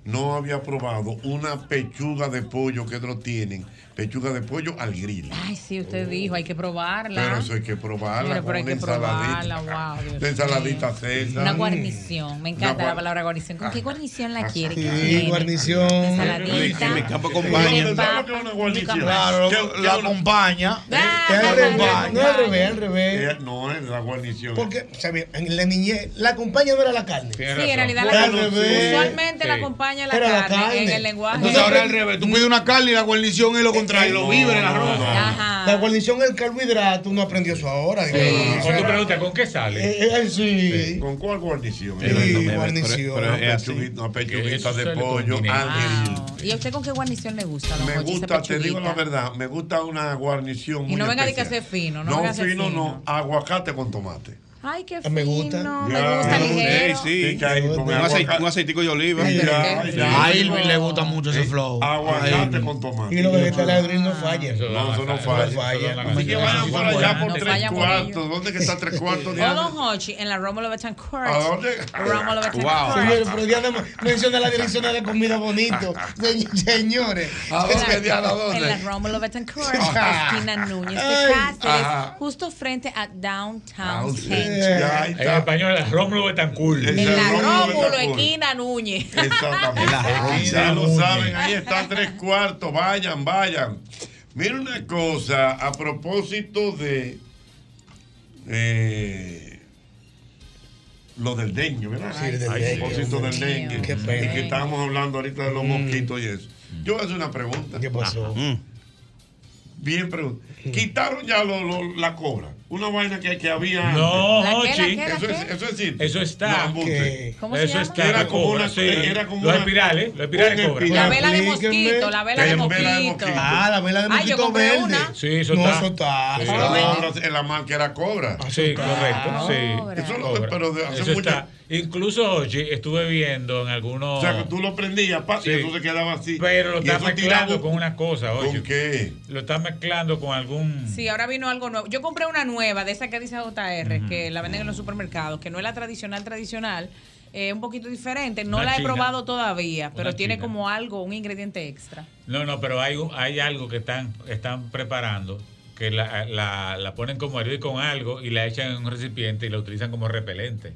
No había probado una pechuga de pollo que no tienen. Pechuga de pollo al grill. Ay, sí, usted dijo, hay que probarla. Pero eso hay que probarla. Pero hay con que una ensaladita. probarla, wow, Dios La ensaladita César. Una guarnición, me encanta Una la palabra guarnición. ¿Con qué guarnición la quiere? Sí, guarnición. Ensaladita. Mi campo acompaña. Claro, la acompaña. Ah, Es al revés, acompaña. no al revés, al revés. Eh, No, es la guarnición. Porque, o sea, en la niñez, la compañía no era la carne. Sí, en realidad la revés. usualmente la acompaña la Era la carne, en carne. el lenguaje. Entonces ahora al revés. Tú pides una carne y la guarnición es lo contrario. Los víveres, el arroz. Ajá. La guarnición el carbohidrato, uno aprendió eso ahora. Cuando tú preguntas, ¿con qué sale? Eh, eh, sí. ¿Con cuál guarnición? Sí, guarnición. Una pechuguita, una pechuguita de pollo grill. ¿Y a usted con qué guarnición le gusta, Me gusta, te digo la verdad, me gusta una guarnición muy Y no venga de que hacer fino, no No, fino. no, aguacate con tomate. Ay, qué fino. Me gusta. Me gusta ligero. Sí, un, aceite- aceitico de oliva. A Irving le gusta mucho ese flow. Aguacate con tomate. Y los vegetales de grill no fallan. No, eso no falla. falla. Así que vayan por allá por No tres cuartos. ¿Dónde que está tres cuartos, O Diana? Don Hochi en la Rómulo Betancourt. ¿A dónde? Rómulo Wow. Betancourt. Señores, pero Diana menciona la dirección de comida bonito. Se- Señores. ¿A dónde, Diana? ¿A En la dónde? Rómulo Betancourt, esquina Núñez de. Cáceres, justo frente a Downtown Ah, Center. Ya, ahí En español, es Rómulo Betancourt. En la el Rómulo esquina Núñez. Exactamente. Ya lo saben, ahí están tres cuartos. Vayan, vayan. Mira una cosa, a propósito de eh, lo del dengue, ¿verdad? Sí, del a dengue, propósito del dengue. Y que estábamos hablando ahorita de los mosquitos y eso. Yo voy a hacer una pregunta. ¿Qué pasó? Bien pregunta. Quitaron ya lo- lo- la cobra. Una vaina que, que había No, antes. Eso es, eso es decir, Eso está. No. ¿Cómo se Eso llama? está. Era como cobra, una- sí. era como Los una- espirales. Los espirales cobran. espiral. La vela de mosquito, la vela de mosquito. Ah, la vela de Ah, yo mosquito compré verde. una. Sí, eso No, está. eso está. Sí. eso está. en la marca era cobra. Sí, correcto. Sí. Eso es lo pero hace mucho-. Incluso Jochi, estuve viendo en algunos. O sea, que tú lo prendías pa, Sí. y eso se quedaba así. Pero lo estás mezclando con una cosa, oye. ¿Con qué? Lo estás mezclando con algún. Sí, ahora vino algo nuevo. Yo compré una nueva, de esa que dice JR, que la venden en los supermercados, que no es la tradicional tradicional, es un poquito diferente. No Una la he probado todavía, pero Una tiene china. como algo, un ingrediente extra. No, no, pero hay, algo que están, están preparando que la, la, la ponen como hervir con algo y la echan en un recipiente y la utilizan como repelente.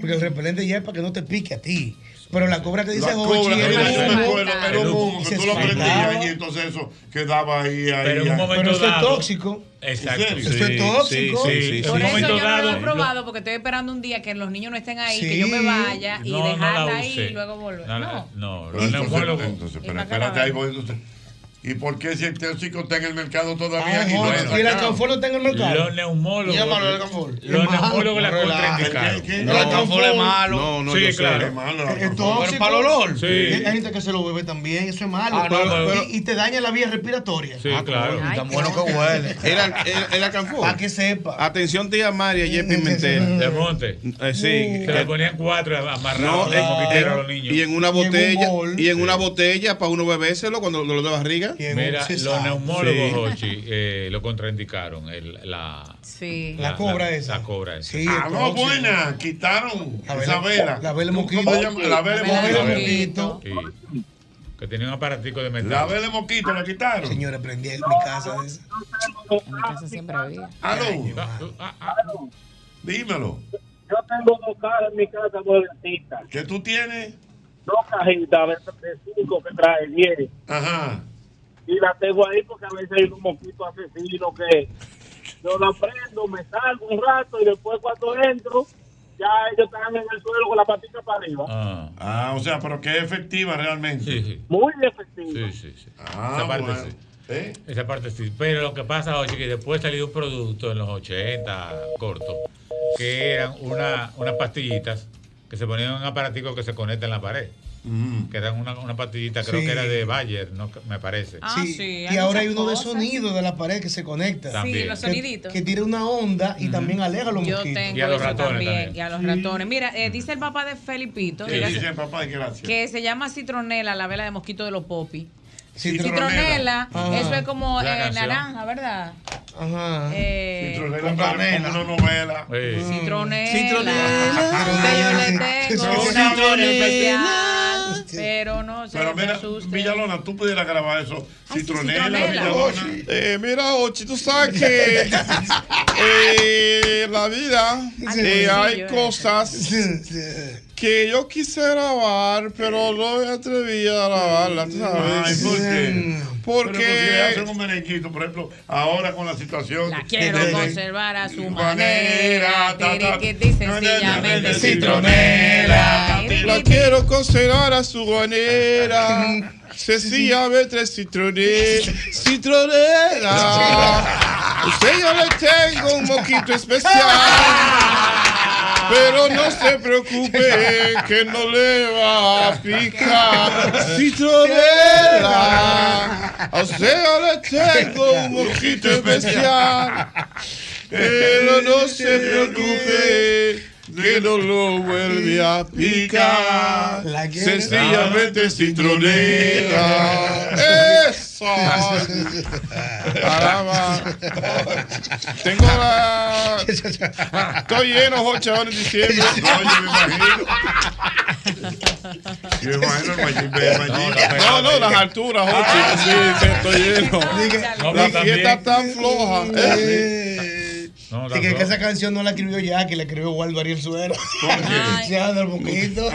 Porque el repelente ya es para que no te pique a ti. Pero la cobra que dice La Jochi era humo que tú lo prendías y entonces eso quedaba ahí, ahí. Pero en un ahí. momento Pero eso es tóxico. Exacto. Eso es tóxico. Sí, sí, Por eso yo no lo he probado porque estoy esperando un día que los niños no estén ahí, que yo me vaya y No, no la dejarla ahí y luego volver. No. ¿Y por qué si el tóxico está en el mercado todavía? Ay, y no es y el alcanfor no está en el mercado. Los neumólogos. Llámalo al alcanfor. Los neumólogos la contraindicaron. El alcanfor es malo. No, no, Sí, yo sé. claro. Es malo, el Es tóxico. para el olor. Sí. Hay gente que se lo bebe también. Eso es malo. Ah, no, Pero- pero- y, y te daña la vía respiratoria. Sí, claro. Ay, Tan bueno que huele. Era el, el alcanfor. Para que sepa. Atención, tía María y Pimentel. De monte. Eh, sí. Se le ponían cuatro amarrados No, de eh, moquitero eh, a los niños. y en una botella y en una botella para uno bebérselo cuando dolor de barriga. Mira, los neumólogos, Sí. Jochi, eh, lo contraindicaron. El, la, Sí. La cobra esa. La cobra esa. Sí, Ah, no, buena. Quitaron La esa vela- la vela ¿Cómo mosquito. se llama? La vela La. Sí. Que tenía un aparatico de metal. La vela mosquito la quitaron. Señores, prendí en mi casa. esa. En mi casa siempre había. Aló. Ah, ah. Dímelo. Yo tengo dos cajas en mi casa nuevecitas, ¿Qué tú tienes? dos cajitas de cinco que trae diez. Ajá. Y la tengo ahí porque a veces hay un mosquito asesino que yo la prendo, me salgo un rato y después cuando entro, ya ellos están en el suelo con la patita para arriba. Ah. Ah, o sea, pero que es efectiva realmente. Sí, sí. Muy efectivo. Sí, sí, sí. Ah, Esa parte bueno. sí. ¿Eh? Esa parte sí. Pero lo que pasa, Ochi, que después salió un producto en los 80, corto, que eran una, unas pastillitas que se ponían en un aparatico que se conecta en la pared. Mm. Que eran una, una pastillita, creo Sí. que era de Bayer, no, me parece. Ah, Sí, sí, y ahora hay uno de sonido de la pared que se conecta. Sí, También. los Que- soniditos. Que, tira una onda y también aleja a los Yo mosquitos. tengo Y a los eso ratones también, también. Y a los ratones. Mira, eh, dice el papá de Felipito Sí, mira, dice papá, y gracias. que se llama citronela, la vela de mosquito de los popis. Citronela. Citronela, eso es como eh, naranja, ¿verdad? Ajá. Eh, Citronela una novela. Sí. Citronela. Citronela. Que yo le tengo especial, pero no se Pero mira, asuste. Villalona, tú pudieras grabar eso. Citronela, citronela. Villalona. Eh, mira, Ochi, tú sabes que eh, en la vida eh, hay eh. cosas que yo quise grabar, pero no me atreví a grabarlas, Ay, ¿sabes? ¿por qué? Porque- Pero si hacen un merenguito, por ejemplo, ahora con la situación. La quiero de- conservar a su manera, manera. no, sencillamente no, Citronela. La quiero considerar a su manera. Sencillamente citronela. Citronela. Usted yo le tengo un moquito especial. Pero no se preocupe que no le va a picar. Citronela. A usted yo le tengo un moquito especial. Pero no se preocupe que no lo vuelve a picar. Sencillamente citronela. Eso. Caramba. Tengo la. Estoy lleno, Joche, ahora en diciembre. No, yo me imagino. Yo me imagino el Mayimbe. No, no, las alturas, Joche. Sí, estoy lleno. No, La fiesta tan floja. ¿eh? No, y que, que esa canción no la escribió Jackie, la escribió Waldo Ariel Suero. Ay. Ya, del poquito.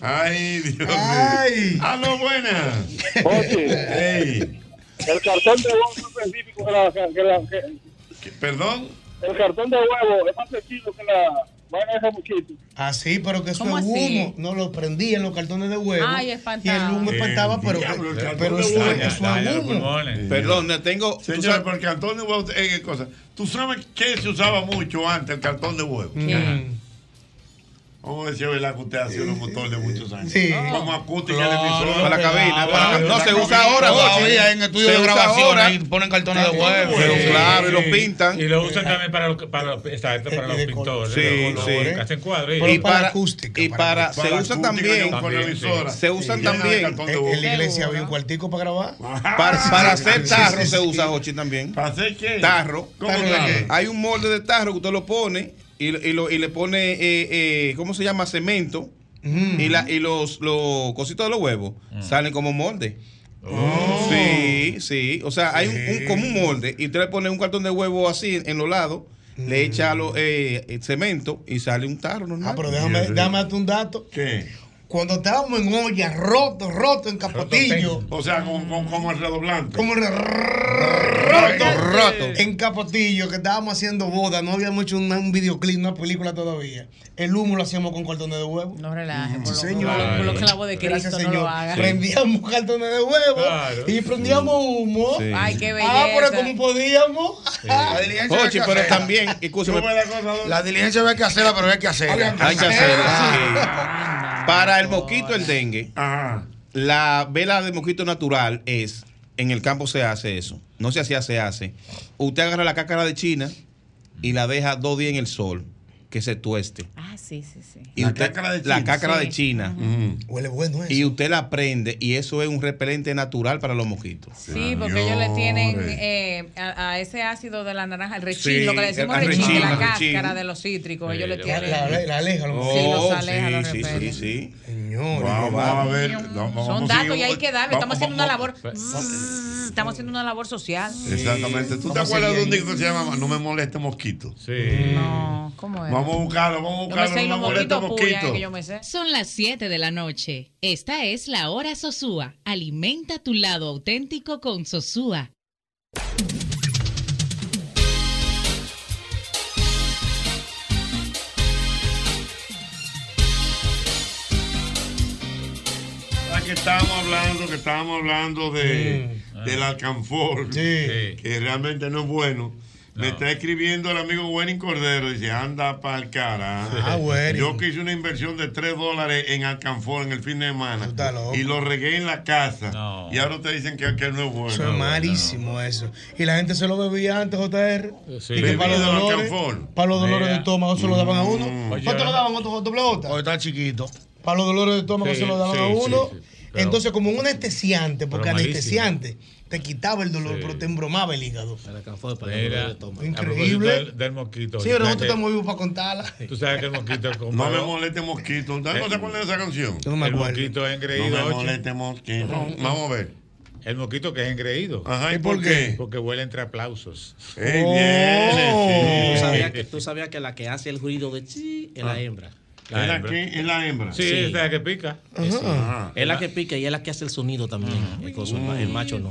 Ay. Dios mío. Ay. Ah, no, buena. Oye, Ey, el cartón de huevo es más específico que la... Que la que- ¿qué- ¿Perdón? el cartón de huevo es más sencillo que la, Bueno, ese mosquito. Ah, sí, pero que eso es ¿Cómo humo. así? No lo prendían los cartones de huevo. Ay, y el espantaba. humo espantaba, pero, diablo, el pero eso, es los humo. pulmones. Perdón, tengo. tú Señores, sabes- porque el cartón de huevo, eh, ¿qué cosa? ¿Tú sabes qué se usaba mucho antes, el cartón de huevo? Mm. Vamos a decir, ¿verdad? Que usted ha sido un motor de muchos años. Sí. Como acústica Claro, de emisora. para la cabina, para- no, se usa ahora, todavía en estudios de grabación, ponen cartones de huevo. Sí, Claro, y lo sí. pintan. Y lo usan también para los, para los, exacto, para los pintores. Sí, los sí. que hacen cuadros. Y para, y para para, acústica. se Para usan acústica también, se usan también de En- la iglesia había un cuartico para grabar. para, para hacer Sí, tarro sí, se usa Jochi también. ¿Para hacer qué? Tarro. ¿Cómo qué? Hay un molde de tarro que usted lo pone y, y lo- y le pone, eh, eh, ¿cómo se llama? Cemento. Mm. Y, la, y los, los cositos de los huevos Mm. salen como molde. Oh. Sí, sí. O sea, hay un, un- como un molde y usted le pone un cartón de huevo así en, en los lados, le echa lo, eh, eh, cemento y sale un tarro normal. Ah, pero déjame, déjame darte un dato. ¿Qué? Cuando estábamos en olla, roto, roto, en Capotillo. O sea, como, como, como el redoblante. Como el roto, roto. En Capotillo, que estábamos haciendo boda, no habíamos hecho una- un videoclip, una película todavía. El humo lo hacíamos con cartones de huevo. No relaje, por, Sí, señor. lo- por lo que la voz de Gracias, Cristo no señor. lo haga. Prendíamos cartones de huevo Claro. y prendíamos humo. Sí. Ay, qué Ah, pero belleza. como podíamos. La diligencia que pero hacerla. también, escúchame. La diligencia hay que hacerla, pero hay que hacerla. Hay que hacerla. sí. Para el mosquito, el dengue, la vela de mosquito natural es, en el campo se hace eso. No se hacía, se hace. Usted agarra la cácara de China y la deja dos días en el sol, que se tueste. Ah, sí, sí, sí. Y La usted- cácara de La China. cácara Sí. de China. Huele bueno eso. Y usted la prende y eso es un repelente natural para los mosquitos. Sí, porque ellos le tienen eh, a, a ese ácido de la naranja, el rechín, Sí, lo que le decimos el rechín, rechín, la cáscara rechín. de los cítricos, Sí, ellos le tienen. La, la, la aleja, los Sí, los Oh, aleja, los sí, sí, sí. Señor. Vamos a ver. vamos Son datos y hay que darle. Estamos haciendo una labor. Estamos haciendo una labor social. Exactamente. ¿Tú te acuerdas de un disco que se llama No me moleste mosquito? Sí. No, ¿cómo es? Vamos a buscarlo, vamos a Yo me buscarlo. No puya, que yo me sé. Son las 7 de la noche. Esta es la hora Sosúa. Alimenta tu lado auténtico con Sosúa. Ah, que estábamos hablando, que estábamos hablando de, del alcanfor, que realmente no es bueno. Me está escribiendo el amigo Wenning Cordero, dice, anda para cara. Ah, Wenning. Yo que hice una inversión de 3 dólares en alcanfor en el fin de semana y lo regué en la casa. Y ahora ustedes dicen que, que no es bueno. Eso es malísimo eso. Y la gente se lo bebía antes, JR. Sí. Y que para los dolores, para los dolores de estómago se lo daban a uno. Mm. ¿Cuánto lo daban otro doble? O está chiquito. Para los dolores de estómago Sí, se lo daban sí, a uno. Entonces, como un anestesiante, porque anestesiante te quitaba el dolor, pero te embromaba el hígado. Mira, Increíble. Del, del mosquito. Sí, pero nosotros que- estamos vivos para contarla. Tú sabes que el mosquito es como. No me moleste mosquito. ¿Ustedes no se acuerdan de esa canción? Yo no me el acuerdo. mosquito es engreído. No me moleste mosquito. Vamos a ver. El mosquito que es engreído. Ajá, ¿y por qué? Porque huele entre aplausos. Ey, viene, ¿Tú sí. sabías, que, tú sabías que la que hace el ruido de chi es la hembra. ¿Es la que- es la hembra? Sí, es la que pica. Ajá. Es la que pica y es la que hace el sonido también. El, coso, el el macho no.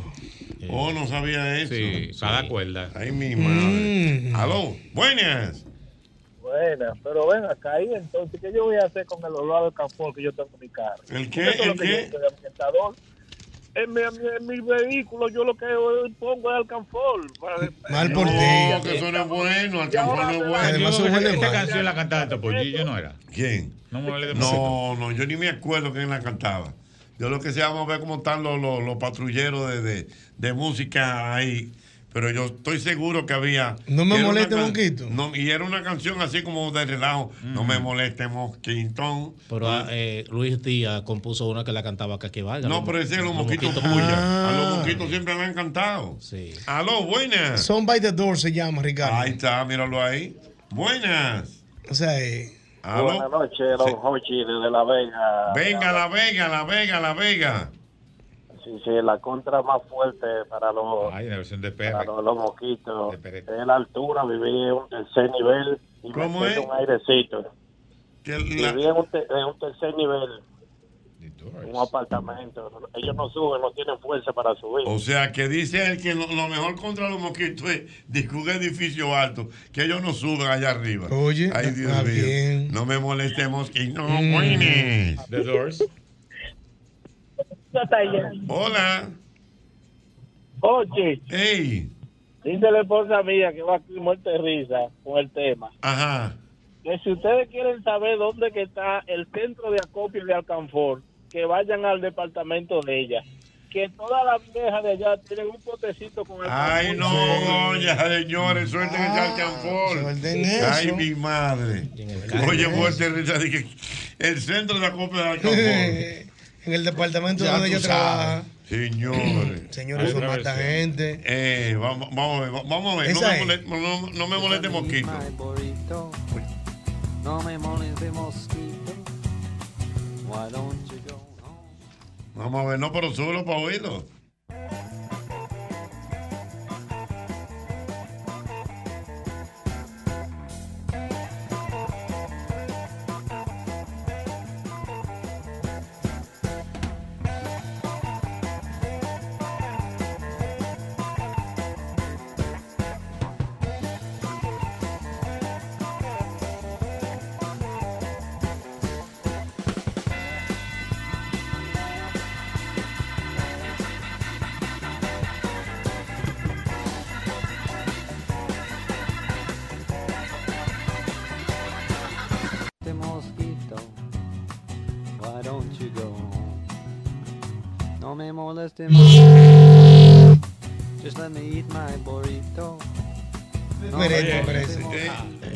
Eh, Oh, no sabía eso. Sí, cada cuerda. Ay, mi madre. Aló, buenas. Buenas, pero ven acá ahí entonces, ¿qué yo voy a hacer con el olor del alcanfor que yo tengo en mi carro? ¿El qué? Eso es lo ¿El que qué? de ambientador. En mi, en mi- vehículo yo lo que pongo es alcanfor. Mal por No, ti. que eso no es bueno. Alcanfor no es bueno. Además, Yo- ¿Qué mal. canción la cantaba Topollillo no era? ¿Quién? No. No, no, yo ni me acuerdo quién la cantaba. Yo lo que sé, vamos a ver cómo están los, los, los patrulleros de, de, de música ahí. Pero yo estoy seguro que había. No me moleste, mosquito. No, y era una canción así como de relajo. No me moleste, mosquitón. Pero ah, eh, Luis Díaz compuso una que la cantaba que valga. No, Los- pero ese es los los mosquitos puya. A los Ah. mosquitos siempre le han cantado. Sí. Aló, buenas. Son by the door se llama, Ricardo. Ahí está, míralo ahí. Buenas. O sea, eh. Buenas noches, don Hochi desde La Vega. Venga, La Vega, La Vega, La Vega. Sí, sí, la contra más fuerte para los, Ay, la versión de para los, los mosquitos De es la altura, vivir en un tercer nivel y ¿Cómo meterle es? un airecito. Que la- Vivir en un, te- en un tercer nivel un apartamento. Ellos no suben, no tienen fuerza para subir. O sea, que dice él que lo, lo mejor contra los mosquitos es un edificio alto, que ellos no suben allá arriba. Oye, Ay, Dios está mío. bien. No me moleste mosquito. No, Mm. The Doors. Hola. Oye, Ey. dice la esposa mía que va aquí muerte de risa con el tema. Ajá. Que si ustedes quieren saber dónde que está el centro de acopio de Alcanfor, que vayan al departamento de ella. Que todas las viejas de allá tienen un potecito con el Ay, no, ya, señores, suelten ese alcanfor. eso. Ay, mi madre. Oye, muerte de risa. dije, El centro de acopio de alcanfor. en el departamento Ya donde ella trabaja. Señores. Señores, eso mata gente. Eh, vamos, vamos a ver, vamos a ver. No me, es. moleste, no, no me moleste mosquito. No me moleste mosquito. Why don't you go? Vamos a ver, no, pero súbelo para oírlo.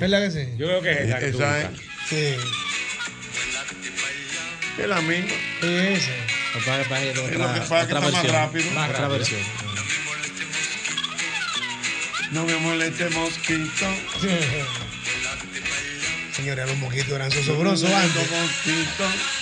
Mosquito. ¿Verdad que sí? Yo creo que es esa que tú Esa es. Sí. Es la misma. Esa. Es lo que pasa que está más rápido. Otra versión. No me moleste mosquito. Señores, los mosquitos eran sosobrosos antes. Mosquito.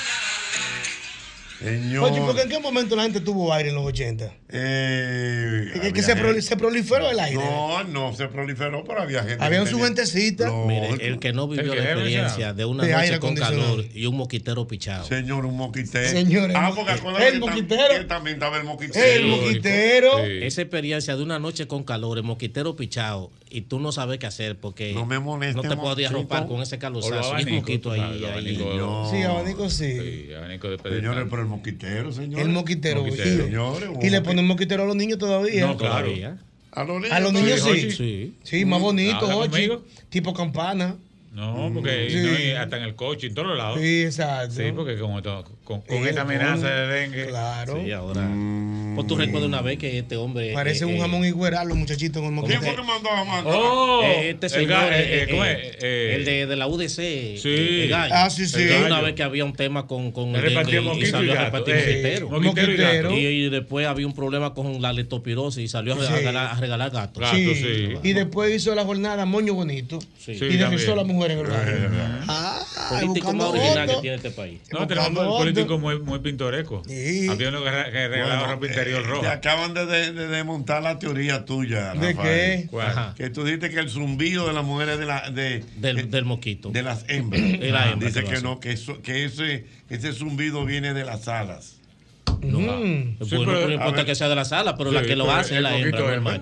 Señor. Oye, ¿por qué en qué momento la gente tuvo aire en los 80? Eh, Es que se, proliferó el aire. No, no se proliferó, pero había gente. Había su gentecita. Mire, el que no vivió El que la experiencia de una De noche con calor y un mosquitero pichado. Señor, un moquitero. Señor, el ah, porque el que tam- moquitero. también estaba el moquitero. El moquitero. Esa experiencia de una noche con calor, el mosquitero pichado, y tú no sabes qué hacer porque No me moleste, no te podías mosquito. ropar con ese calorzazo. Y el abanicos, mosquito ahí. Sí, abanico sí. Sí, abanico de pedestal. Señores, pero el moquitero, señor. El moquitero, Moquitero. hijo. Señores, Y le ponen moquitero a los niños todavía. No, claro. A los niños. A los niños Sí, sí. Jochi. Sí. Sí, más bonito, ¿Habla oye. conmigo? Tipo campana. No, porque Sí. no, y hasta en el coche, en todos lados. Sí, exacto. Sí, porque to- con, con Sí, esta amenaza con- de dengue. Claro. Sí, ahora. Pues tú recuerdas una vez que este hombre. Parece eh, un eh, jamón igueral los muchachitos con el ¿Quién fue que mandó a mandar? Oh, eh, este el señor, ga- eh, eh, eh, ¿cómo eh, es? Eh, el de, de la UDC. Sí. eh, el gallo. Ah, sí, sí. El Una vez que había un tema con, con el dengue y salió y a repartir Eh, mosquitero. mosquitero y después había un problema con la leptospirosis y salió a Sí. regalar, a regalar gatos. Gato, Sí. sí. Y después hizo la jornada Moño Bonito. Sí. Sí, y deslizó a la mujer en el barrio. Ah, Político más original que votos. tiene este país. No, tenemos un político muy, muy pintoresco. Sí. Había uno que, re- que regalaba Bueno, ropa interior eh, Te roja. acaban de, de, de desmontar la teoría tuya, ¿De Rafael. qué? ¿Cuál? Ajá. Que tú dijiste que el zumbido de las mujeres de la de, Del, del mosquito. de las hembras. De hembra Dice que que no, que, eso, que ese, ese zumbido viene de las alas. No, Mm. pues Sí, no, pero- no importa que sea de la sala, pero Sí, la que lo hace es el la hembra, mosquito no el hembra.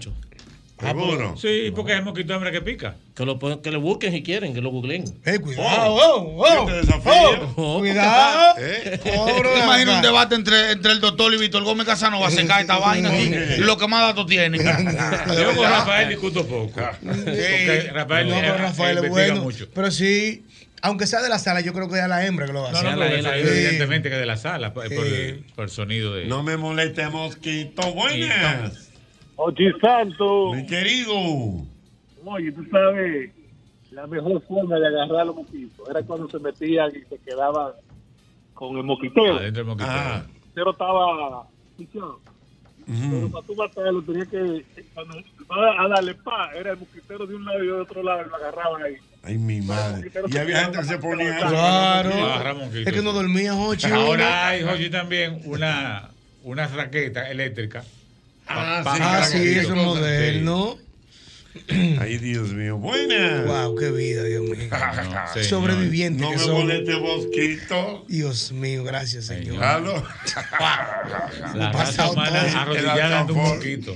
¿Seguro? Sí, porque es el mosquito hembra que pica. Que lo, que lo busquen si quieren, que lo googleen. Eh, cuidado, oh, oh, Yo te desafío. oh, Cuidado. ¿Eh? Cobro ¿Te la imaginas un debate entre, entre el doctor y Víctor Gómez Casanova? Se cae esta vaina aquí. Ok. Lo que más datos tiene. Yo con Rafael discuto poco. Porque Rafael, No, eh, pero Rafael eh, es bueno. mucho. Pero sí, aunque sea de la sala, yo creo que es a la hembra que lo No, hace. no, pero la- la- evidentemente que de la sala, por, el, por el sonido de. No me moleste, mosquito. Buenas. Oye, Santo, Mi querido. oye, tú sabes, la mejor forma de agarrar a los mosquitos era cuando se metían y se quedaban con el mosquitero. Adentro del mosquitero. Ah. El mosquitero estaba pichado. Pero para tú matarlo tenía que, cuando a darle pa, era el mosquitero de un lado y de otro lado y lo agarraban ahí. Ay, mi madre. Y había gente que se ponía. Claro. Es que no dormía, Jochi. Ahora hay, Jochi, también una, una raqueta eléctrica. Ah, sí, Ah, sí, es moderno. Ay, Dios mío. Buenas. Wow, qué vida, Dios mío. Sobreviviente No que me somos. moleste, mosquito. Dios mío, gracias, Señor. La Pasado todo. arrodillada un.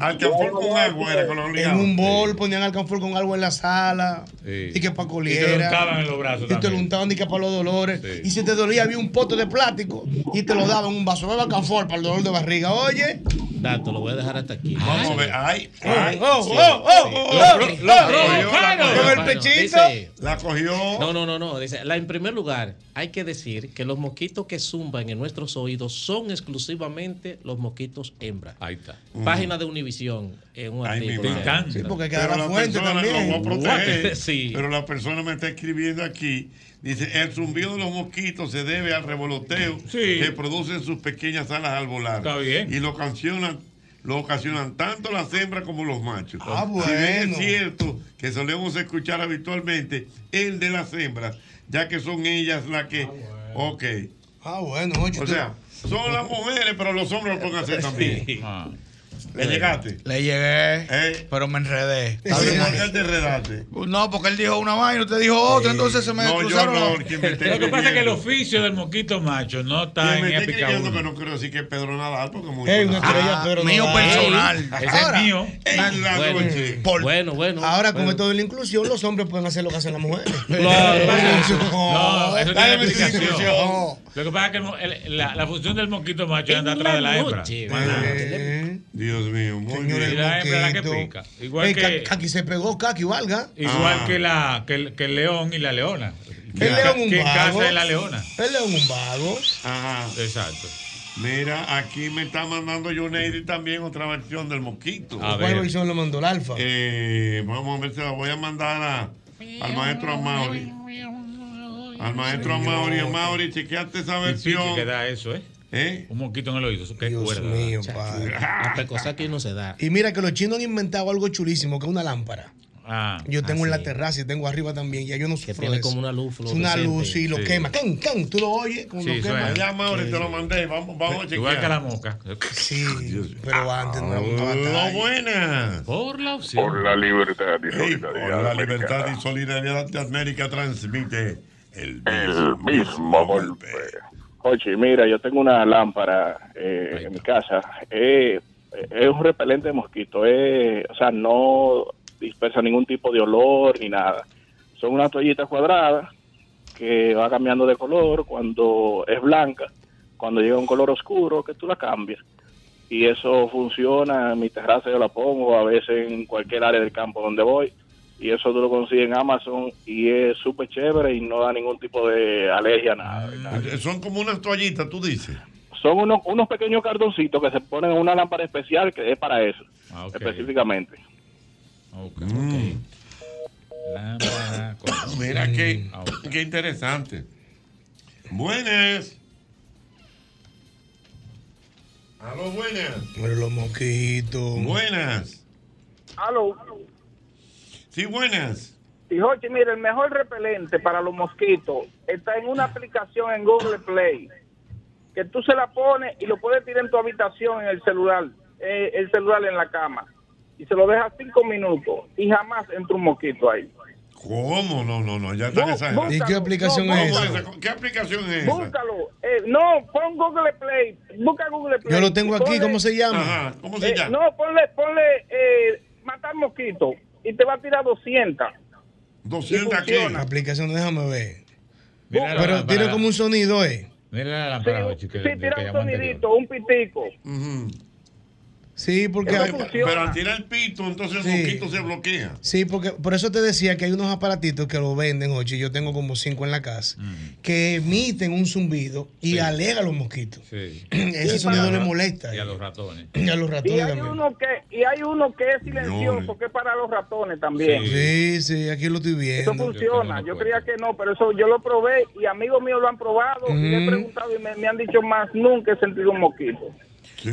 Alcanfor con agua era con los En ligados. un bol ponían alcanfor con algo en la sala. Sí. Y que para Y coliera. te lo untaban en los brazos Y te lo también. untaban y que para los dolores. Sí. Y si te dolía, había un pote de plástico y te lo daban en un vaso. Beba alcanfor para el dolor de barriga. Oye. Dato, lo voy a dejar hasta aquí. Vamos a ver. Ay, Oh, ay. oh, Sí. oh, oh, oh, Lo- oh, lo- oh, lo- oh, cogió, oh, el pechito. La cogió. No, no, no, no. Dice, la, en primer lugar, hay que decir que los mosquitos que zumban en nuestros oídos son exclusivamente los mosquitos hembra. Ahí está. Página de En un Ay, artículo. madre. Sí, porque Pero queda la fuente persona también. lo voy a proteger. Sí. Pero la persona me está escribiendo aquí. Dice, el zumbido de los mosquitos se debe al revoloteo Sí. que producen sus pequeñas alas al volar. Está bien. Y lo ocasionan, lo ocasionan tanto las hembras como los machos. Ah, Si bien es bueno. cierto que solemos escuchar habitualmente el de las hembras, ya que son ellas las que... Ok. Ah, bueno, oye. O sea, son las mujeres, pero los hombres lo pueden hacer también. Ah. ¿Le llegaste? Le llegué, ¿Eh? pero me enredé. ¿Por qué te enredaste? No, porque él dijo una vaina y usted dijo otra, entonces se me No, yo cruzaron. no, los- quien me esté Lo que pasa es que el oficio del mosquito macho no está Quien en me épica que no quiero decir que es Pedro Nadal, porque muy Ey, una estrella, Ah, pero mío no- personal. Ese es mío. Bueno. Por- bueno, bueno. Ahora, con bueno. esto de la inclusión, los hombres pueden hacer lo que hacen las mujeres. No, eso tiene Dale mi explicación. discusión. Lo que pasa es que el la, la función del mosquito macho es andar atrás de la hembra. Dios mío, muy Señor, Y el bien. la hembra es la que pica. Igual Ey, que- Caqui se pegó, Caqui, valga. Igual Ah. que, la, que, el, que el león y la leona. El león un que vago. casa es la leona. El león un vago. Ajá. Exacto. Mira, aquí me está mandando Joneidi también otra versión del mosquito. A ¿Cuál ver. versión lo mandó el alfa? Eh, vamos a ver si la voy a mandar a- al maestro Amaury. Al maestro Amaury. Amaury, chequeate esa versión. que da eso, ¿eh? ¿Eh? Un mosquito en el oído. Eso qué Dios cuerda. mío, padre. La pecosa aquí no se da. Y mira que los chinos han inventado algo chulísimo, que es una lámpara. Ah, Yo tengo en la sí. terraza y tengo arriba también. Ya yo no Que sufro tiene de eso. como una luz Es una luz y lo Sí. quema. ¿Can, can? ¿Tú lo oyes? Como Sí, lo quema. suena. Allá, Amaury, te lo mandé. Vamos, vamos a chequear. Igual que la mosca. Sí, pero antes no Hola, batalla. buenas. Por la opción. Por la libertad y Hey, solidaridad. por la libertad y solidaridad de América transmite el El mismo golpe. Oye, mira, yo tengo una lámpara eh, en mi casa. Eh, es un repelente de mosquito. eh, o sea, no dispersa ningún tipo de olor ni nada. Son una toallita cuadrada que va cambiando de color cuando es blanca. Cuando llega a un color oscuro, que tú la cambias. Y eso funciona. En mi terraza yo la pongo, a veces en cualquier área del campo donde voy. Y eso tú lo consigues en Amazon y es súper chévere y no da ningún tipo de alergia, nada. nada. Eh, Son como unas toallitas, tú dices. Son unos, unos pequeños cartoncitos que se ponen en una lámpara especial que es para eso, Ah, ok. específicamente. Ok. Mm. Lámpara con- Mira qué, Ah, qué interesante. Buenas. Aló, buenas. Pero los mosquitos. Buenas. Aló. Sí, buenas. Y Jochi, mire, el mejor repelente para los mosquitos está en una aplicación en Google Play, que tú se la pones y lo puedes tirar en tu habitación en el celular, eh, el celular en la cama, y se lo dejas cinco minutos y jamás entra un mosquito ahí. ¿Cómo? No, no, no, ya están exagerando. ¿Y qué aplicación No, es ¿Cómo esa? esa? ¿Qué aplicación es esa? Búscalo. Eh, no, pon Google Play. Busca Google Play. Yo lo tengo aquí, Ponle- ¿cómo se llama? Ajá, ¿cómo se eh, llama? no, ponle, ponle eh, matar mosquitos y te va a tirar 200. 200 y aquí. funciona. Aplicación, déjame ver. Mira la Pero tiene como un sonido, ¿eh? Mira la Sí, lámpara, Jochi, sí, que, que tira un llamó anterior. sonidito, un pitico. Ujú. Sí, porque Eso hay-. Pero al tirar el pito, entonces el Sí. mosquito se bloquea. Sí, porque por eso te decía que hay unos aparatitos que lo venden, Ochi, yo tengo como cinco en la casa, que emiten un zumbido y Sí. alega a los mosquitos. Sí. Ese sonido le molesta. Y a los ratones. Y a los Y ratones hay también. uno que y hay uno que es silencioso, que es para los ratones también. Sí, sí, aquí lo estoy Eso viendo. funciona. Yo creía que no, pero eso yo lo probé y amigos míos lo han probado y le he Mm. preguntado y me, me han dicho más, nunca he sentido un mosquito.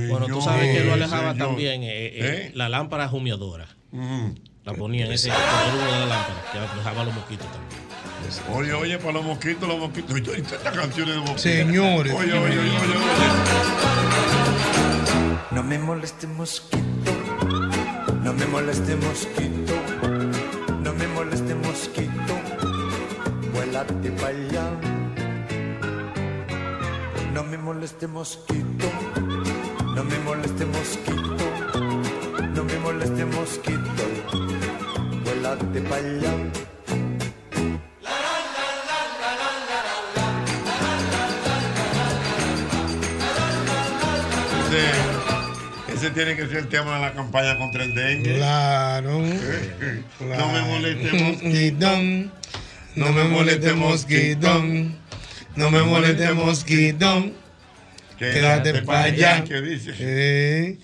Bueno, tú sabes que lo alejaba también eh, eh, ¿Eh? la lámpara humeadora. Ujú. La ponían ese color de la lámpara, que alejaba los mosquitos también. Oye, oye, para los mosquitos, los mosquitos. Oye, estas canciones de mosquitos. Señores. Oye, oye, oye, oye. No me moleste mosquito, No me moleste mosquito, no me moleste mosquito, vuélate para allá. No me moleste mosquito, no me moleste mosquito, no me moleste mosquito, vuélate para allá. Ese, ese tiene que ser el tema de la campaña contra el dengue. Claro. No me moleste mosquito. Mosquitón. No me moleste mosquitón. No me moleste mosquitón. Quédate para allá. ¿Qué dice? Eh.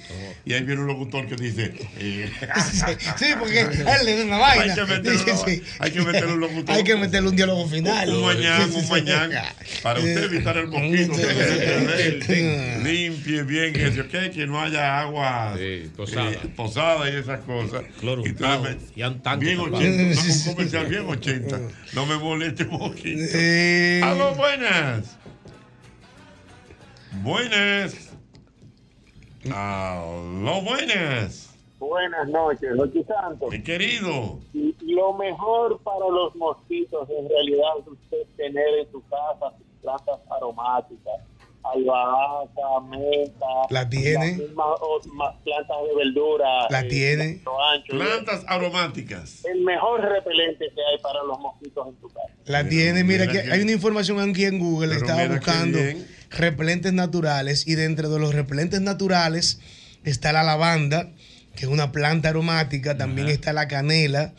Y ahí viene un locutor que dice. eh, Sí, porque él le da una vaina. Hay que Sí, hay que meterle un locutor. Hay que meterle un diálogo final. Un mañana, Sí, sí, un sí. mañana. Para usted evitar el mosquito. Sí, que sí, se limpie bien, que, se- que, que no haya agua posada. eh, posada y esas cosas. Y metes- y un tanque bien tapado. 80, un comercial bien 80. No me moleste mosquito. Eh. Aló, buenas. Buenas. Aló, buenas. Buenas noches, Jochi Santos. Mi querido. Y Lo mejor para los mosquitos en realidad es usted tener en su casa sus plantas aromáticas, albahaca, menta. La tiene. las mismas o- ma- plantas de verdura. La eh, tiene. ancho. Plantas aromáticas. El mejor repelente que hay para los mosquitos en tu casa. La tiene, mira, mira que que- hay una información aquí en Google, estaba buscando bien. Repelentes naturales y dentro de los repelentes naturales está la lavanda, que es una planta aromática, también está la canela,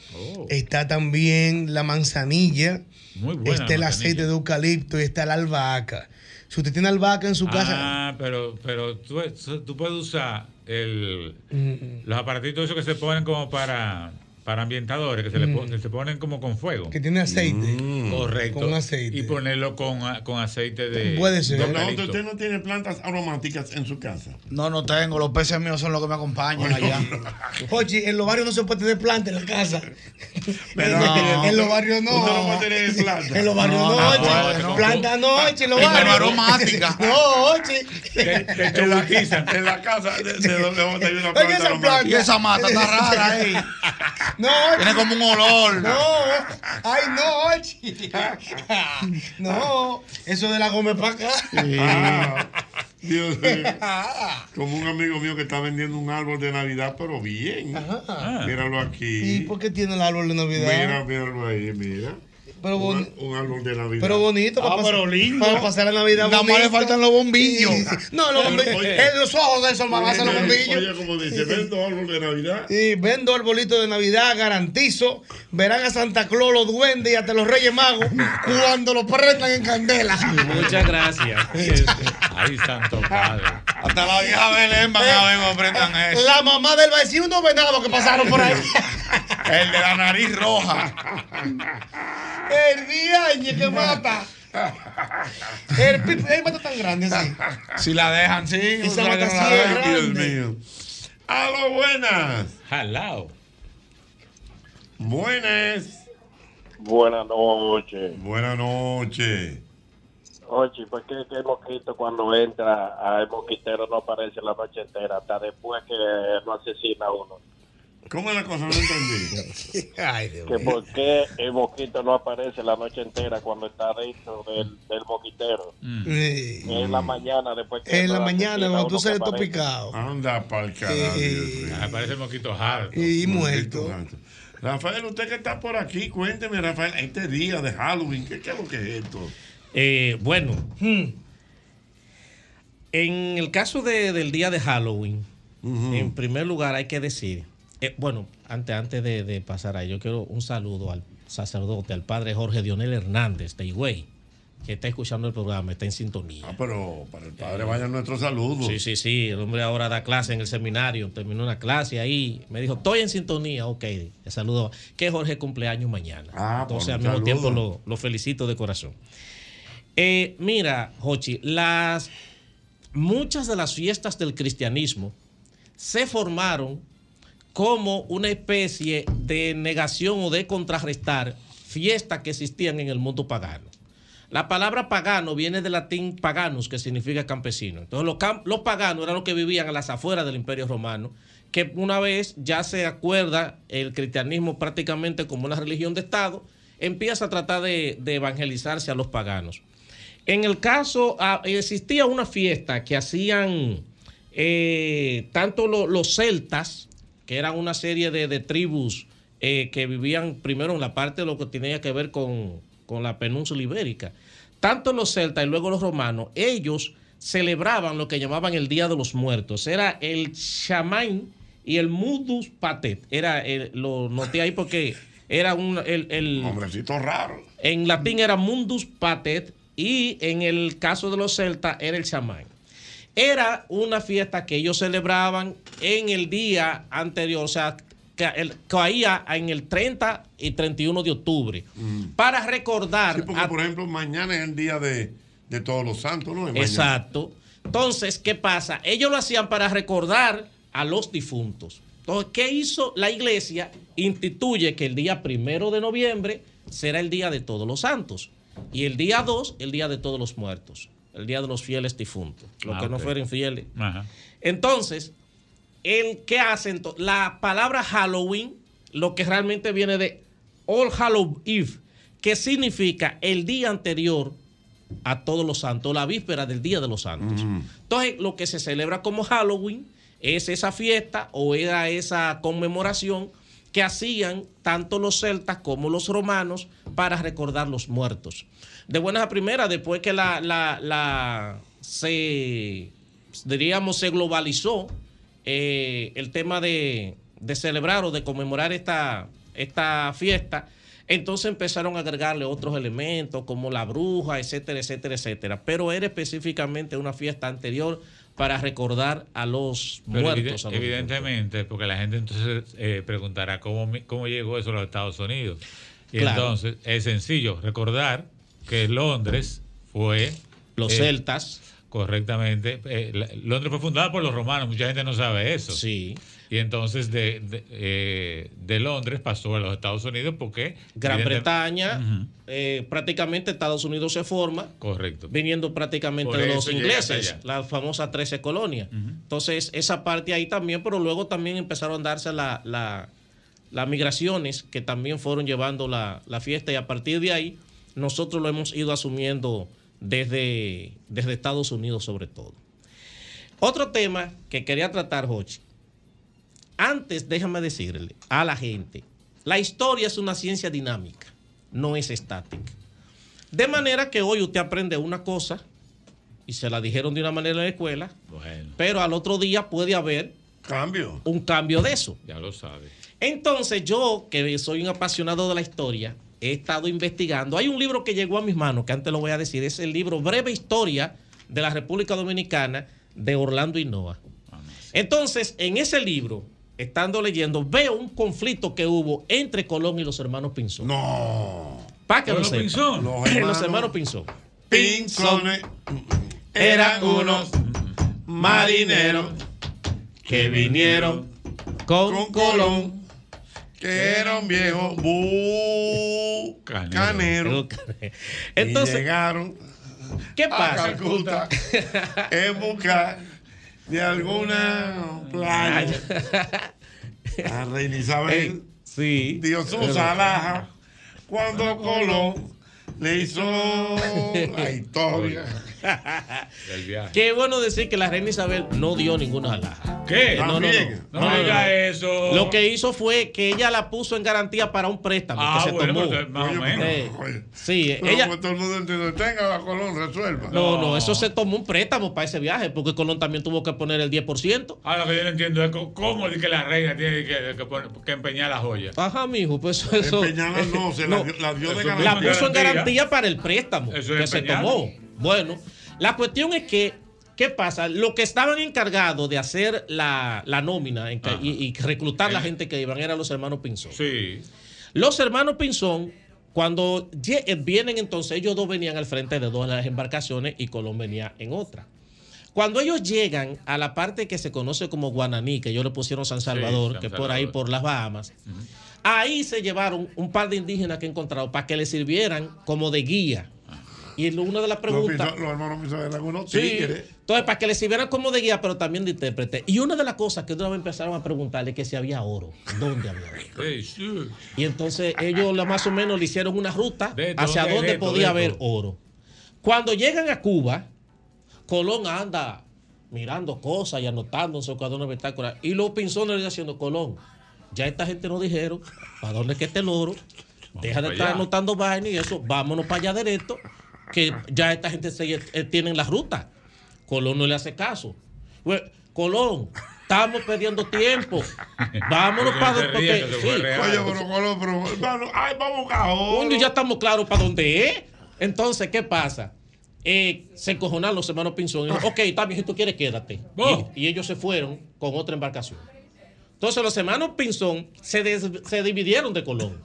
está también la manzanilla, Muy buena está el aceite de eucalipto y está la albahaca. Si usted tiene albahaca en su casa, Ah, pero, pero tú, tú puedes usar el, Mm, los aparatitos esos que se ponen como para, para ambientadores, que se, le Mm. pon- que se ponen como con fuego. que tiene aceite. Correcto. Con aceite. Y ponerlo con, con aceite de. Puede ser. de. ¿Usted no tiene plantas aromáticas en su casa? No, no tengo. Los peces míos son los que me acompañan allá. Oye, en los barrios no se puede tener planta en la casa. Pero en, no. en los barrios no. Usted no puede tener planta. En los barrios no, No, no oye. puede, no. Planta no, oye, en los barrios. pero aromática. No, oye. en, la, en la casa de, de donde vamos a tener una Oye, planta esa aromática. planta. Y esa mata está rara ahí. No, Tiene como un olor. No, ay, no. No, eso de la goma para acá. Ah, Dios mío. Como un amigo mío que está vendiendo un árbol de Navidad, pero bien. Ajá. Míralo ¿Y aquí. por qué tiene el árbol de Navidad? Mira, míralo ahí, mira. Pero, un, un árbol de Navidad. pero bonito. Ah, para pasar- pero lindo. Para pasar la Navidad Nada más le faltan los bombillos. Sí, sí, sí. No, los bombillos. Oye. en los ojos de esos hacer los bombillos. Oye, como dice, vendo árbol de Navidad. Y vendo arbolito de Navidad, garantizo. Verán a Santa Claus, los duendes y hasta los Reyes Magos cuando lo prendan en candela. Muchas gracias. Ay, santo padre. Hasta la vieja Belén van a ver cómo aprendan eso. La mamá del vecino unos venados que pasaron por ahí. El de la nariz roja. El viaje que mata. El, pi- el mata tan grande así. Si la dejan, sí. O sea, mata la así grande. Dios mío. A lo buenas. Jalao. Buenas. Buenas noches. Buenas noches. Oye, ¿por qué que el mosquito cuando entra al mosquitero no aparece la noche entera? Hasta después que lo asesina a uno. ¿Cómo es la cosa? No entendí. Ay, Dios Que por qué el mosquito no aparece la noche entera cuando está dentro del, del mosquitero. Sí. En la mañana, después que En la mañana, cuando tú sales todo aparece. picado. Anda pa'l carajo. Dios mío. Aparece el mosquito harto. Y muerto. Rafael, usted que está por aquí, cuénteme, Rafael, este día de Halloween, ¿qué, qué es lo que es esto? Eh, bueno, en el caso de- del día de Halloween, en primer lugar hay que decir, eh, bueno, antes, antes de, de pasar ahí, yo quiero un saludo al sacerdote, al padre Jorge Dionel Hernández de Higüey, que está escuchando el programa, está en sintonía. Ah, pero para el padre vayan nuestros saludos. Sí, sí, sí. El hombre ahora da clase en el seminario. Terminó una clase ahí. Me dijo, estoy en sintonía. Ok, le saludo. Que Jorge cumpleaños mañana. Ah, Entonces, pues, al un mismo saludo. tiempo, lo, lo felicito de corazón. Eh, mira, Jochi, las, muchas de las fiestas del cristianismo se formaron como una especie de negación o de contrarrestar fiestas que existían en el mundo pagano. La palabra pagano viene del latín paganus, que significa campesino. Entonces, los, paganos eran los que vivían a las afueras del Imperio Romano, que una vez ya se acuerda el cristianismo prácticamente como una religión de Estado, empieza a tratar de, evangelizarse a los paganos. En el caso, ah, existía una fiesta que hacían eh, tanto lo- los celtas, que eran una serie de, de tribus eh, que vivían primero en la parte de lo que tenía que ver con, con la península ibérica. Tanto los celtas y luego los romanos, ellos celebraban lo que llamaban el Día de los Muertos. Era el Shamain y el Mudus Patet. Era el- lo noté ahí porque era un el, el Hombrecito raro. en latín era Mundus Patet y en el caso de los celtas era el chamán. Era una fiesta que ellos celebraban en el día anterior, o sea, caía en el 30 y 31 de octubre, para recordar Sí, porque, a- por ejemplo, mañana es el día de, de todos los santos, ¿no? Exacto. Entonces, ¿qué pasa? Ellos lo hacían para recordar a los difuntos. Entonces, ¿qué hizo la iglesia? Instituye que el día primero de noviembre será el día de todos los santos. Y el día 2, el día de todos los muertos. El día de los fieles difuntos. Los Ah, que no fueron fieles. Ajá. Entonces, el que hace ento- la palabra Halloween, lo que realmente viene de All Hallow Eve, que significa el día anterior a todos los santos, la víspera del día de los santos. Entonces, lo que se celebra como Halloween es esa fiesta o era esa conmemoración que hacían tanto los celtas como los romanos para recordar los muertos. De buenas a primeras, después que la, la- la- se, diríamos, se globalizó eh, el tema de, de celebrar o de conmemorar esta, esta fiesta, entonces empezaron a agregarle otros elementos como la bruja, etcétera, etcétera, etcétera. Pero era específicamente una fiesta anterior para recordar a los Pero muertos. evide- a los evidentemente, porque la gente entonces eh, preguntará cómo, cómo llegó eso a los Estados Unidos. Y Claro. entonces es sencillo recordar que Londres fue... Los celtas. Correctamente. eh, Londres fue fundada por los romanos, mucha gente no sabe eso. Sí. Y entonces de, de, eh, de Londres pasó a los Estados Unidos porque... Gran Bretaña, eh, prácticamente Estados Unidos se forma. Correcto. Viniendo prácticamente de los ingleses, las famosas 13 colonias. Entonces, esa parte ahí también, pero luego también empezaron a darse la- la- las migraciones que también fueron llevando la, la fiesta y a partir de ahí nosotros lo hemos ido asumiendo desde, desde Estados Unidos sobre todo. Otro tema que quería tratar, Jochi. Antes, déjame decirle a la gente, la historia es una ciencia dinámica, no es estática. De manera que hoy usted aprende una cosa y se la dijeron de una manera en la escuela, pero al otro día puede haber cambio. un cambio de eso. Ya lo sabe. Entonces yo, que soy un apasionado de la historia, he estado investigando. Hay un libro que llegó a mis manos, que antes lo voy a decir, es el libro Breve Historia de la República Dominicana de Orlando Hinoa. Entonces, en ese libro, estando leyendo, veo un conflicto que hubo entre Colón y los hermanos Pinzón. No. Para que lo ¿Los sepa. Pinzón? Los Los hermanos hermanos Pinzón. Pinzones eran unos marineros que vinieron con, Colón, que era un viejo bucanero. Entonces, y llegaron ¿qué a pasa? Calcuta en busca de alguna playa. A Reina Isabel sí. dio su salaja cuando Colón le hizo la historia. Del viaje. Qué bueno decir que la reina Isabel no dio ninguna alhaja. ¿Qué? No, no, no. No diga eso. Lo que hizo fue que ella la puso en garantía para un préstamo Ah, que se bueno, tomó. más o menos. Sí, Pero ella. como todo el mundo entiende, tenga a Colón, resuelva. No, no, eso se tomó un préstamo para ese viaje, porque Colón también tuvo que poner el 10%. Ahora lo que yo no entiendo es cómo es que la reina tiene que, que poner- que empeñar la joya. Ajá, mijo, pues eso. Empeñarla no, se la dio- la dio de Eso La puso en garantía. garantía para el préstamo Eso que se tomó. Bueno, la cuestión es que, ¿qué pasa? Los que estaban encargados de hacer la, la nómina en y, y reclutar la gente que iban eran los hermanos Pinzón. Sí. Los hermanos Pinzón, cuando eh, vienen entonces, ellos dos venían al frente de dos de las embarcaciones y Colón venía en otra. Cuando ellos llegan a la parte que se conoce como Guananí, que ellos le pusieron San Salvador, San que es por ahí, por las Bahamas, ahí se llevaron un par de indígenas que encontraron para que les sirvieran como de guía. Y una de las Los, preguntas. piso- los hermanos Pinzón eran unos Sí. tigres. Entonces, para que le sirvieran como de guía, pero también de intérprete. Y una de las cosas que vez empezaron a preguntarle que si había oro. ¿Dónde había oro? Y entonces ellos más o menos le hicieron una ruta De hacia dónde podía de haber oro. Cuando llegan a Cuba, Colón anda mirando cosas y anotando en su cuaderno de bitácora. Y los pinzones le diciendo, Colón, ya esta gente nos dijeron para dónde es que está el oro. Deja de estar allá. anotando vainas y eso, vámonos para allá derecho, que ya esta gente se, eh, tienen la ruta. Colón no le hace caso. Colón, estamos perdiendo tiempo. Vámonos para ríe, porque, sí. Oye, pero Colón, pero, hermano, ay, vamos a ya estamos claros para dónde es. Entonces, ¿qué pasa? Eh, se encojonaron los hermanos Pinzón. Y dijo, ok, está bien, si tú quieres, quédate. Y, y ellos se fueron con otra embarcación. Entonces, los hermanos Pinzón se, des- se dividieron de Colón.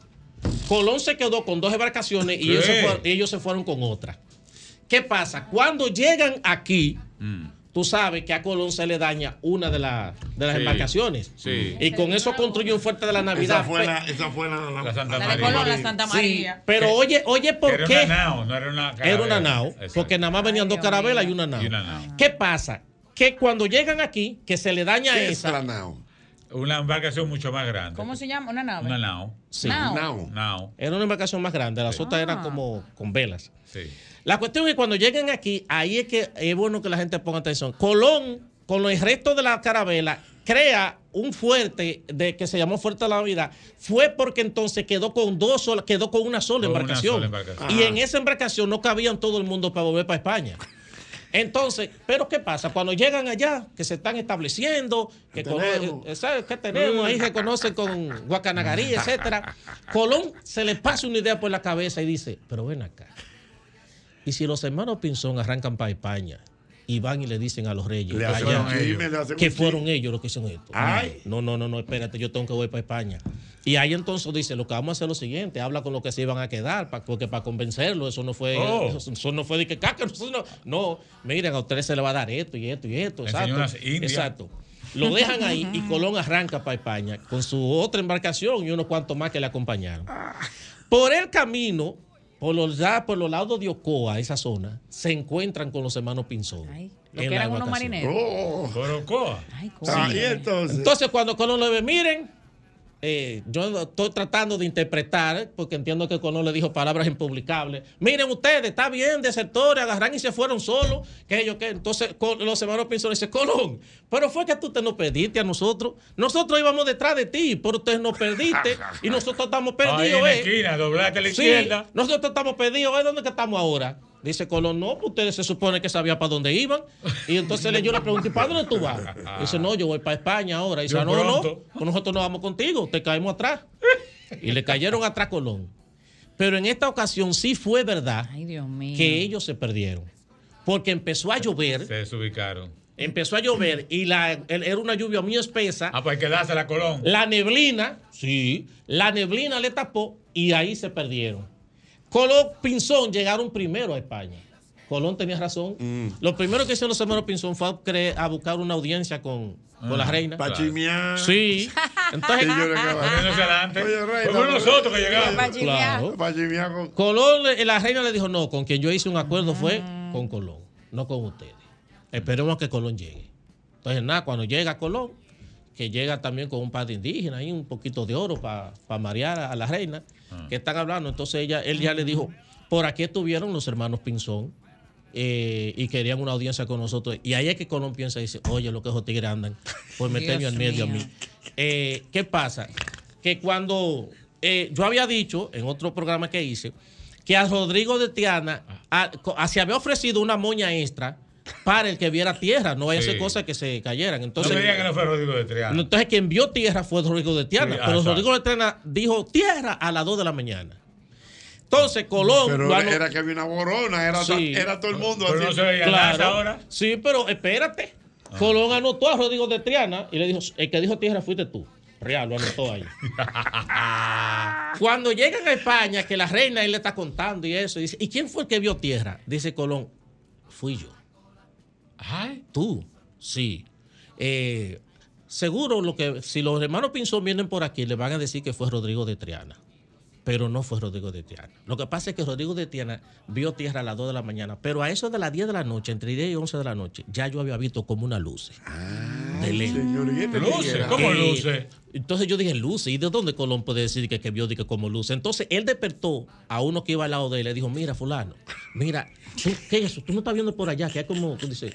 Colón se quedó con dos embarcaciones y ellos se, fueron, ellos se fueron con otra. ¿Qué pasa? Cuando llegan aquí, tú sabes que a Colón se le daña una de, la- de las Sí, embarcaciones. sí. Y con eso construye un fuerte de la Navidad. Esa fue la, esa fue la, la, Santa La de Colón, la Santa Sí, María. pero oye, oye, ¿por era qué? una nao, no era una Era una carabela. nao, Exacto. porque nada más venían dos carabelas y una nao. Y una nao. ¿Qué pasa? Que cuando llegan aquí, que se le daña ¿Qué es esa. la nao? Una embarcación mucho más grande. ¿Cómo se llama? Una nave. Una nao. Sí. Nao. Nao. Era una embarcación más grande, las otras Ah. eran como con velas. Sí. La cuestión es que cuando lleguen aquí, ahí es que es bueno que la gente ponga atención. Colón, con el resto de la carabela, crea un fuerte de que se llamó Fuerte de la Navidad. Fue porque entonces quedó con dos sola- quedó con una sola Con una embarcación. sola embarcación. Y en esa embarcación no cabían todo el mundo para volver para España. Entonces, pero ¿qué pasa? Cuando llegan allá, que se están estableciendo, que ¿Qué cono- tenemos? eh, ¿sabes qué tenemos? Ahí se conocen con Guacanagarí, etcétera. Colón se le pasa una idea por la cabeza y dice, pero ven acá. Y si los hermanos Pinzón arrancan para España y van y le dicen a los reyes allá, que fueron ellos los que hicieron esto. Ay. No, no, no, no, espérate, yo tengo que voy para España. Y ahí entonces dice, lo que vamos a hacer es lo siguiente, habla con los que se iban a quedar, pa- porque para convencerlo, eso no fue, Oh. eso, eso no fue de que caca, no, no, miren, a ustedes se le va a dar esto y esto y esto. Exacto. exacto. Lo dejan ahí y Colón arranca para España con su otra embarcación y unos cuantos más que le acompañaron. Por el camino, por los, ya por los lados de Ocoa, esa zona, se encuentran con los hermanos Pinzón. Lo en que eran unos marineros. Oh. Por Ocoa. Ay, Sí. Ah, entonces. Entonces, cuando Colón lo ve, miren, eh, yo estoy tratando de interpretar, porque entiendo que Colón le dijo palabras impublicables. Miren ustedes, está bien, desertores, agarran y se fueron solos, que ellos que. Entonces, los hermanos Pinzón dicen, Colón, pero fue que tú te nos perdiste a nosotros. Nosotros íbamos detrás de ti, pero usted nos perdiste y nosotros estamos Ahí perdidos, en la ¿eh? esquina, doblaste a la Sí, izquierda. nosotros estamos perdidos. ¿eh? ¿Dónde que estamos ahora? Dice Colón, no, pues ustedes se supone que sabían para dónde iban. Y entonces yo le pregunté, ¿para dónde tú vas? Dice, no, yo voy para España ahora. Dice, Yo "Ah, no, no, pronto. pues nosotros no vamos contigo, te caemos atrás. Y le cayeron atrás Colón. Pero en esta ocasión sí fue verdad Ay, Dios mío. que ellos se perdieron. Porque empezó a llover, Se desubicaron. empezó a llover y la, el- era una lluvia muy espesa. Ah, pues hay que dársela a Colón. La neblina, sí, la neblina le tapó y ahí se perdieron. Colón Pinzón llegaron primero a España. Colón tenía razón. Mm. Lo primero que hicieron los hermanos Pinzón fue a, buscar una audiencia con, con la reina. Pa' chimear. Sí. Entonces, reina, Fuimos nosotros que llegamos. Claro. Pa' chimear con- Colón, la reina le dijo, no, con quien yo hice un acuerdo fue con Colón, no con ustedes. Esperemos que Colón llegue. Entonces, nada, cuando llega Colón, que llega también con un par de indígenas y un poquito de oro para marear a la reina, que están hablando. Entonces ella, él ya le dijo, por aquí estuvieron los hermanos Pinzón eh, y querían una audiencia con nosotros. Y ahí es que Colón piensa y dice, oye, lo que esos tigres andan, por meterme al medio mío. a mí. Eh, ¿Qué pasa? Que cuando eh, yo había dicho en otro programa que hice que a Rodrigo de Tiana a- co- a- se había ofrecido una moña extra para el que viera tierra, no vaya a ser Sí. cosas que se cayeran. No Entonces, me digan que no fue Rodrigo de Triana. entonces quien vio tierra fue Rodrigo de Tiana, Sí, pero exacto. Rodrigo de Tiana dijo tierra a las 2 de la mañana. Entonces, Colón. Pero era, que había una borona, era, Sí. era todo el mundo Pero así. no se veía Claro. nada ahora. Sí, pero espérate. Colón anotó a Rodrigo de Triana y le dijo: el que dijo tierra fuiste tú. Real, lo anotó ahí. Cuando llegan a España, que la reina él le está contando y eso, dice: ¿Y quién fue el que vio tierra? Dice Colón: Fui yo. Ay. Tú, sí. Eh, seguro lo que si los hermanos Pinzón vienen por aquí, le van a decir que fue Rodrigo de Triana. Pero no fue Rodrigo de Tiana. Lo que pasa es que Rodrigo de Tiana vio tierra a las 2 de la mañana, pero a eso de las 10 de la noche, entre 10 y 11 de la noche, ya yo había visto como una luz. de lejos. señor, ¿y este ¿Luces? ¿Cómo luces? Entonces yo dije, luces. ¿Y de dónde Colón puede decir que, que vio de que como luces? Entonces él despertó a uno que iba al lado de él y le dijo, mira, fulano, mira, ¿tú- ¿qué es eso? Tú no estás viendo por allá, que hay como, tú dices,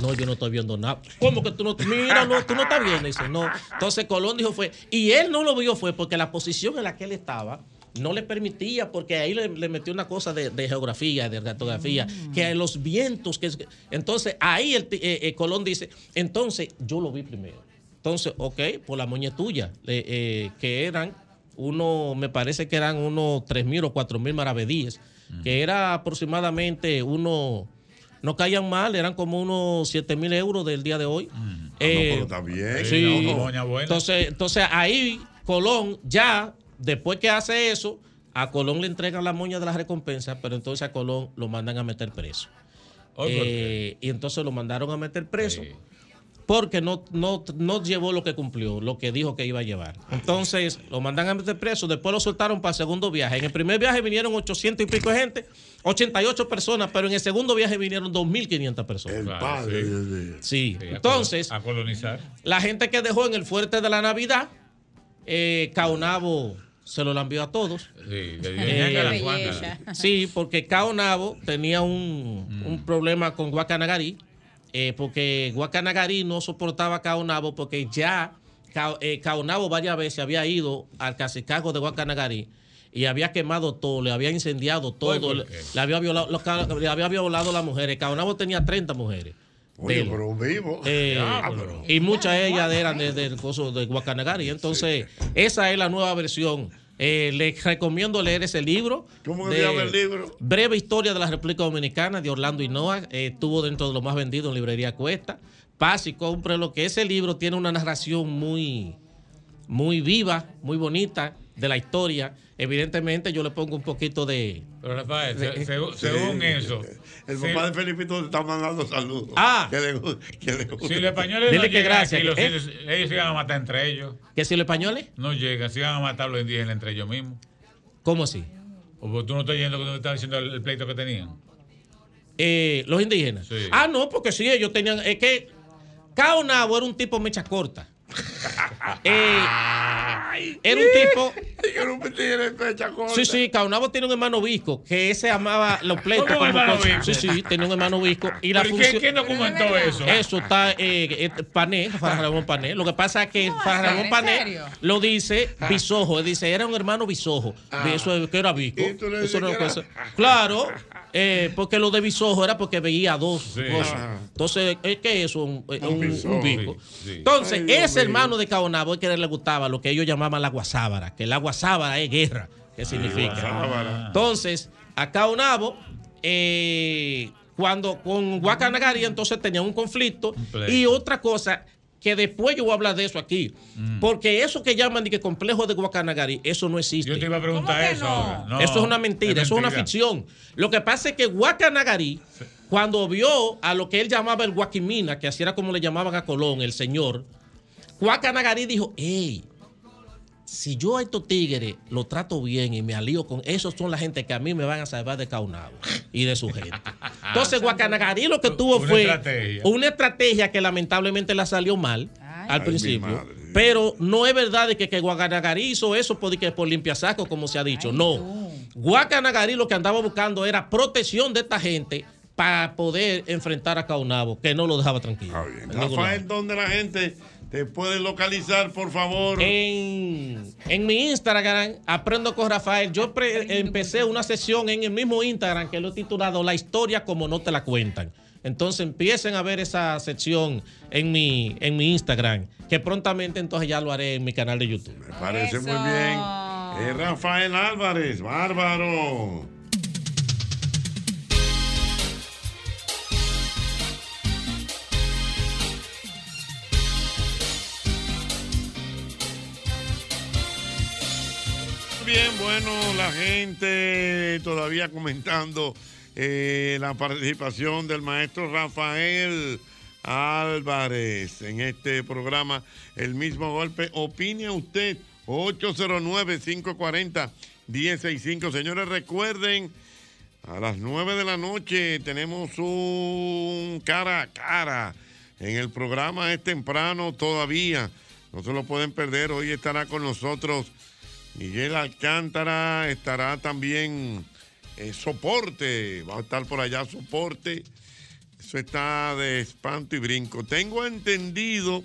no, yo no estoy viendo nada. ¿Cómo que tú no? Mira, no, tú no estás viendo. Dice, no. Entonces Colón dijo fue, y él no lo vio fue porque la posición en la que él estaba no le permitía, porque ahí le, le metió una cosa de, de geografía, de cartografía, que los vientos, que es- entonces ahí el, eh, eh, Colón dice, entonces yo lo vi primero. Entonces, ok, por la moña tuya, eh, eh, que eran uno, me parece que eran unos 3.000 o 4.000 maravedíes, que era aproximadamente uno, no caían mal, eran como unos 7.000 euros del día de hoy. Eh, pero está bien. Sí, No, entonces, entonces ahí Colón ya, después que hace eso, a Colón le entregan la moña de las recompensas, pero entonces a Colón lo mandan a meter preso. Oh, ¿por Eh, y entonces lo mandaron a meter preso porque no, no, no llevó lo que cumplió, lo que dijo que iba a llevar. Entonces lo mandan a meter preso, después lo soltaron para el segundo viaje. En el primer viaje vinieron 800 y pico de gente, 88 personas, pero en el segundo viaje vinieron 2.500 personas. El padre, Sí, entonces a colonizar. la gente que dejó en el fuerte de la Navidad, eh, Caonabo se lo envió a todos. Sí, Eh, a. Sí, porque Caonabo tenía un, un problema con Guacanagarí, eh, porque Guacanagarí no soportaba a Caonabo porque ya Ca- eh, Caonabo varias veces había ido al cacicago de Guacanagarí y había quemado todo, le había incendiado todo, ¿por le, había violado, los le había violado a las mujeres. Caonabo tenía 30 mujeres. Oye, de pero vivo. Eh, y muchas de ellas eran de- del coso de Guacanagari. Entonces, esa es la nueva versión. Eh, les recomiendo leer ese libro. ¿Cómo se llama el libro? Breve historia de la República Dominicana de Orlando Hinoa. Eh, estuvo dentro de los más vendidos en librería Cuesta. Pase y compre lo que ese libro tiene una narración muy, muy viva, muy bonita de la historia. Evidentemente, yo le pongo un poquito de. Pero Rafael, se- según eso. El papá de Felipito te está mandando saludos. Ah. Que le, que le gusta. Si los españoles Dile no que gracias, aquí, ¿eh? ellos se iban a matar entre ellos. ¿Que si los españoles? No llegan, se iban a matar los indígenas entre ellos mismos. ¿Cómo así? O pues tú no estás yendo que estás diciendo el, el pleito que tenían. Eh, los indígenas. Sí. Ah, no, porque sí, ellos tenían. Es que Caonabo era un tipo mecha corta. Eh, era un tipo. Sí, sí, Caonabo tiene un hermano visco que ese amaba los pleitos. ¿Cómo como hermano cosas. visco? Sí, sí, tenía un hermano visco. Y la ¿Pero y qué- función- quién documentó eso? Eso está, eh, eh, Pané, Ramón Pané. Lo que pasa es que Ramón ¿En Pané lo dice Bisojo. Él dice, era un hermano Bisojo. De eso es que era visco. Eso no es que era- cosa- Claro, eh, porque lo de Bisojo era porque veía dos Sí. cosas. Entonces, es que eso un, un, un. Sí. Entonces, Ay, ese hermano de Caonabo es que le gustaba lo que ellos llamaban la guasábara, que la guasábara es guerra. ¿Qué significa? guasábara. Entonces, a Caonabo, eh, cuando con Guacanagari, entonces tenía un conflicto. Y otra cosa, que después yo voy a hablar de eso aquí. Porque eso que llaman de que complejo de Guacanagari, eso no existe. Yo te iba a preguntar eso ahora. No, eso es una mentira, eso es una ficción. Lo que pasa es que Guacanagari, cuando vio a lo que él llamaba el Guaquimina, que así era como le llamaban a Colón, el señor, Guacanagari dijo, hey, si yo a estos tigres lo trato bien y me alío con esos son la gente que a mí me van a salvar de Caunabo y de su gente. Entonces Guacanagari lo que tuvo Una fue estrategia. una estrategia que lamentablemente la salió mal al principio. Pero no es verdad de que, que Guacanagari hizo eso porque por limpiasaco, como se ha dicho. no. Guacanagari lo que andaba buscando era protección de esta gente para poder enfrentar a Caunabo, que no lo dejaba tranquilo. En ningún lado. Rafael, ¿dónde la gente te puede localizar, por favor? En, en mi Instagram, Aprendo con Rafael, yo pre- empecé una sesión en el mismo Instagram que lo he titulado La historia como no te la cuentan. Entonces empiecen a ver esa sección en mi, en mi Instagram, que prontamente entonces ya lo haré en mi canal de YouTube. Me Parece muy bien. Es Rafael Álvarez, bárbaro. Bien, bueno, la gente todavía comentando eh, la participación del maestro Rafael Álvarez en este programa. El mismo golpe. Opine usted. 809-540 1065. Señores, recuerden, a las 9 de la noche tenemos un cara a cara. En el programa es temprano todavía. No se lo pueden perder. Hoy estará con nosotros Miguel Alcántara. Estará también eh, Soporte. Va a estar por allá Soporte. Eso está de espanto y brinco. Tengo entendido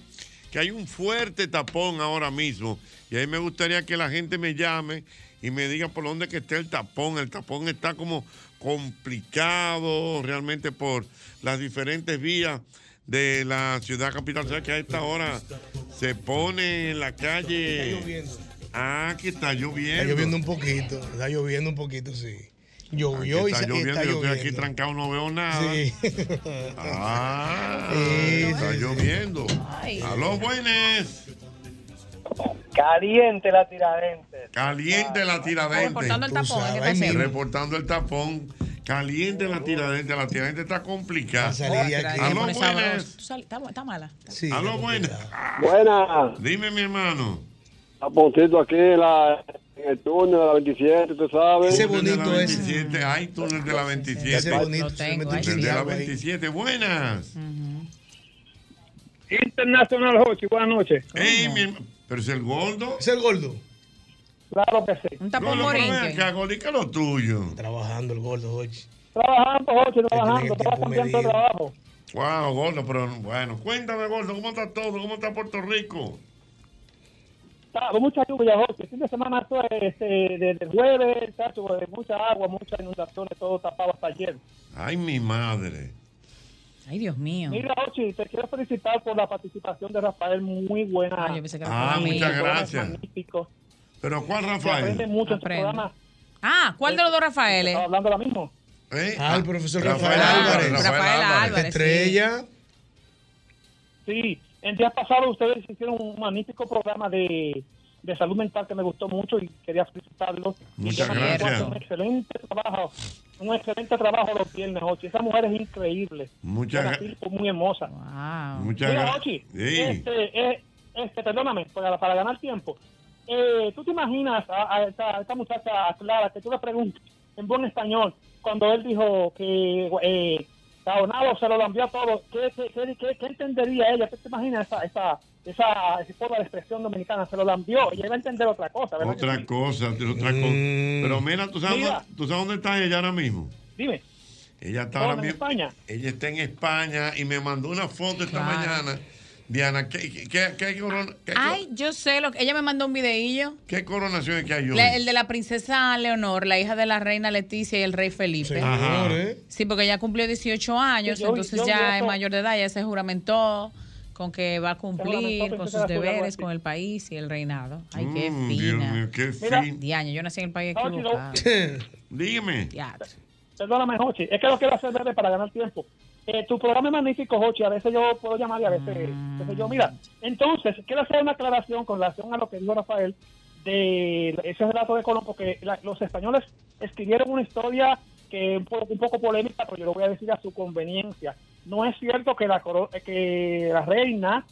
que hay un fuerte tapón ahora mismo. Y ahí me gustaría que la gente me llame y me diga por dónde que esté el tapón. El tapón está como complicado realmente por las diferentes vías de la ciudad capital. O sea que a esta hora se pone en la calle. Lloviendo. Ah, que está lloviendo. Está lloviendo un poquito, está lloviendo un poquito, sí. Llovió Aquí y está se- lloviendo, está yo estoy aquí lloviendo. trancado, no veo nada. Sí. Ah, Sí, está sí, sí. lloviendo. Ay. Aló, buenas. Caliente la tiradente. Caliente la tiradente. Reportando el tapón. Reportando el tapón. Caliente la tiradente. La tiradente está complicada. Aló, Aló, buenas. Está, está mala. Aló, buenas. Buenas. Dime, mi hermano. Taponcito aquí en, la, en el túnel de la 27, tú sabes. Túnel de la 27. Hay túnel de la 27. Ese bonito, tengo, Túnel sí. de la agua ahí. 27. Buenas. Internacional Hochi, buenas noches. Mi Pero es el gordo. Es el gordo. Claro que sí. Un tapón morinque. ¿Qué lo tuyo? Trabajando el gordo hoy. Trabajando, Hochi, trabajando, tiene estaba tiempo cambiando de medido. trabajo. Wow, gordo, pero bueno. Cuéntame, gordo, ¿cómo está todo? ¿Cómo está Puerto Rico? Mucha lluvia, Hochi. El fin de semana esto es este, desde el jueves, chacho, de mucha agua, muchas inundaciones, todo tapado hasta ayer. Ay, mi madre. Ay, Dios mío. Mira, Ochi, te quiero felicitar por la participación de Rafael, muy buena. Ah, yo pensé que Ah, muchas gracias. Magnífico. ¿Pero cuál, Se Rafael? mucho Aprende. Ah, ¿cuál de los dos Rafaeles? Estaba hablando ahora mismo. ¿Eh? Ah, el profesor Rafael Rafael, Álvarez. Álvarez. Rafael Álvarez. Estrella. Sí, el día pasado ustedes hicieron un magnífico programa de, de salud mental que me gustó mucho y quería felicitarlos. Muchas gracias. Un excelente trabajo, un excelente trabajo los viernes, Ochi. Esa mujer es increíble. Muchas Una gra- tipo muy hermosa. Muchas Mira, gracias. Ochi, Sí. este, eh, este, perdóname, para, para ganar tiempo. Eh, ¿Tú te imaginas a, a esta, a esta muchacha a Clara que tú le preguntas en buen español cuando él dijo que eh, Se lo envió todo? ¿Qué, qué, qué, qué- qué entendería ella? ¿Qué te imaginas esa, esa, esa, esa forma de expresión dominicana? Se lo envió y ella va a entender otra cosa, ¿verdad? Otra cosa, otra cosa. Pero mira, ¿tú sabes, Mira. dónde- ¿tú sabes dónde está ella ahora mismo? Dime. Ella está ¿Dónde, ahora en mismo. España? Ella está en España y me mandó una foto esta Claro. mañana. Diana, ¿qué, qué, qué, qué corona- qué- Ay, yo sé lo que ella me mandó un videillo. qué coronaciones que hay hoy? La- el de la princesa Leonor, la hija de la reina Leticia y el rey Felipe. Ajá. Sí, porque ella cumplió 18 años, Sí, yo- entonces yo- ya yo- es mayor de edad, ya se juramentó con que va a cumplir con sus deberes sí. con el país y el reinado. Ay, qué Mm, Dios fina. mío, qué Mira. fin. Diaño, yo nací en el país equivocado. Dígame. Perdóname, Jochi, es que lo quiero hacer breve para ganar tiempo. Eh, tu programa es magnífico, Jochi, a veces yo puedo llamar y a veces, yo. Mira, entonces, quiero hacer una aclaración con relación a lo que dijo Rafael de ese relato de Colón, porque la- los españoles escribieron una historia que es un poco, un poco polémica, pero yo lo voy a decir a su conveniencia. No es cierto que la, eh, que la reina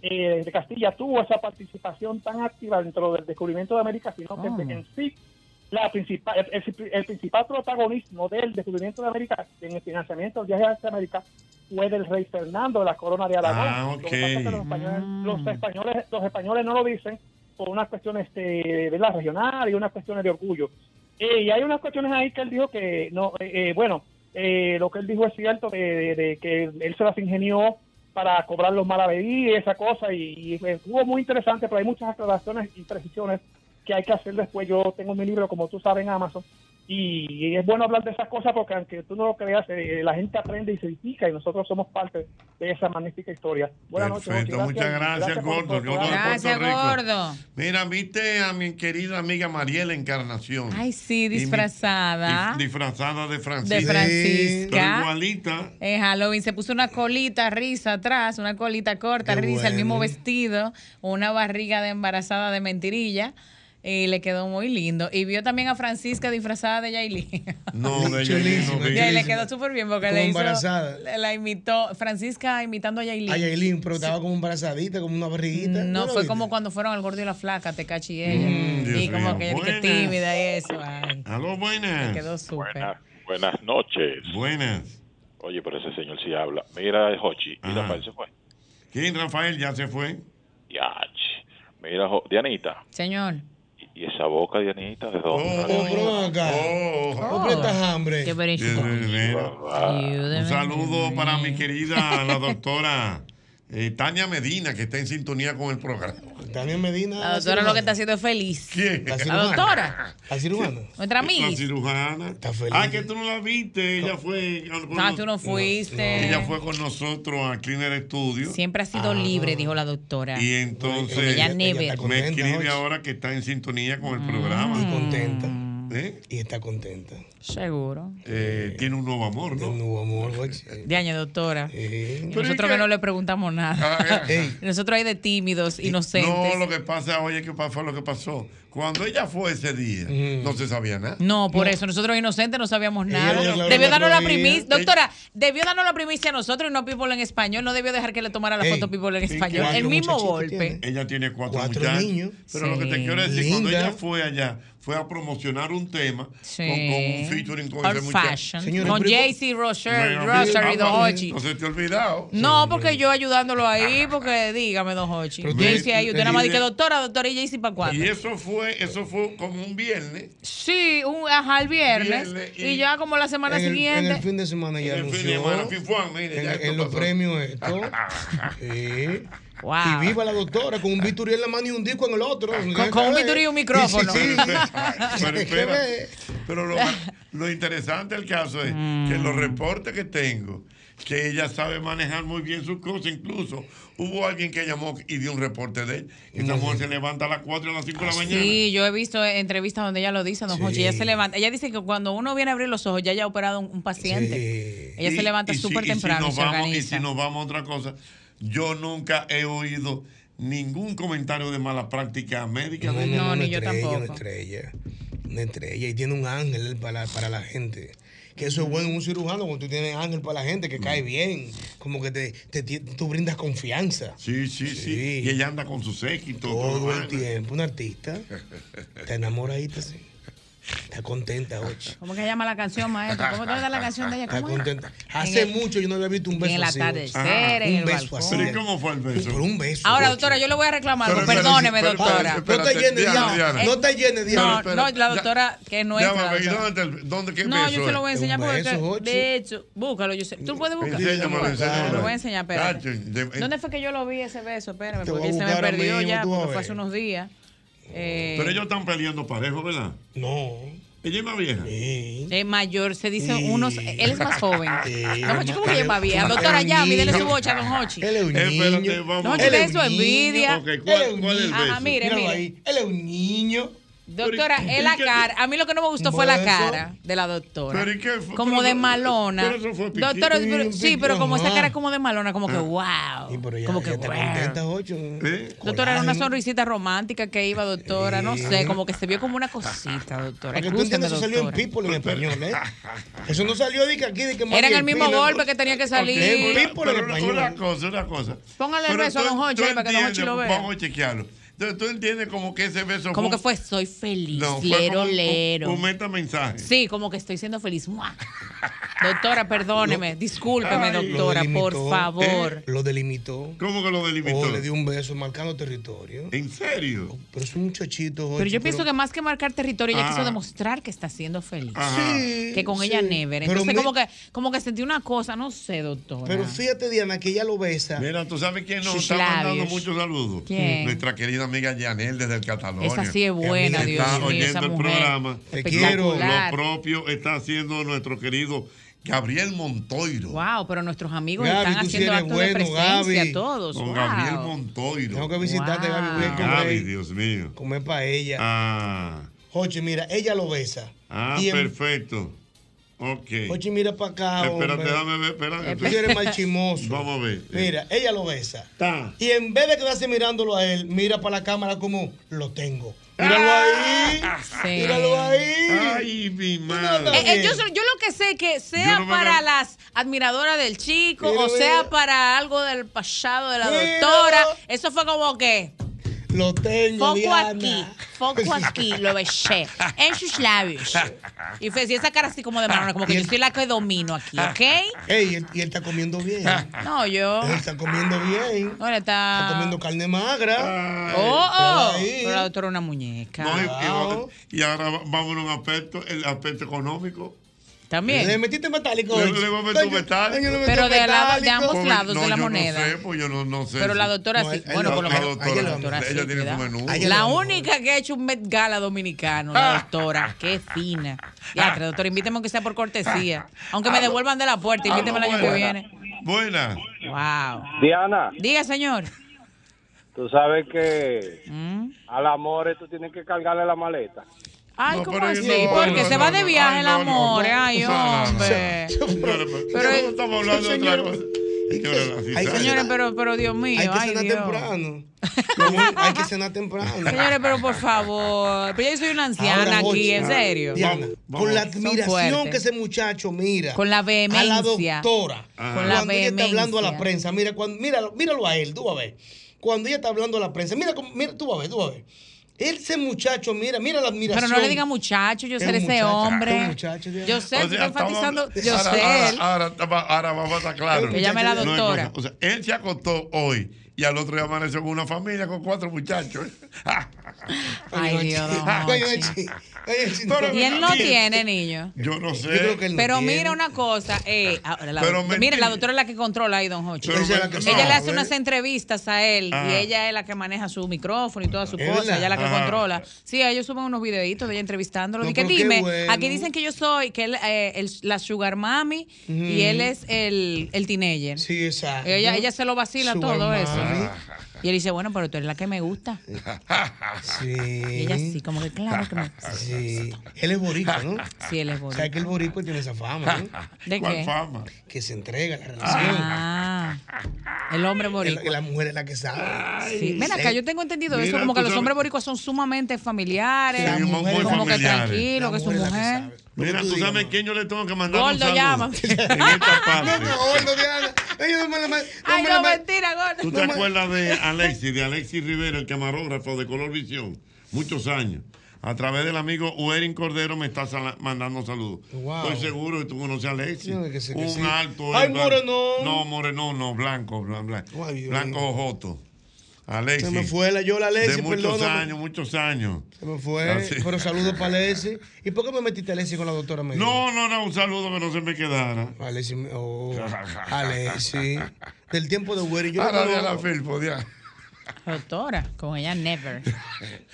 eh, de Castilla tuvo esa participación tan activa dentro del descubrimiento de América, sino que en sí la principal, el, el- el principal protagonismo del descubrimiento de América en el financiamiento del viaje hacia América fue del rey Fernando de la corona de Aragón. Ah, Lo que pasa es que ok. los, españoles, los españoles, los españoles no lo dicen por unas cuestiones este, de la regional y unas cuestiones de orgullo. Eh, y hay unas cuestiones ahí que él dijo que, no eh, eh, bueno, eh, lo que él dijo es cierto, de, de- de que él se las ingenió para cobrar los malavedí y esa cosa, y, y estuvo muy interesante, pero hay muchas aclaraciones y precisiones que hay que hacer después. Yo tengo mi libro, como tú sabes, en Amazon, y, es bueno hablar de esas cosas porque aunque tú no lo creas, eh, la gente aprende y se edifica y nosotros somos parte de esa magnífica historia. Buenas noches. Perfecto, Jochi. muchas gracias, Gordo. Gracias, gordo. Mira, viste a mi querida amiga Mariela Encarnación. Ay, sí, Y mi- disfrazada. dif- disfrazada de Francisca. De Francisca. Pero igualita. En Halloween se puso una colita risa atrás, una colita corta Qué risa, el mismo bueno. vestido, una barriga de embarazada de mentirilla. Y le quedó muy lindo. Y vio también a Francisca disfrazada de Yailin. No, de Yailin no. Y le quedó súper bien porque Como le hizo. embarazada. La, imitó. Francisca imitando a Yailin. A Yailin, pero estaba como embarazadita, como una barriguita. No, fue viste? como cuando fueron al gordo y la flaca, Tecachi y ella. Mm, Dios y como mío. que ella Buenas. tímida y eso. Ay, Aló, buenas. le quedó súper. Buenas noches. Buenas. Oye, pero ese señor sí habla. Mira, Jochi, y Ajá. Rafael se fue. ¿Quién, Rafael? Ya se fue. Yach. Mira, Dianita, Señor. Y esa boca, Dianita, ¿de dónde? Oh, ven acá. ¿Por qué estás hambre? Qué Un saludo para mi querida, la doctora eh, Tania Medina, que está en sintonía con el programa. Tania Medina. La doctora lo que está haciendo es feliz. ¿Quién? La doctora. La cirujana. Nuestra La Miss. cirujana. Está feliz. Ah, que tú no la viste. Ella fue. con Ah, tú no fuiste. Ella fue con nosotros a Cleaner Studio. Siempre ha sido libre, dijo la doctora. Y entonces ella never. me escribe ahora que está en sintonía con el programa. Y contenta. ¿Eh? Y está contenta. Seguro. Eh, tiene un nuevo amor, ¿no? Un nuevo amor. De año, doctora. Nosotros ¿y que no le preguntamos nada. Ah, eh. Nosotros hay de tímidos, No, inocentes. lo que pasa, oye, ¿qué fue lo que pasó? Cuando ella fue ese día, no se sabía nada. No, por eso nosotros inocentes no sabíamos nada. ella debió darnos la primicia. Doctora, debió darnos la primicia a nosotros y no People en español. No debió dejar que le tomara la Ey, foto People en ¿y español. El mismo golpe. Ella tiene cuatro, Cuatro muchachos. niños. Pero lo que te quiero decir, cuando ella fue allá, fue a promocionar un tema Sí. con, con un featuring con ese muchacho. Con Jay-Z, y Don Hochi. No se te ha olvidado. No, porque yo ayudándolo ahí, porque dígame, Don Hochi. Jay-Z ahí, te usted nada más dice- doctora, doctora y Jay-Z para cuándo. Y eso fue, eso fue como un viernes. Sí, un, ajá, el viernes. Viernes y, y- ya como la semana En el, siguiente. en el fin de semana ya En el fin de semana, fin fuan, mire, en, ya en esto los pasó. premios esto. Sí. Wow. Y viva la doctora con un bisturí en la mano y un disco en el otro. Con- con un bisturí y un micrófono. Sí, sí, sí. Pero ¿Qué espera, pero lo, lo interesante del caso es Mm. que los reportes que tengo, que ella sabe manejar muy bien sus cosas, incluso hubo alguien que llamó y dio un reporte de él. Esa mujer se levanta a las 4 y a las 5 de la mañana. Sí, yo he visto entrevistas donde ella lo dice, don Sí. Ella se levanta. Ella dice que cuando uno viene a abrir los ojos, ya haya operado un, un paciente. Ella Y- se levanta si- súper y si temprano y nos se vamos- y organiza. si nos vamos a otra cosa, yo nunca he oído ningún comentario de mala práctica médica. No, de no, no, una estrella, Una estrella, una estrella. Y tiene un ángel para, para la gente. Que eso es bueno en un cirujano cuando tú tienes ángel para la gente, que cae bien. Como que te, te, tú brindas confianza. Sí, sí, sí. Y ella anda con su séquito. Todo todo el tiempo. Un artista. Está enamoradita, sí. Está contenta, Ochi. ¿Cómo que se llama la canción, maestro? ¿Cómo te da la canción de ella? Está ¿Cómo es? contenta. Hace el- mucho yo no había visto un en beso el así. atardecer, en un el beso balcón. así. Pero ¿y cómo fue el beso? Por un beso. Ahora, Ochi. doctora, yo le voy a reclamar. Algo. Perdóneme, pero, doctora. espérate, No te llenes, Diana, Diana. Diana. No te llenes, Diana. No, no, la ya- doctora que es nuestra. ¿y doctora. dónde, dónde qué No, beso yo se lo voy a es? enseñar porque beso, Jochi. de hecho, búscalo. Yo sé. Tú puedes buscar. Enséñamelo. Lo voy a enseñar, espérate. ¿Dónde fue que yo lo vi ese beso? Espérame, porque se me perdió ya, porque fue hace unos días. Eh, Pero ellos están peleando parejo, ¿verdad? No. Ella es más vieja. es mayor, se dice Sí. unos. Él es más joven. Sí. Don Hochi, ¿cómo que ella es más vieja? Doctora, ya, mídele su niño. bocha, don Hochi. Él es un Espérate, niño. vamos. No, Él es su niño. envidia. Ok, ¿cuál, Él es un cuál es el Ajá, beso? mire, Míralo mire. ahí. Él es un niño. Doctora, Pero, ¿y- es la cara. A mí lo que no me gustó fue la cara de la doctora. Pero, ¿y qué fue? Como de malona. pero eso fue piqui- Doctora, sí, pero como esa cara es como de malona, como que Ah. wow. Ella, como que wow. ¿Eh? Doctora, era una sonrisita romántica que iba, doctora. No sé, como que se vio como una cosita, doctora. Eso salió en. People en español, ¿eh? Eso no salió de que aquí, de que Era en el mismo golpe que tenía que salir. People en español. una cosa, una cosa. Póngale el beso a don ahí para que don Hochi entiendes, lo vea. Vamos a chequearlo. Entonces tú entiendes como que ese beso Como que fue, soy feliz, No, fue lero, un- lero. Un, metamensaje. Sí, como que estoy siendo feliz. ¡Mua! Doctora, perdóneme, discúlpeme, Ay, lo doctora, por delimitó. favor. Lo delimitó. ¿Cómo que lo delimitó? Oh, le dio un beso marcando territorio. ¿En serio? Pero es un muchachito. Pero yo pienso que más que marcar territorio, ella Ah. quiso demostrar que está siendo feliz. Ajá. Sí, Que con sí. ella never. Pero Entonces, como que, como que sentí una cosa, no sé, doctora. Pero fíjate, Diana, que ella lo besa. Mira, ¿tú sabes quién nos Sus está mandando muchos saludos? ¿Quién? Nuestra querida amiga Yanel desde el Cataluña. Esa sí es buena, Dios está mío, oyendo el mujer. programa. Te Espectacular. lo propio está haciendo nuestro querido Gabriel Montoiro. Wow, pero nuestros amigos Gaby, están sí haciendo eres actos bueno, de presencia Gaby. todos. Con wow. Gabriel Montoiro. Tengo que visitarte, Wow. Gaby. Voy a Gaby, comer, Dios mío. comer para ella. Ah, Jochi, mira, ella lo besa. ah Y en- perfecto. Ok. Ochi, mira para acá. Espérate, dame ver, espérate. Tú eres mal chimoso. Vamos a ver. Mira, ella lo besa. Está. Y en vez de quedarse mirándolo a él, mira para la cámara como lo tengo. Míralo ahí. Míralo ahí. Ay, mi madre. Eh, eh, yo, lo que sé que sea no para las admiradoras del chico Mira, o sea mira. para algo del pasado de la Mira. doctora, eso fue como que Lo tengo, foco Diana. aquí, foco aquí, lo besé en sus labios. Y fue así, esa cara así como de mano, como que yo soy la que domino aquí, ¿ok? Ey, y él, y él está comiendo bien. No, yo. Él está comiendo bien. No, él está. Está comiendo carne magra. Oh, oh. Pero la doctora es una muñeca. No, y, y- y ahora vamos a un aspecto, el aspecto económico. También. Le metiste metálico. Le, hoy. le voy a meter un metálico. le Pero de, lado- de metálico. ambos lados no, de la yo moneda. No sé, pues yo no, no sé. Pero si- la doctora No, sí. Bueno, por lo la menos. doctora, la doctora ella sí, tiene su menú. La única que ha hecho un Met Gala dominicano, la doctora. Qué fina. Ya, doctora, invíteme aunque sea por cortesía. Aunque me devuelvan de la puerta, invíteme el año que viene. Buena. Wow. Diana, Diga, señor. tú sabes que Mm. al amor tú tienes que cargarle la maleta. Ay, No, ¿cómo así? no, Porque no, se no, va de viaje el amor. Ay, hombre. Pero estamos hablando de otra cosa. Hay-. Señores, pero, pero Dios mío. Hay que ay, cenar Dios. temprano. Hay que cenar temprano. Señores, pero por favor. Pero yo soy una anciana Ahora, aquí, en serio. Diana, Vamos, con la admiración que ese muchacho mira. Con la A la vehemencia. doctora. Ah. Con la cuando ella está hablando a la vehemencia. prensa, mira, cuando, míralo, míralo a él, tú vas a ver. Cuando ella está hablando a la prensa, mira, mira tú vas a ver, tú vas a ver. Ese muchacho, mira, mira la admiración. Pero no le diga muchacho, yo sé ese hombre. muchacho. Yo sé, O sea, estás enfatizando. Yo ahora, sé ahora. Ahora, ahora, vamos a estar claros. Que llame la doctora. O sea, él se acostó hoy y al otro día amaneció con una familia con cuatro muchachos. Ay, Dios, Y él no tiene niño. Yo no sé. Yo creo que él no Pero tiene. mira una cosa, eh, ahora la, Pero mire, mentira. la doctora es la que controla ahí, don Hochi. Ella le hace unas entrevistas a él Ah. y ella es la que maneja su micrófono y todas sus ¿Es cosas. Ella es la que Ah. controla. Sí, ellos suben unos videitos de ella entrevistándolo. No, y que dime, bueno. aquí dicen que yo soy, que él, eh, el- la sugar mami y él es el, el teenager. Sí, exacto. Ella, ella se lo vacila Sugar todo eso. Y él dice, bueno, pero tú eres la que me gusta. Sí. Y ella sí, como que claro que me Sí. Él es boricua, ¿no? Sí, él es O bonito. sea que el boricua tiene esa fama, ¿no? ¿De ¿Cuál qué? fama? Que se entrega a la relación. Ah, el hombre boricua. El- La mujer es la que sabe. Sí. Ven acá, yo tengo entendido Mira, eso, como que tú los hombres boricuas son sumamente familiares, Sí, muy- muy como que familiares. tranquilos, que La su mujer la que mujer. sabe. Mira, tú sabes quién yo le tengo que mandar Gordo llama. En esta parte. No, no, gordo, Diana. La Ay, no, la mentira, ¿Tú gordo. te acuerdas de Alexis, de Alexis Rivera, el camarógrafo de Color Visión? Muchos años. A través del amigo Uerin Cordero me está mandando saludos. Wow. Estoy seguro que tú conoces a Alexis. No, que sí, que Un sí. alto. Ay, eh, blanco. morenón. No, moreno, no, blanco, blan- blan- Ay, blanco ojoto. Alexis. Se me fue la yo, la Alexis, De muchos perdóname. años, muchos años. Se me fue. Así. Pero saludos para Alexis. ¿Y por qué me metiste Alexis con la doctora Medina? No, no, no, un saludo que no se me quedara. Alexis, oh, Alexis. Del tiempo de Güero. Yo Ahora no de la. Filpo, ya. Doctora, con ella never.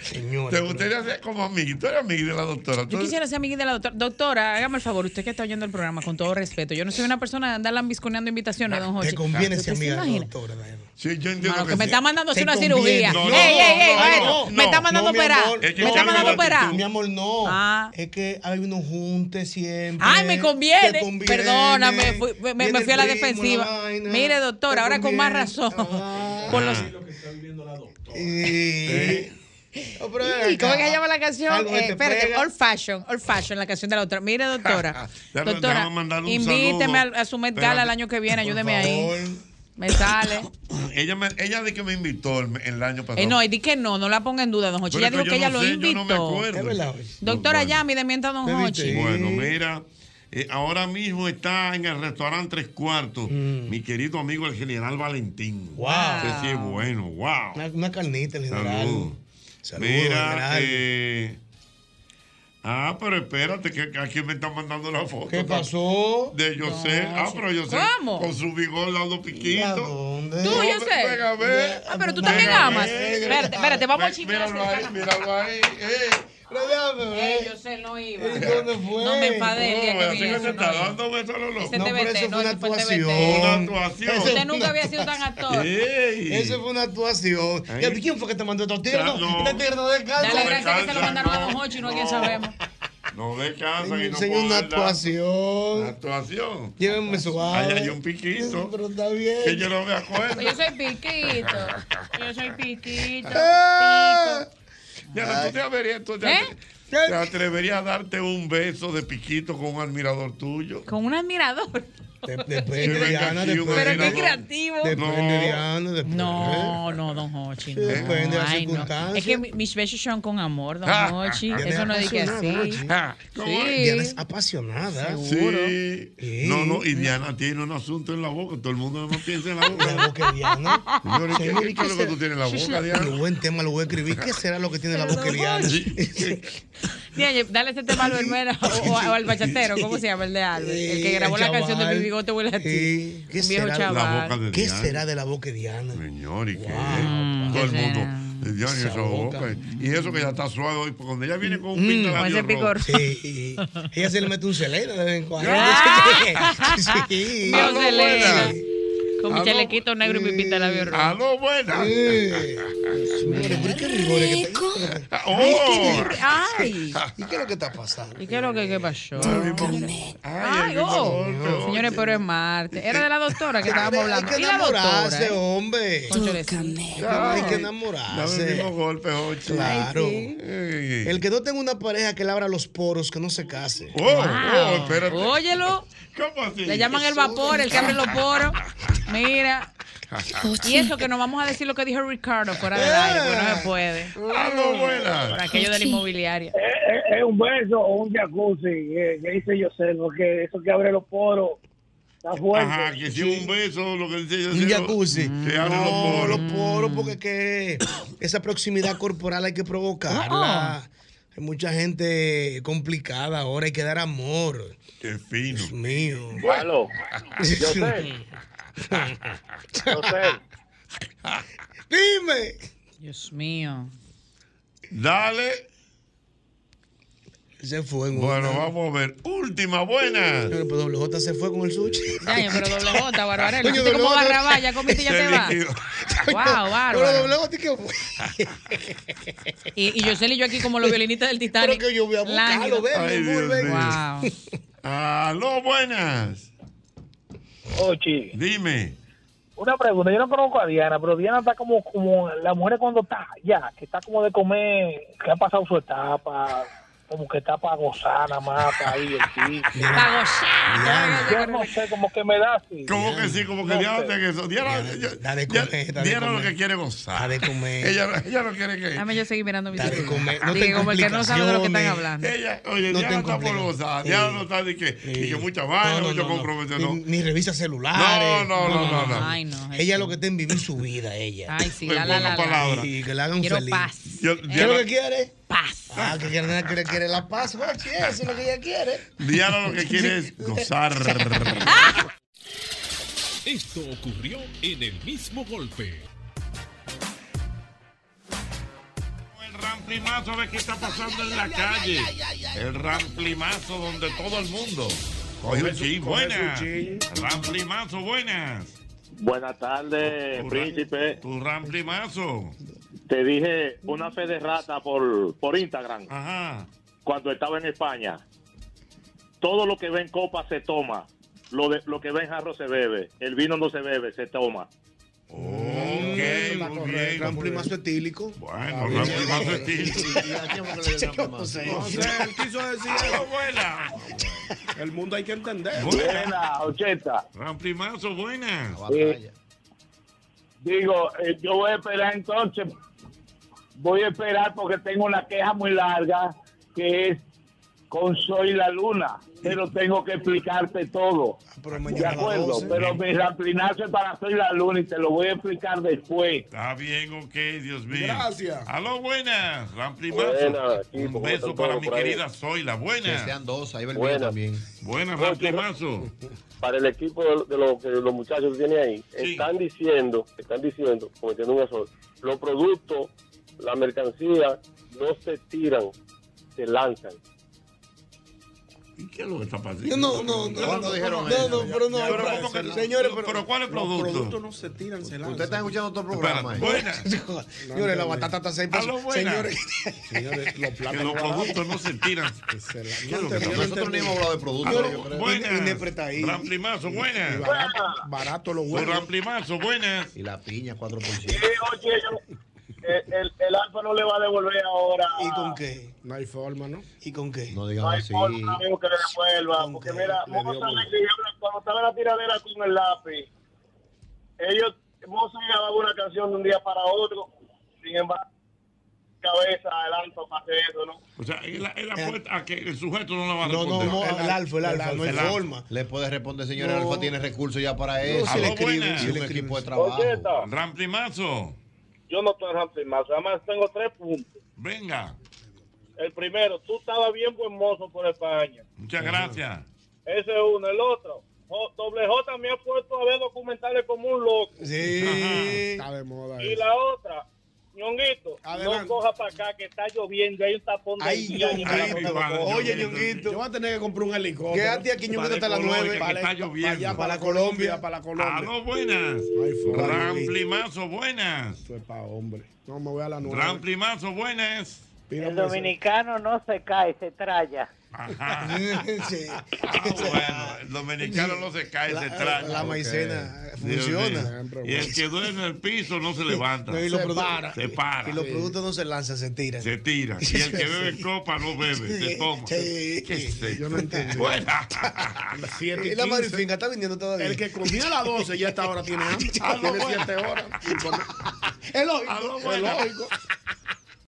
Señora. ¿Te gustaría ser como amigo? Tú eres amigo de la doctora. Yo quisiera ser amiguita de la doctora. Doctora, hágame el favor, usted que está oyendo el programa, con todo respeto. Yo no soy una persona de andar lambisconeando invitaciones, don Jorge. Te conviene ser ¿Usted se amiga de la doctora. Sí, yo entiendo Mano, que, que me sí. está mandando a hacer una conviene. cirugía. No, ey, no, ey, ey, no, maestro, no, me está mandando a operar. amor, Es que me está mandando a operar. Mi amor, no. Ah. Es que hay unos juntes siempre. Ay, me conviene. Conviene. Perdóname, fui- me, fui a la defensiva. Mire, doctora, ahora con más razón. Ah. Por los, Y- No, pero ven ¿Y ¿Cómo que se llama la canción? Eh, te espérate, pega. Old Fashion, Old Fashion, la canción de la doctora. Mire, doctora. Doctora, invíteme a, a su Met Gala el año que viene, Por ayúdeme ahí. Me sale. Ella, me, ella de que me invitó el, el año pasado. Eh, no, y di que no, no la ponga en duda, don Hochi. Ella dijo que ella no lo sé, yo invitó. no me acuerdo. Doctora, Bueno. llame de mientras don. Hochi. Bueno, mira, eh, ahora mismo está en el restaurante Tres Cuartos mi querido amigo el general Valentín. Wow. Ese sí es bueno, wow. Una, una carnita, el general. Salud. Saludos, Mira, general. eh, ah, pero espérate, que, aquí me están mandando la foto. ¿Qué pasó? De José. ah, pero José. ¿Cómo? Con su vigor dando ¿A piquito. dónde? Tú, yo sé. Venga, a ver. Ah, pero tú también amas. Espérate, espérate, vamos a chingar. Míralo ahí, míralo ahí. Eh. Yo sé, no iba. ¿Y dónde fue? No me enfadé Oh, que se está no dando besos a los locos. No, pero eso no, fue una actuación. Una actuación. Usted fue nunca una- había sido tan actor. Ey. Eso fue una actuación. ¿Y quién fue que te mandó estos tiros? No. Este tiro no descansa. Dale gracias que se lo mandaron a no, Don Hochi, no a quién no. sabemos. No descansan y no Enseña una actuación. Actuación. Llévenme suave. Ahí hay un piquito. Pero está bien. Que yo no me acuerdo. Yo soy piquito. Yo soy piquito. Ah. Ya, tú te atreverías, tú te ¿Eh? te atreverías a darte un beso de piquito con un admirador tuyo. Con un admirador. Depende, Diana. Pero qué creativo. Depende, Diana, depende. No, no, don Hochi. No. Depende de las circunstancias. Es que mi- mis besos son con amor, don Ah, Hochi. Diana Eso es no dije así. Ah. Diana es apasionada. Seguro. Sí. No, no, y Diana tiene un asunto en la boca. Todo el mundo no piensa en la boca. La boca de Diana. Señores, ¿qué, qué ¿y es lo que tú tienes en la boca, Qué Diana? buen tema lo voy a escribir. ¿Qué será lo que tiene la boca de Diana? Dale ese tema a Albert Mena o, o al bachatero, ¿cómo se llama el de Albert? El que grabó la canción de. Mi bigote huele a ti. Sí. ¿Qué Un viejo será chaval. La boca de ¿Qué Diana. será de la boca de Diana? Señor, ¿y qué? Mm, Todo el ¿qué mundo. será? Diana y esa boca. boca. Y eso que ya está suave hoy, porque cuando ella viene con un Mm, pinta ese labio picor. Sí. Ella se le mete un celero de vez en cuando. Ah. Sí. Dios Aló, se le- buenas. Con mi chalequito negro y mi pinta de labio rojo. Eh. Señores, ¿por qué rigores que te- Oh. Ay, ¿Y qué es lo que está pasando? ¿y qué es lo que qué pasó? Ay, oh. Señores, pero es martes. Era de la doctora que estábamos hablando. Hay que enamorarse, hombre. Hay que Dame el enamorarse. mismo golpe, Jochi. Claro. El que no tenga una pareja que le abra los poros, que no se case. Oh, oh. Óyelo. ¿Cómo así? Le llaman el vapor, el que abre los poros. Mira. Y eso que nos vamos a decir lo que dijo Ricardo fuera del aire, porque no se puede. Aló, buenas. Por aquello de la inmobiliaria. Es, un beso o un jacuzzi, eh, que dice yo sé, porque eso que abre los poros está fuerte. Ajá, que si un beso, lo que dice yo. Un jacuzzi. Que abre los No, poros. los poros, porque que esa proximidad corporal hay que provocarla. Hay mucha gente complicada ahora, hay que dar amor. Qué fino. Dios mío. Aló. Yo sé. Dime. Dios mío. Dale. Se fue. en Bueno, una. vamos a ver. Última buena. Señores, pues doble J se fue con el sushi. Daño, pero doble J, Barbarella. Coño, ¿Viste cómo doble J. barraba? Ya comiste y ya te vas. Wow, Pero bárbaro. doble J, ¿qué fue? Y, y yo y yo aquí como los violinistas del Titanic. Pero que yo voy a buscarlo, ven, Ay, Dios. Wow. Aló, buenas. Ochi, Dime. una pregunta, yo no conozco a Diana, pero Diana está como, como la mujer cuando está ya, que está como de comer, que ha pasado su etapa, como que está para gozar nada más, para ir Para gozar. Yo no sé, como que me da así. ¿Cómo que sí? Como que No Diana sé. que eso. Diana, Da de Diana- lo comer. que quiere gozar. Da de comer. Ella, ella no quiere que. Dame yo seguir mirando mi Da de celular. comer. No te como el que no sabe de lo que están hablando. Ella, oye, No Diana te está por gozar. Sí. Diana no está de que, y que mucha vaina, No, no, mucho no, no. compromiso, Ni, no. ni revisa celulares. No, no, no, no, no. Ay, no. Ella lo que está en vivir su vida, ella. Ay, sí, la, la, la, la. palabras. Y que le hagan Quiero feliz. paz. Yo- ¿Qué es lo que quiere? Paz. Ah, que quiere, quiere, quiere la paz, Jochi, eso es lo que ella quiere. Diana lo que quiere es gozar. Esto ocurrió en el mismo golpe. El ramplimazo, a ver qué está pasando en la calle. El ramplimazo donde todo el mundo. Coge un chin, buenas. Ramplimazo, buenas. Buenas tardes, príncipe. Tu ramplimazo. Te dije una fe de rata por, por Instagram Ajá. cuando estaba en España. Todo lo que ve en copa se toma. Lo, de, lo que ve en jarro se bebe. El vino no se bebe, se toma. Ok, muy bien. Ramplimazo etílico. Bueno, ramplimazo estílico. No sé. No sé, él quiso decir buenas. El mundo hay que entender. Buena, 80. Ramplimazo, buenas. Eh, digo, eh, yo voy a esperar entonces. Voy a esperar porque tengo una queja muy larga que es con Soy la Luna. Pero tengo que explicarte todo. Pero De acuerdo, 12. pero mi ramplinazo es para Soy la Luna y te lo voy a explicar después. Está bien, ok, Dios mío. Gracias. Aló, buenas. Ramplimazo. Buenas, Un ¿cómo beso para mi por ahí? querida Zoila. Buenas. sean dos, ahí va el Buenas. también. Buenas, Ramplimazo. Para el equipo de, de lo que los muchachos tienen ahí, Sí. están diciendo, están diciendo, cometiendo un error, los productos, la mercancía, no se tiran, se lanzan. ¿Qué es lo que está pasando? Yo no, no, no. ¿Cuándo dijeron no, eso? no, pero no. Pero hay- ¿cómo que no? señores, Pero- ¿cuál es el producto? Los productos no se tiran, se lanzan. Usted está escuchando otro programa. Buenas. Señores, la batata está 6 pesos. Señores, Señores, los plátanos los productos no se tiran. Nosotros ni hemos hablado de productos. Buenas. Ramplimazo, Y buenas. barato, barato los huevos. Ramplimazo, buenas. Y la piña, 4%. oye, yo, el, el, el Alfa no le va a devolver ahora. ¿Y con qué? No hay forma, ¿no? ¿Y con qué? No No digan hay así. forma, amigo, que le devuelva. Porque mira, Le dio Moza muy- le escribió cuando estaba en la tiradera con el lápiz. Ellos, Moza grababa una canción de un día para otro. Sin embargo, cabeza, el Alfa para hacer eso, ¿no? O sea, él, él apuesta a que el sujeto no la va a No, no, responder. no, el alfa, el alfa, no hay El forma. Le puede responder, señor No. Alfa tiene recursos ya para eso. se le Aló, escribe, se un le escribe. equipo de trabajo. Esta, Ramplimazo, yo no estoy en más, además tengo tres puntos. venga. El primero, tú estabas bien buen mozo por España. Muchas gracias. Ese es uno. El otro, Jo- Doble J me ha puesto a ver documentales como un loco. Sí. Está de moda Y eso. la otra, Ñonguito, Adelante. no coja para acá que está lloviendo, hay un tapón de Ay, Ñonguito. Oye, Yo Ñonguito. voy a tener que comprar un helicóptero. Quédate aquí, Ñonguito, hasta las Para 9. que está lloviendo. allá, Para para Colombia. Colombia, para Colombia. Buenas. No forma. Ramplimazo, buenas. Esto es para hombre. No, me voy a la nueve. Ramplimazo, buenas. El dominicano no se cae, se traya. Ajá. Sí. Ah, bueno, el dominicano no se cae, se trae. La maicena funciona. Y el que duerme en el piso no se levanta. No, y los Se produ- para. Se para. Y los productos no se lanzan, se tiran. Se tira. Y el que bebe copa no bebe, se toma. Sí. ¿Qué sé Yo no entendí. Buena. Siete y Y la 15. marifinca está vendiendo todavía. El que comía a las 12 ya esta hora tiene hambre. Tiene bueno. 7 horas. Es lógico. Es lógico.